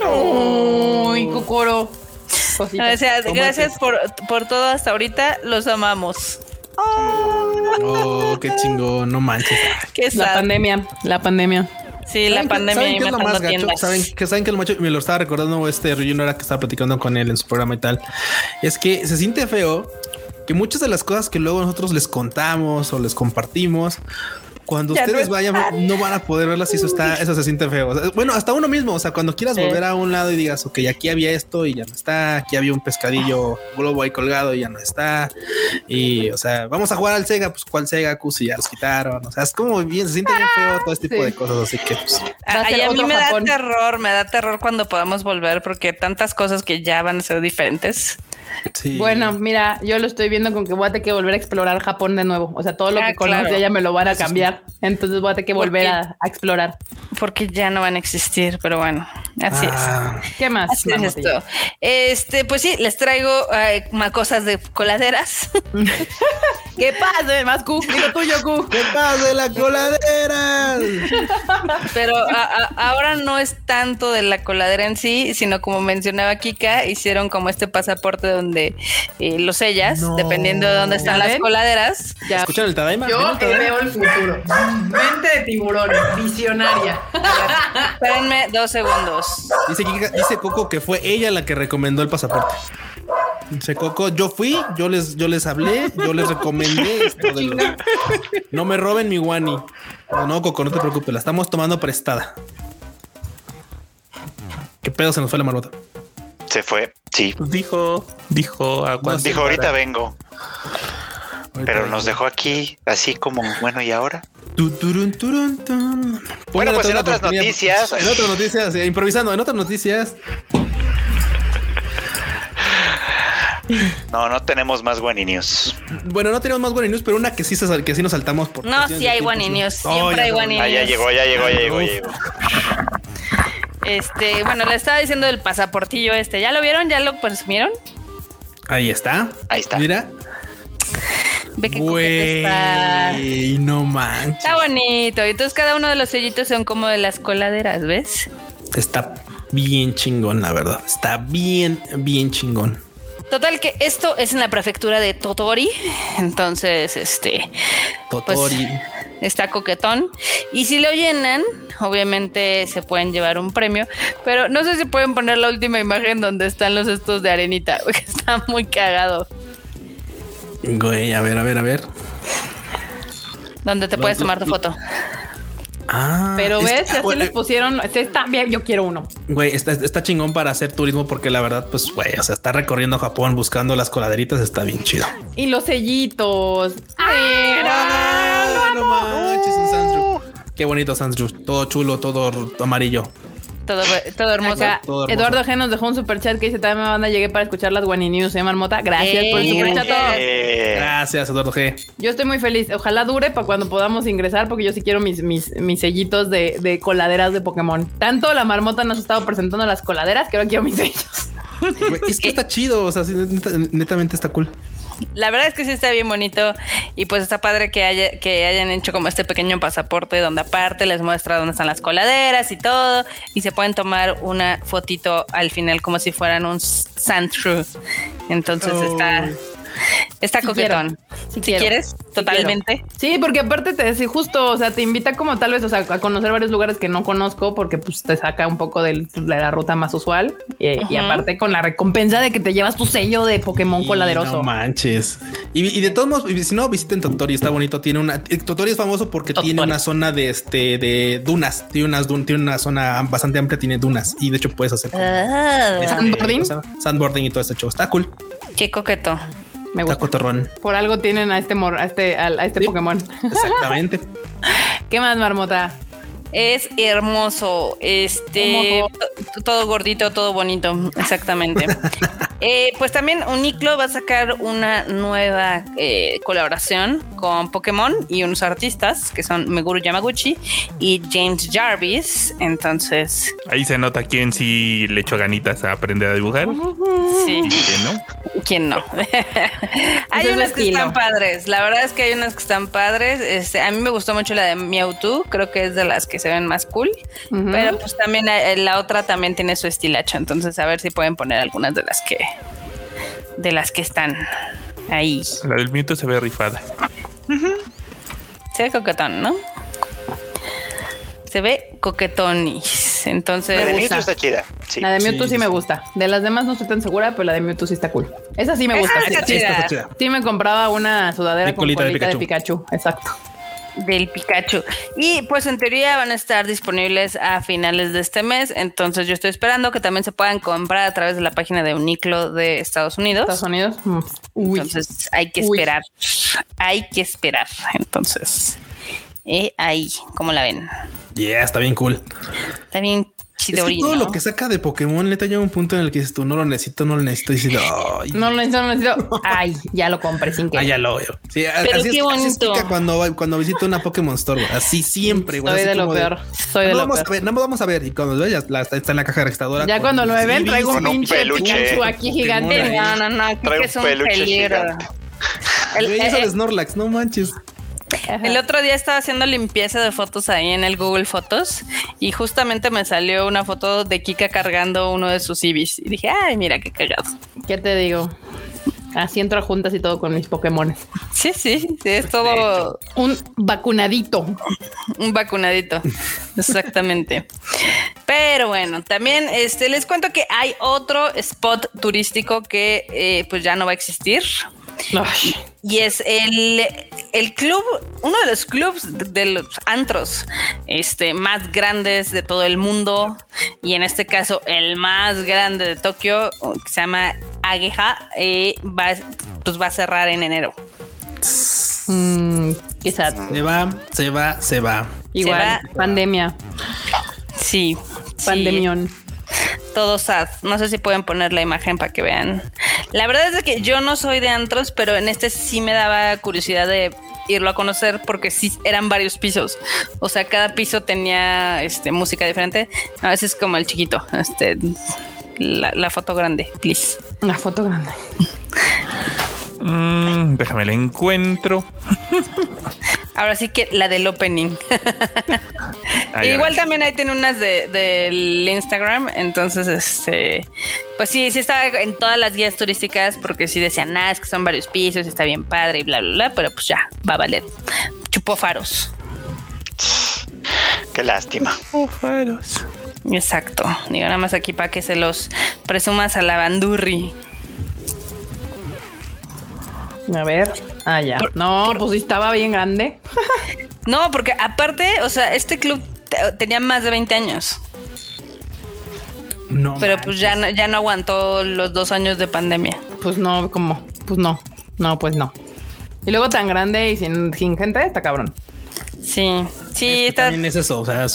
Uy, Cocoro. gracias por, por todo hasta ahorita, los amamos. Oh, qué chingón, no manches. la pandemia, la pandemia. Sí, la pandemia. ¿Saben qué es lo más gacho? ¿Saben que, ¿Saben que lo macho? Me lo estaba recordando este no era que estaba platicando con él en su programa y tal. Es que se siente feo que muchas de las cosas que luego nosotros les contamos o les compartimos cuando ustedes vayan, no van a poder verlas y eso está, eso se siente feo. bueno, hasta uno mismo, o sea, cuando quieras volver a un lado y digas, ok, aquí había esto y ya no está, aquí había un pescadillo globo ahí colgado y ya no está. Y, o sea, vamos a jugar al Sega, pues cuál Sega, Cus, y ya los quitaron. O sea, es como bien, se siente bien feo todo este tipo de cosas, así que pues. a mí me da terror, me da terror cuando podamos volver porque tantas cosas que ya van a ser diferentes. Bueno, mira, yo lo estoy viendo con que voy a tener que volver a explorar Japón de nuevo. O sea, todo lo ah, que conozco ya me lo van a cambiar. Entonces voy a tener que volver a, explorar. Porque ya no van a existir, pero bueno, así es. Ah. ¿Qué más? esto. Este, pues sí, les traigo más cosas de coladeras. ¿Qué pasa, más Q? Digo tuyo, Q. ¿Qué pasa de la coladera? Pero ahora no es tanto de la coladera en sí, sino como mencionaba Kika, hicieron como este pasaporte donde eh, los sellas, dependiendo de dónde están las coladeras. Ya. ¿Escuchan el Tadaima? Yo veo el futuro. Mente de tiburón, visionaria. Espérenme dos segundos. Dice, dice Coco que fue ella la que recomendó el pasaporte. Dice Coco, yo fui, yo les, yo les hablé, yo les recomendé esto de No me roben mi guani. No, no, Coco, no te preocupes, la estamos tomando prestada. ¿Qué pedo se nos fue la marmota? Se fue, sí. Pues dijo, dijo, dijo ahorita vengo. Pero nos dejó aquí así como, bueno, ¿y ahora? Bueno, pues en otras noticias. En otras noticias, eh, improvisando, en otras noticias. No, no tenemos más guaninios. Bueno, no tenemos más guaninios, pero una que sí, que sí nos saltamos por. No, sí hay guaninios. Siempre hay guaninios. Ah, ya llegó, ya llegó, ya llegó, ya llegó. Este, bueno, le estaba diciendo del pasaportillo este. ¿Ya lo vieron? ¿Ya lo presumieron? Ahí está. Ahí está. Mira. Ve que está. no manches. Está bonito. Y entonces cada uno de los sellitos son como de las coladeras, ¿ves? Está bien chingón, la verdad. Está bien, bien chingón. Total que esto es en la prefectura de Totori. Entonces, este. Pues, Totori. Está coquetón. Y si lo llenan, obviamente se pueden llevar un premio. Pero no sé si pueden poner la última imagen donde están los estos de arenita, porque está muy cagado. Güey, a ver, a ver, a ver. Donde te puedes tomar tu foto. Ah, pero ves, así les pusieron, está bien, yo quiero uno. Güey, está, está, chingón para hacer turismo porque la verdad, pues, güey, o sea, está recorriendo Japón buscando las coladeritas, está bien chido. Y los sellitos. Ay, no, no, manches, un Sandru. Qué bonito Sandru, todo chulo, todo amarillo todo, todo hermoso. Eduardo G nos dejó un super chat que dice: También me banda, llegué para escuchar las Guani News, ¿eh, Marmota? Gracias por el eh, super chat. Gracias, Eduardo G. Yo estoy muy feliz. Ojalá dure para cuando podamos ingresar, porque yo sí quiero mis, mis, mis sellitos de, de coladeras de Pokémon. Tanto la Marmota nos ha estado presentando las coladeras que ahora quiero mis sellos. Es que está chido, o sea, netamente está cool la verdad es que sí está bien bonito y pues está padre que, haya, que hayan hecho como este pequeño pasaporte donde aparte les muestra dónde están las coladeras y todo y se pueden tomar una fotito al final como si fueran un sand. Entonces está Está coquetón. si, quieres, totalmente. Sí, porque aparte te decía justo, o sea, te invita como tal vez, o sea, a conocer varios lugares que no conozco porque pues te saca un poco de la ruta más usual y, aparte con la recompensa de que te llevas tu sello de Pokémon coladeroso. No manches. Y, de todos modos, si no visiten Totori, está bonito. Tiene una Totori es famoso porque tiene una zona de este de dunas, tiene unas tiene una zona bastante amplia, tiene dunas y de hecho puedes hacer este, sandboarding, sandboarding y todo este show. Está cool. Qué coqueto. Me gusta. Por algo tienen a este mor a este, a, este Pokémon. Exactamente. ¿Qué más, Marmota? Es hermoso. Este todo gordito, todo bonito. Exactamente. Eh, pues también Uniclo va a sacar una nueva eh, colaboración con Pokémon y unos artistas que son Meguru Yamaguchi y James Jarvis. Entonces. Ahí se nota quién sí le echó ganitas a aprender a dibujar. Sí. ¿Quién no? ¿Quién no? hay unas que están padres. La verdad es que hay unas que están padres. Este, a mí me gustó mucho la de Mewtwo. Creo que es de las que se ven más cool. Pero pues también eh, la otra también tiene su estilacho. Entonces a ver si pueden poner algunas de las que de las que están ahí. La del Mewtwo se ve rifada. Se ve coquetón, ¿no? Se ve coquetón Entonces. La de Mewtwo está chida. La de Mewtwo sí, me gusta. De las demás no estoy tan segura, pero la de Mewtwo sí está cool. Esa sí me gusta. sí, me compraba una sudadera con colita de Pikachu. Exacto del Pikachu. Y pues en teoría van a estar disponibles a finales de este mes. Entonces yo estoy esperando que también se puedan comprar a través de la página de Uniclo de Estados Unidos. Estados Unidos. Mm. Entonces hay que esperar. Hay que esperar. Entonces, eh, ahí, ¿cómo la ven? Yeah, está bien cool. Está bien es que todo lo que saca de Pokémon neta llega un punto en el que dices tú no lo necesito, no lo necesito. Y dices, no lo necesito, no lo necesito. Ay, ya lo compré sin que. Ah, ya lo veo. Sí, Pero así, qué es, bonito. así cuando, cuando visito una Pokémon Store. Así siempre. Soy de lo peor. Soy de lo vamos peor. A ver, no vamos a ver. Y cuando lo veas, está en la caja registradora. Ya cuando lo ven, traigo un pinche Pikachu aquí gigante. No, no, no. Traigo un peligro. El, el, el Snorlax, no manches. El otro día estaba haciendo limpieza de fotos ahí en el Google Fotos y justamente me salió una foto de Kika cargando uno de sus Ibis y dije, ay, mira qué cagado. ¿Qué te digo? Así entro juntas y todo con mis Pokémon. Sí, sí, sí, es todo un vacunadito. Un vacunadito, exactamente. Pero bueno, también este, les cuento que hay otro spot turístico que eh, pues ya no va a existir. Y es el, el, club, uno de los clubs de los antros este, más grandes de todo el mundo. Y en este caso, el más grande de Tokio, que se llama Ageha, eh, va, pues va a cerrar en enero. Mm, quizás. Se va, se va, se va. Igual, pandemia. Sí. Pandemión todo sad. No sé si pueden poner la imagen para que vean. La verdad es que yo no soy de antros, pero en este sí me daba curiosidad de irlo a conocer porque sí eran varios pisos. O sea, cada piso tenía este, música diferente. A veces como el chiquito. Este, la, foto grande, please. La foto grande. Mm, déjame el encuentro. Ahora sí que la del opening. Igual también ahí tiene unas del de, Instagram. Entonces, este, pues sí, sí está en todas las guías turísticas porque sí decían, nada, es que son varios pisos, está bien padre y bla, bla, bla. Pero pues ya, va a valer. Chupó faros. Qué lástima. Chupó faros. Exacto. Digo nada más aquí para que se los presumas a la bandurri. A ver. Ah, ya. no, pues estaba bien grande. no, porque aparte, o sea, este club tenía más de 20 años. No. Pero pues ya no, ya no aguantó los dos años de pandemia. Pues no, como, pues no. No, pues no. Y luego tan grande y sin, gente, está cabrón. Sí, sí, está... también es eso. O sea,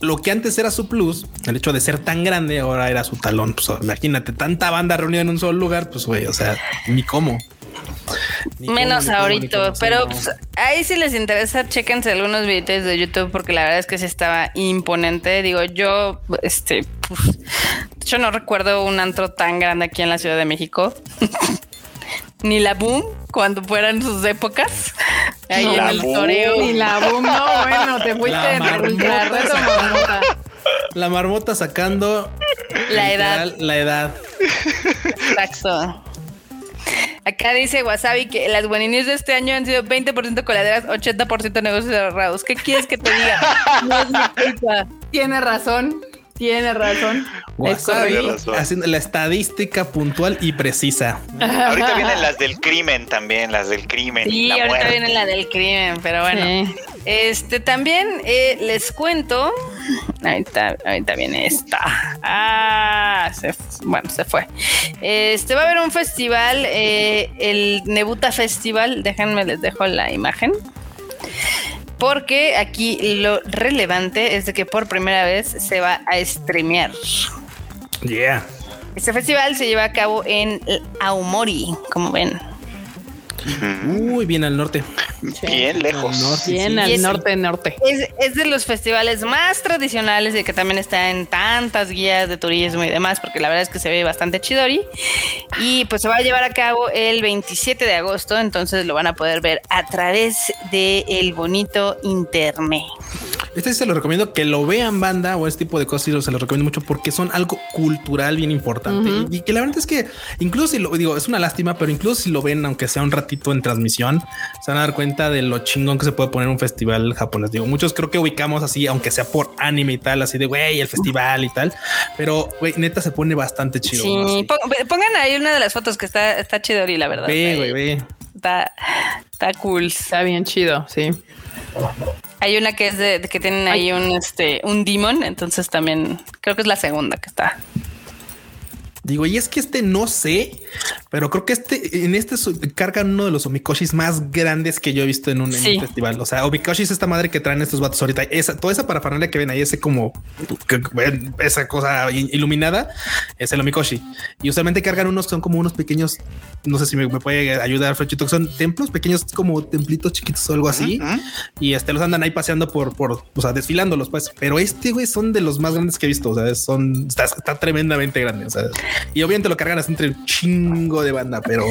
lo que antes era su plus, el hecho de ser tan grande, ahora era su talón. Pues imagínate, tanta banda reunida en un solo lugar, pues güey, o sea, ni cómo. Menos ahorita, pero pues, ahí si les interesa, chéquense algunos videos de YouTube porque la verdad es que sí estaba imponente. Digo, yo, este, yo no recuerdo un antro tan grande aquí en la Ciudad de México. Ni la boom cuando fueran sus épocas. Ahí en el toreo. Ni la boom, no, bueno, te fuiste la marmota, La marmota sacando la edad. La edad. Exacto. Acá dice Wasabi que las News de este año han sido 20% coladeras, 80% negocios cerrados. ¿Qué quieres que te diga? No es mi culpa. Tiene razón. Tiene razón. Haciendo la estadística puntual y precisa. Ahorita vienen las del crimen también, las del crimen. Sí, ahorita vienen las del crimen, pero bueno. Este también eh, les cuento. Ahorita, ahorita viene esta. Ah, bueno, se fue. Este va a haber un festival, eh, el Nebuta Festival. Déjenme les dejo la imagen porque aquí lo relevante es de que por primera vez se va a streamear. Yeah. Este festival se lleva a cabo en Aomori, como ven. Muy bien al norte. Bien lejos. bien al norte, norte. Es, de los festivales más tradicionales y que también está en tantas guías de turismo y demás, porque la verdad es que se ve bastante chidori. Y pues se va a llevar a cabo el 27 de agosto, entonces lo van a poder ver a través del el bonito internet. Este sí se lo recomiendo que lo vean banda o este tipo de cosas. Y se lo recomiendo mucho porque son algo cultural bien importante y, que la verdad es que incluso si lo digo, es una lástima, pero incluso si lo ven, aunque sea un ratito en transmisión, se van a dar cuenta de lo chingón que se puede poner un festival japonés. Digo, muchos creo que ubicamos así, aunque sea por anime y tal, así de güey, el festival y tal, pero güey, neta se pone bastante chido. Sí, pongan ahí una de las fotos que está, está chido y la verdad. Ve, güey, ve. Está, está cool. Está bien chido, sí. Hay una que es de, que tienen ahí un este un demon, entonces también creo que es la segunda que está. Digo, y es que este no sé, pero creo que este en este cargan uno de los omikoshis más grandes que yo he visto en un, festival. O sea, omikoshi es esta madre que traen estos vatos ahorita. Esa, toda esa parafernalia que ven ahí, ese como esa cosa iluminada es el omikoshi. Y usualmente cargan unos son como unos pequeños, no sé si me, puede ayudar, Frechito, que son templos pequeños, como templitos chiquitos o algo así. Y este los andan ahí paseando por, por, o sea, desfilándolos, pues. Pero este güey son de los más grandes que he visto. O sea, son está, está tremendamente grande. O sea, y obviamente lo cargan entre un chingo de banda, pero.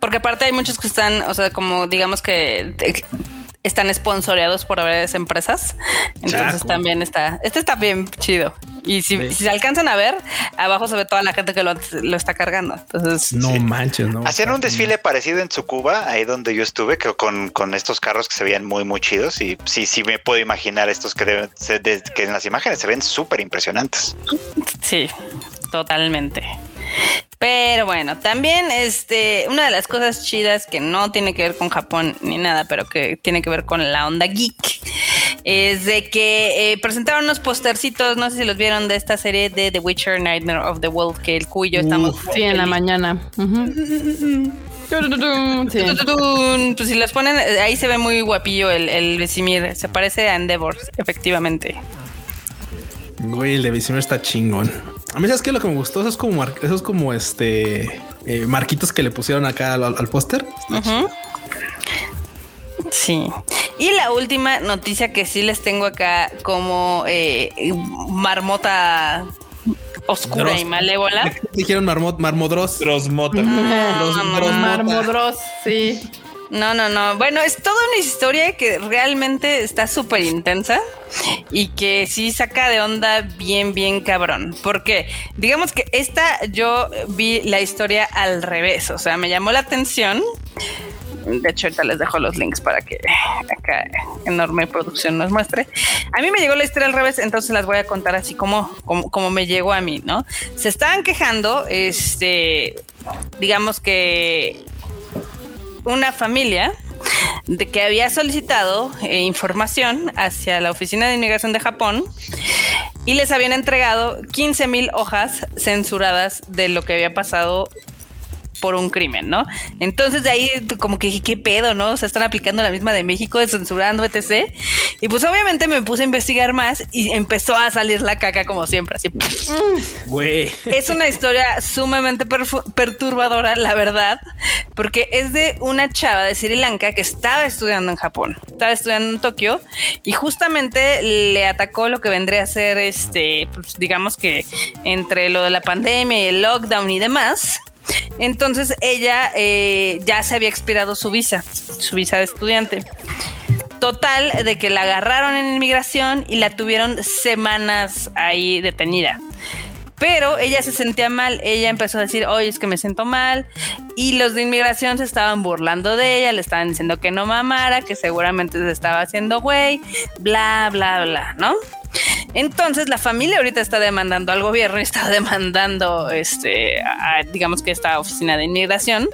Porque aparte hay muchos que están, o sea, como digamos que están sponsoreados por varias empresas. Entonces también está, este está bien chido. Y si, se alcanzan a ver, abajo se ve toda la gente que lo, está cargando. Entonces, no manches, no. Hacían un desfile parecido en Tsukuba, ahí donde yo estuve, que con, con estos carros que se veían muy, muy chidos. Y sí, sí me puedo imaginar estos que, deben, que en las imágenes se ven súper impresionantes. Sí, totalmente. Pero bueno, también este, una de las cosas chidas que no tiene que ver con Japón ni nada, pero que tiene que ver con la onda geek, es de que eh, presentaron unos postercitos, no sé si los vieron, de esta serie de The Witcher Nightmare of the Wolf, que el cuyo estamos. Sí, en la mañana. Pues si los ponen, ahí se ve muy guapillo el, el Vesimir. Se parece a Endeavor, efectivamente. Güey, el de Vesimir está chingón. A mí, ¿sabes qué? Lo que me gustó, eso es como, eso es como este eh, marquitos que le pusieron acá al, póster. Sí. Y la última noticia que sí les tengo acá como eh, marmota oscura y malévola. Dijeron marmot, marmodros. Drosmota. Marmodros, sí. No, no, no. Bueno, es toda una historia que realmente está súper intensa y que sí saca de onda bien, bien cabrón. Porque digamos que esta yo vi la historia al revés, o sea, me llamó la atención. De hecho, ahorita les dejo los links para que acá enorme producción nos muestre. A mí me llegó la historia al revés, entonces las voy a contar así como, como, como me llegó a mí, ¿no? Se estaban quejando, este, digamos que una familia de que había solicitado eh, información hacia la Oficina de Inmigración de Japón y les habían entregado 15 mil hojas censuradas de lo que había pasado por un crimen, ¿no? Entonces de ahí como que dije, ¿qué pedo, no? O sea, están aplicando la misma de México, censurando, etc. Y pues obviamente me puse a investigar más y empezó a salir la caca como siempre, así. Güey. Es una historia sumamente perturbadora, la verdad, porque es de una chava de Sri Lanka que estaba estudiando en Japón, estaba estudiando en Tokio y justamente le atacó lo que vendría a ser este, pues digamos que entre lo de la pandemia y el lockdown y demás, entonces ella eh, ya se había expirado su visa, su visa de estudiante. Total, de que la agarraron en inmigración y la tuvieron semanas ahí detenida. pero ella se sentía mal, ella empezó a decir, oye, es que me siento mal, y los de inmigración se estaban burlando de ella, le estaban diciendo que no mamara, que seguramente se estaba haciendo güey, bla, bla, bla, ¿no? Entonces la familia ahorita está demandando al gobierno, está demandando, este, digamos que esta oficina de inmigración,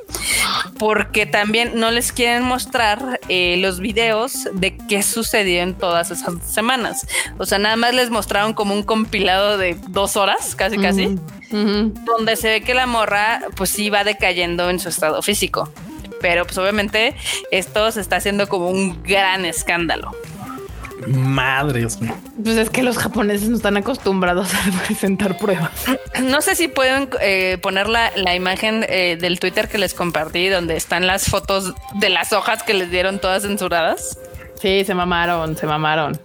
porque también no les quieren mostrar eh, los videos de qué sucedió en todas esas semanas. O sea, nada más les mostraron como un compilado de dos horas, casi, casi, donde se ve que la morra, pues sí va decayendo en su estado físico. Pero pues obviamente esto se está haciendo como un gran escándalo. Madres. Pues es que los japoneses no están acostumbrados a presentar pruebas. No sé si pueden eh, poner la, imagen eh, del Twitter que les compartí, donde están las fotos de las hojas que les dieron todas censuradas. Sí, se mamaron, se mamaron.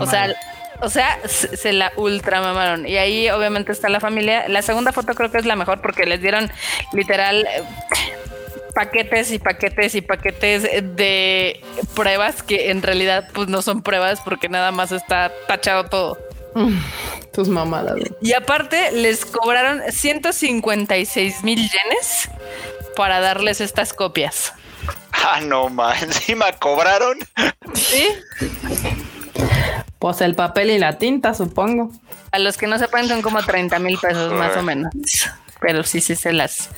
o sea, o sea, se la ultra mamaron. Y ahí obviamente está la familia. La segunda foto creo que es la mejor porque les dieron literal eh, paquetes y paquetes y paquetes de pruebas que en realidad pues no son pruebas porque nada más está tachado todo. Tus mamadas. Y aparte les cobraron 156 mil yenes para darles estas copias. Ah, no, ma, encima cobraron. Sí. Pues el papel y la tinta, supongo. A los que no sepan son como 30 mil pesos más o menos. Pero sí, sí se las,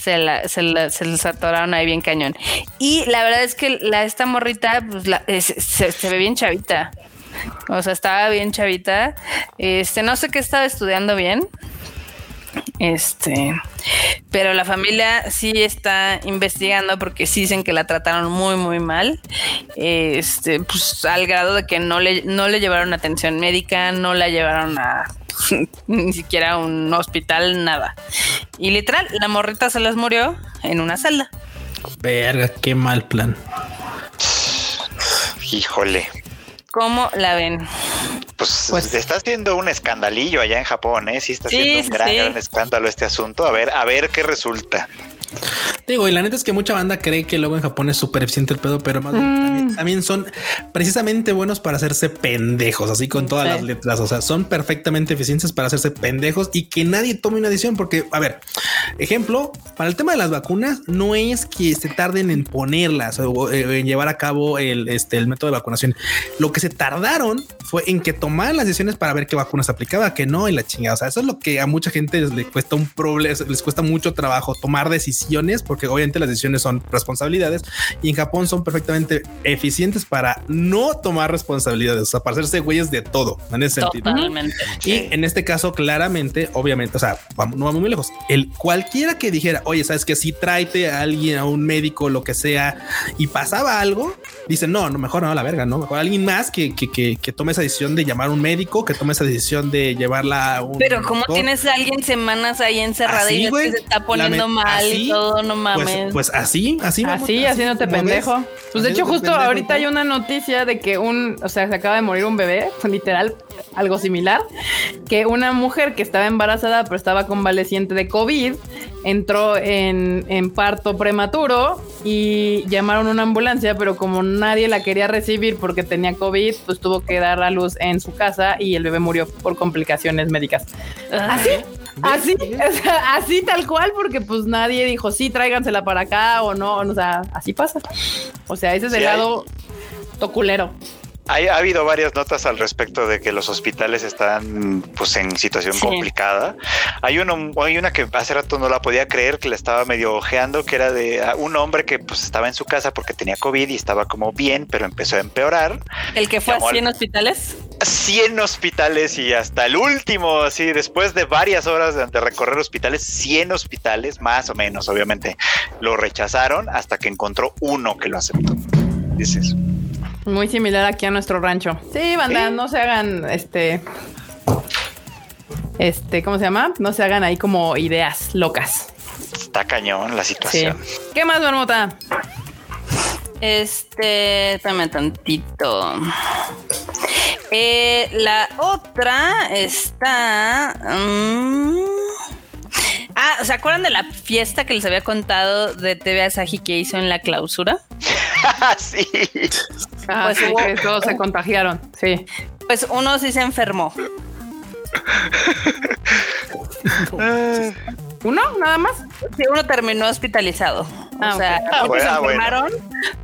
se, la, se, la, se les atoraron ahí bien cañón. Y la verdad es que la, esta morrita pues, la, se, ve bien chavita. O sea, estaba bien chavita. Este, no sé qué estaba estudiando bien. Este, pero la familia sí está investigando porque sí dicen que la trataron muy, muy mal. Este, pues al grado de que no le, no le llevaron atención médica, no la llevaron a ni siquiera un hospital, nada. Y literal, la morrita se las murió en una celda. Verga, qué mal plan. Híjole. ¿Cómo la ven? Pues, pues, está haciendo un escandalillo allá en Japón, ¿eh? Sí, está haciendo un gran, gran escándalo este asunto. A ver, a ver qué resulta. Digo, y la neta es que mucha banda cree que luego en Japón es súper eficiente el pedo, pero más mm. también, son precisamente buenos para hacerse pendejos, así con todas las letras. O sea, son perfectamente eficientes para hacerse pendejos y que nadie tome una decisión. Porque, a ver, ejemplo, para el tema de las vacunas, no es que se tarden en ponerlas o eh, en llevar a cabo el, este, el método de vacunación. Lo que se tardaron fue en que tomaran las decisiones para ver qué vacunas aplicaba, que no, y la chingada. O sea, eso es lo que a mucha gente les, cuesta un problema, les cuesta mucho trabajo tomar decisiones porque obviamente las decisiones son responsabilidades y en Japón son perfectamente eficientes para no tomar responsabilidades, o sea, para hacerse güeyes de todo en ese sentido. Y en este caso, claramente, obviamente, o sea, vamos, no vamos muy lejos. El cualquiera que dijera, oye, sabes que si tráete a alguien, a un médico, lo que sea, y pasaba algo, dicen, no, no, mejor no, la verga, no, mejor alguien más que, que, que, que tome esa decisión de llamar a un médico, que tome esa decisión de llevarla a un. Pero, ¿cómo tienes a alguien semanas ahí encerrada y se está poniendo mal y todo? No pues, mames. Pues, así, así, así, haciéndote pendejo. Pues de hecho, justo ahorita hay una noticia de que un, o sea, se acaba de morir un bebé, literal, algo similar, que una mujer que estaba embarazada pero estaba convaleciente de COVID entró en, en parto prematuro y llamaron una ambulancia, pero como nadie la quería recibir porque tenía COVID, pues tuvo que dar a luz en su casa y el bebé murió por complicaciones médicas. Así, así, así tal cual, porque pues nadie dijo, sí, tráigansela para acá o no, o sea, así pasa. O sea, ese es el lado toculero ha habido varias notas al respecto de que los hospitales están pues en situación complicada. Hay uno, hay una que hace rato no la podía creer que le estaba medio ojeando, que era de ah, un hombre que pues estaba en su casa porque tenía COVID y estaba como bien, pero empezó a empeorar. ¿El que fue a 100 hospitales? 100 hospitales y hasta el último, así después de varias horas de, de recorrer hospitales, 100 hospitales más o menos, obviamente, lo rechazaron hasta que encontró uno que lo aceptó. Dices. Muy similar aquí a nuestro rancho. Sí, banda, no se hagan este. Este, ¿cómo se llama? No se hagan ahí como ideas locas. Está cañón la situación. ¿Qué más, Marmota? Este, dame tantito. Eh, la otra está. Um, ah, ¿se acuerdan de la fiesta que les había contado de TV Asahi que hizo en la clausura? sí. Ah, pues todos se contagiaron. Sí. Pues uno sí se enfermó. ¿Uno? ¿Nada más? Sí, uno terminó hospitalizado. Ah, o sea, ah, se ah, enfermaron,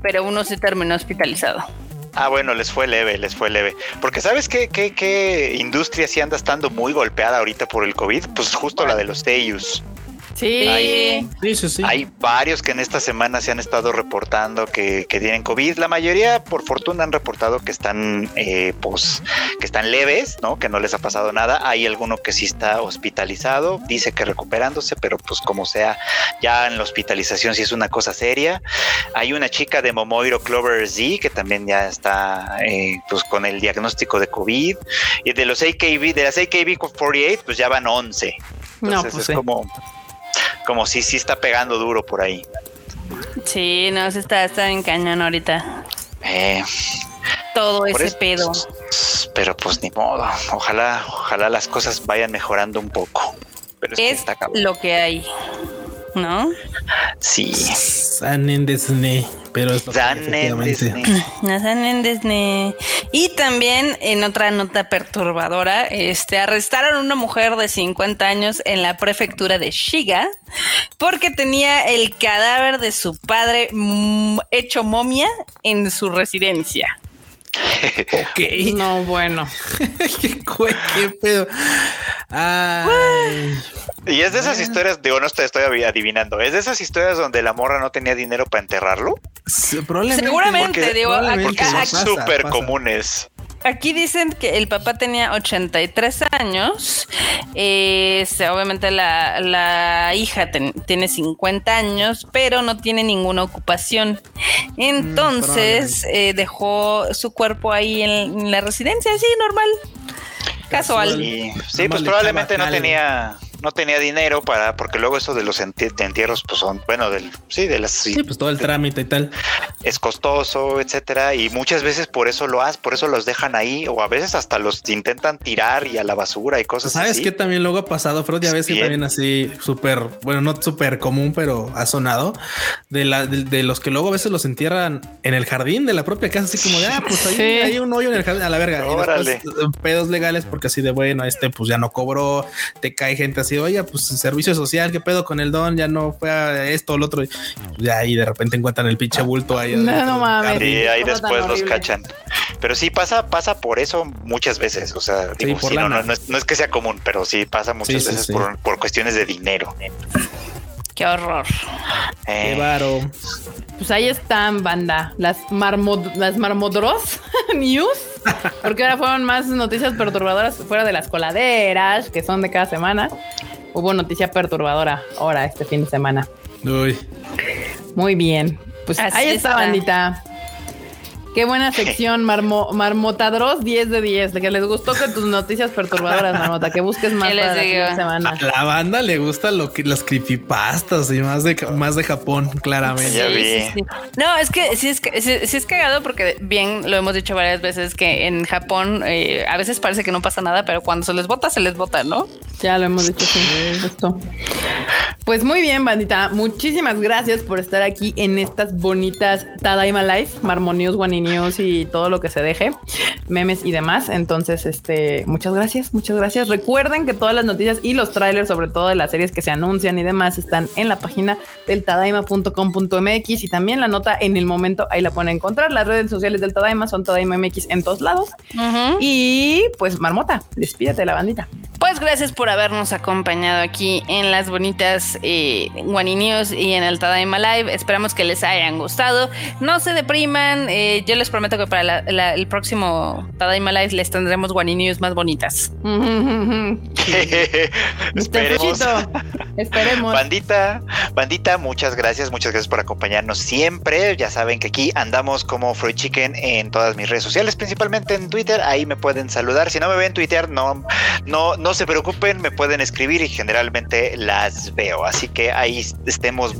pero uno sí terminó hospitalizado. Ah, bueno, les fue leve, les fue leve. Porque ¿sabes qué, qué, qué industria sí anda estando muy golpeada ahorita por el COVID? Pues justo la de los Teus. Sí. Hay, sí, hay varios que en esta semana se han estado reportando que, tienen COVID. La mayoría, por fortuna, han reportado que están, eh, pues, que están leves, ¿no? Que no les ha pasado nada. Hay alguno que sí está hospitalizado, dice que recuperándose, pero pues como sea, ya en la hospitalización sí es una cosa seria. Hay una chica de Momoiro Clover Z que también ya está, eh, pues, con el diagnóstico de COVID. Y de los AKB, de las AKB 48, pues ya van 11. Entonces pues es como como si sí está pegando duro por ahí. Sí, no, se está, está en cañón ahorita. Eh, Todo ese pedo. Pero pues ni modo. Ojalá, ojalá las cosas vayan mejorando un poco. Pero es, lo que hay. ¿No? Sí. Sanen Disney, pero es Sanen Disney. Sanen Disney. Y también en otra nota perturbadora, este arrestaron a una mujer de 50 años en la prefectura de Shiga porque tenía el cadáver de su padre mm, hecho momia en su residencia. Ok. No, bueno. ¿Qué, ¿Qué, pedo? Ay. Y es de esas historias, digo, no estoy, estoy adivinando, es de esas historias donde la morra no tenía dinero para enterrarlo. Seguramente, digo, porque son súper comunes. Aquí dicen que el papá tenía 83 años, obviamente la, hija tiene 50 años, pero no tiene ninguna ocupación. Entonces eh, dejó su cuerpo ahí en, la residencia, así normal. Casual. sí pues probablemente no tenía no tenía dinero para, porque luego eso de los entierros, pues son, bueno, del, sí, de las. Sí, pues todo el trámite y tal. Es costoso, etcétera, y muchas veces por eso lo hacen, por eso los dejan ahí, o a veces hasta los intentan tirar y a la basura y cosas ¿Sabes así. ¿Sabes qué también luego ha pasado, Freud? Ya ves que también así súper, bueno, no súper común, pero ha sonado, de, la, de, los que luego a veces los entierran en el jardín de la propia casa, así como de, ah, pues ahí hay un hoyo en el jardín, a la verga. Órale. pedos legales, porque así de bueno, este pues ya no cobró, te cae gente así, oye, pues servicio social, ¿qué pedo con el don? Ya no fue a esto o lo otro. Y ya ahí de repente encuentran el pinche bulto ahí. No, no mames. Y ahí después los cachan. Pero sí pasa, pasa por eso muchas veces. O sea, digo, no, no, es, que sea común, pero sí pasa muchas veces por, por, cuestiones de dinero. Qué horror. Eh. Qué varo. Pues ahí están, banda. Las, marmod las marmodros news. Porque ahora fueron más noticias perturbadoras fuera de las coladeras, que son de cada semana. Hubo noticia perturbadora ahora, este fin de semana. Uy. Muy bien. Pues ahí está, bandita. Qué buena sección, Marmo, Marmotadros 10 de 10. Que les gustó que tus noticias perturbadoras, Marmota, que busques más para la semana. A la banda le gusta lo que las creepypastas y más de más de Japón, claramente. no, es que sí es, sí, es cagado porque bien lo hemos dicho varias veces que en Japón eh, a veces parece que no pasa nada, pero cuando se les vota, se les vota, ¿no? Ya lo hemos dicho. Pues muy bien, bandita. Muchísimas gracias por estar aquí en estas bonitas Tadaima Life, Marmonios One y todo lo que se deje, memes y demás. Entonces, este, muchas gracias, muchas gracias. Recuerden que todas las noticias y los trailers, sobre todo de las series que se anuncian y demás, están en la página del tadaima.com.mx y también la nota en el momento ahí la pueden encontrar. Las redes sociales del Tadaima son Tadaima MX en todos lados. Y pues, Marmota, despídete la bandita. Pues gracias por habernos acompañado aquí en las bonitas eh, News y en el Tadaima Live. Esperamos que les hayan gustado. No se depriman. Eh, yo les prometo que para el próximo Tadaima Live les tendremos Guani News más bonitas. Esperemos. Esperemos. Bandita, bandita, muchas gracias. Muchas gracias por acompañarnos siempre. Ya saben que aquí andamos como Freud Chicken en todas mis redes sociales, principalmente en Twitter. Ahí me pueden saludar. Si no me ven Twitter, no, no, no se preocupen, me pueden escribir y generalmente las veo. Así que ahí estemos.